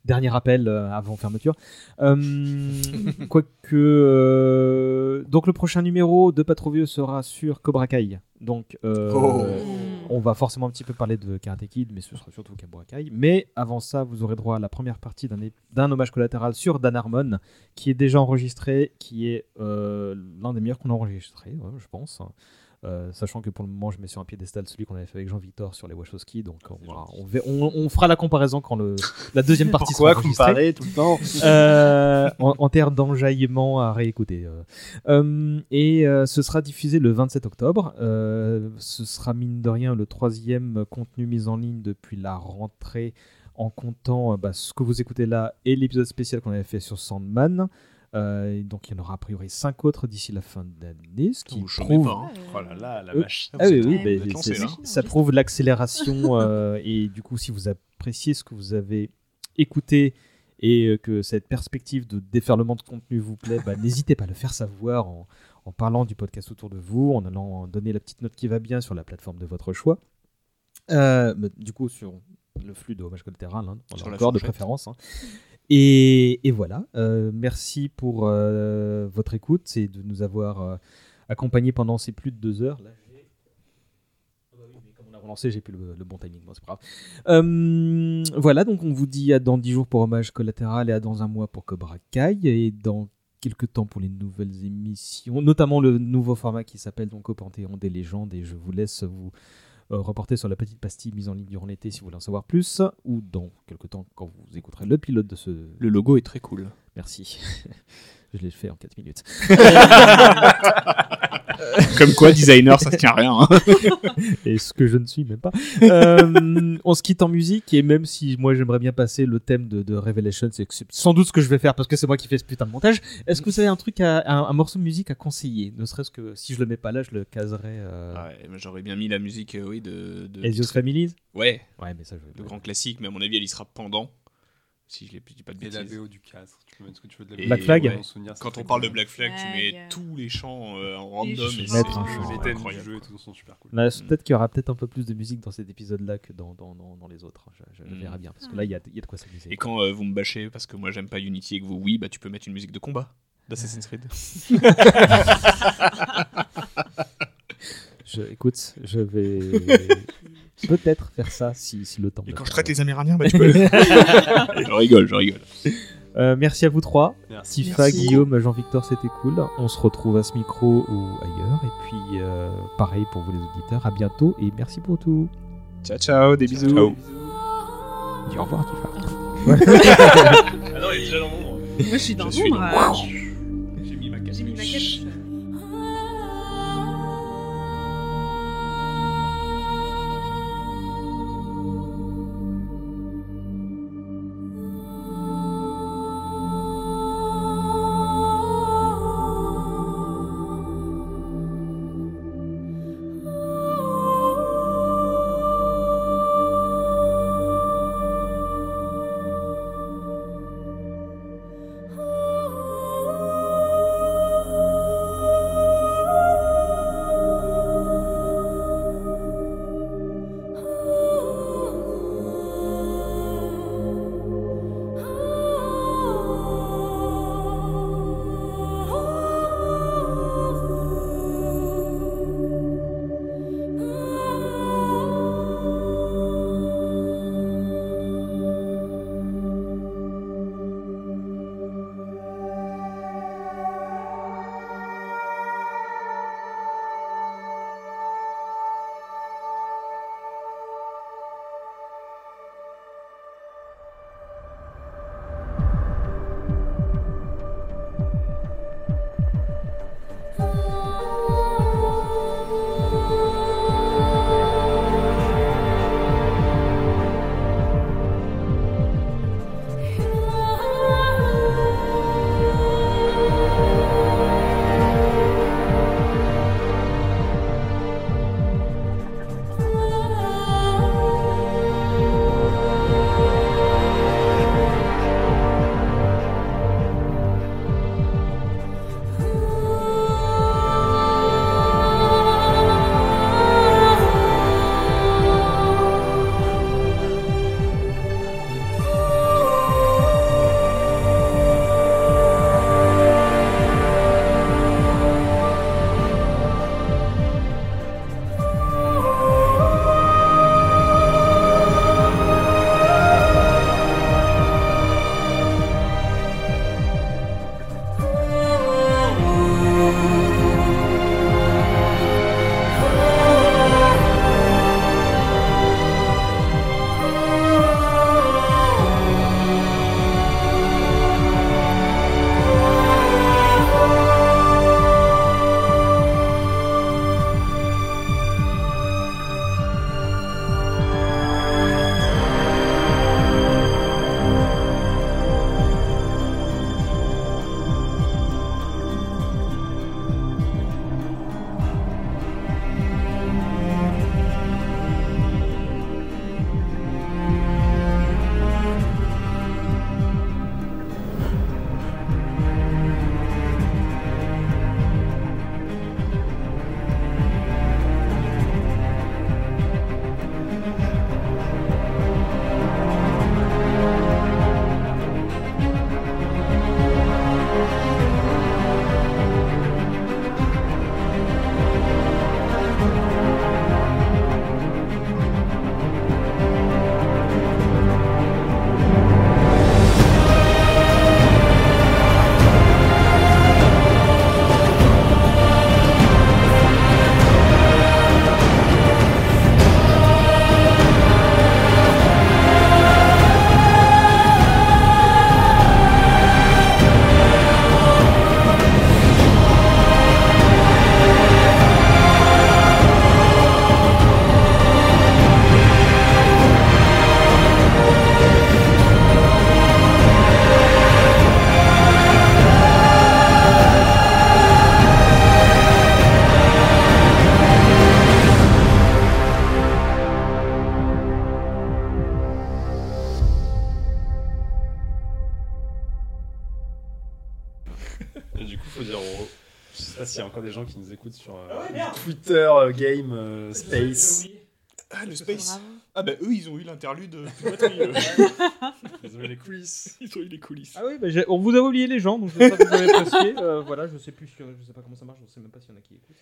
dernier appel euh, avant fermeture. Euh, Quoique. euh, donc, le prochain numéro de Pas Trop Vieux sera sur Cobra Kai. Donc, Oh. on va forcément un petit peu parler de Karate Kid, mais ce sera surtout Cobra Kai. Mais avant ça, vous aurez droit à la première partie d'un hommage collatéral sur Dan Harmon, qui est déjà enregistré, qui est l'un des meilleurs qu'on a enregistré, je pense. Euh, sachant que pour le moment, je mets sur un piédestal celui qu'on avait fait avec Jean-Victor sur les Wachowski, donc on, va- on, va- on- on fera la comparaison quand le, la deuxième partie Pourquoi sera enregistrée. comparer tout le temps Euh, en, en termes d'enjaillement à réécouter. euh. Euh, et euh, ce sera diffusé le 27 octobre. Euh, ce sera mine de rien le troisième contenu mis en ligne depuis la rentrée en comptant bah, ce que vous écoutez là et l'épisode spécial qu'on avait fait sur Sandman. Euh, donc il y en aura a priori 5 autres d'ici la fin d'année, ce qui prouve... pas, hein. Oh là là, la Euh, vache. Ah oui, oui, lancé, là. ça prouve l'accélération euh, et du coup si vous appréciez ce que vous avez écouté et euh, que cette perspective de déferlement de contenu vous plaît, bah, n'hésitez pas à le faire savoir en, en parlant du podcast autour de vous, en allant donner la petite note qui va bien sur la plateforme de votre choix. Euh, mais du coup sur le flux de hommage collatéral, hein, encore de préférence. hein. Et, voilà, euh, merci pour euh, votre écoute et de nous avoir euh, accompagnés pendant ces plus de deux heures. Là, Ah bah relancé, j'ai plus le, bon timing, bon, c'est pas grave. Voilà, donc on vous dit à dans 10 jours pour Hommage Collatéral et à dans un mois pour Cobra Kai et dans quelques temps pour les nouvelles émissions, notamment le nouveau format qui s'appelle donc Au Panthéon des légendes et je vous laisse vous euh, reporter sur la petite pastille mise en ligne durant l'été si vous voulez en savoir plus ou dans quelques temps quand vous écouterez le pilote de ce... Le logo est très cool. Merci. je l'ai fait en 4 minutes. Comme quoi, designer, ça se tient à rien. hein. et ce que je ne suis même pas. Euh, on se quitte en musique et même si moi j'aimerais bien passer le thème de, de Revelation, c'est sans doute ce que je vais faire parce que c'est moi qui fais ce putain de montage. Est-ce que vous avez un truc, à, un, un morceau de musique à conseiller? Ne serait-ce que si je le mets pas là, je le caserai. Euh... Ouais, mais j'aurais bien mis la musique, euh, oui, de. de Ezio's Families? Ouais. Ouais, mais ça, je Le grand classique, mais à mon avis, elle y sera pendant. Si je l'ai dis pas de Et la bêtises. VO du 4. Tu peux mettre ce que tu veux de la Et Black Flag ouais, souvenir, Quand on parle de. Black Flag, tu mets tous les chants euh, en random. et Mettre c'est incroyable. du jeu et tout sont super cool. Là, Peut-être qu'il y aura peut-être un peu plus de musique dans cet épisode-là que dans, dans, dans, dans les autres. Je, je Mm. verrai bien parce que là, il y a, il y a de quoi s'amuser. Et quand euh, vous me bâchez parce que moi j'aime pas Unity et que vous oui, bah tu peux mettre une musique de combat d'Assassin's Creed. Je, écoute, je vais peut-être faire ça si, si le temps. Et quand je traite les Amérindiens, bah tu peux. je rigole, je rigole. Euh, merci à vous trois. Merci. Tifa, Merci. Guillaume, Jean-Victor, c'était cool. On se retrouve à ce micro ou ailleurs. Et puis, euh, pareil pour vous les auditeurs. À bientôt et merci pour tout. Ciao ciao, des bisous. Ciao. Dis au revoir, Tifa. Ah non, il est déjà dans mon Moi, je suis dans euh, J'ai mis ma J'ai s'il y a encore des gens qui nous écoutent sur euh, Ah. Twitter, euh, Game, euh, Space. Ah, le Space. Ah, bah eux, ils ont eu l'interlude. euh. Ils ont eu les coulisses. Ils ont eu les coulisses. Ah oui, bah, j'ai- on vous a oublié les gens, donc je sais pas si vous avez apprécié. Euh, voilà, je sais plus, si- je sais pas comment ça marche, je sais même pas s'il y en a qui écoutent.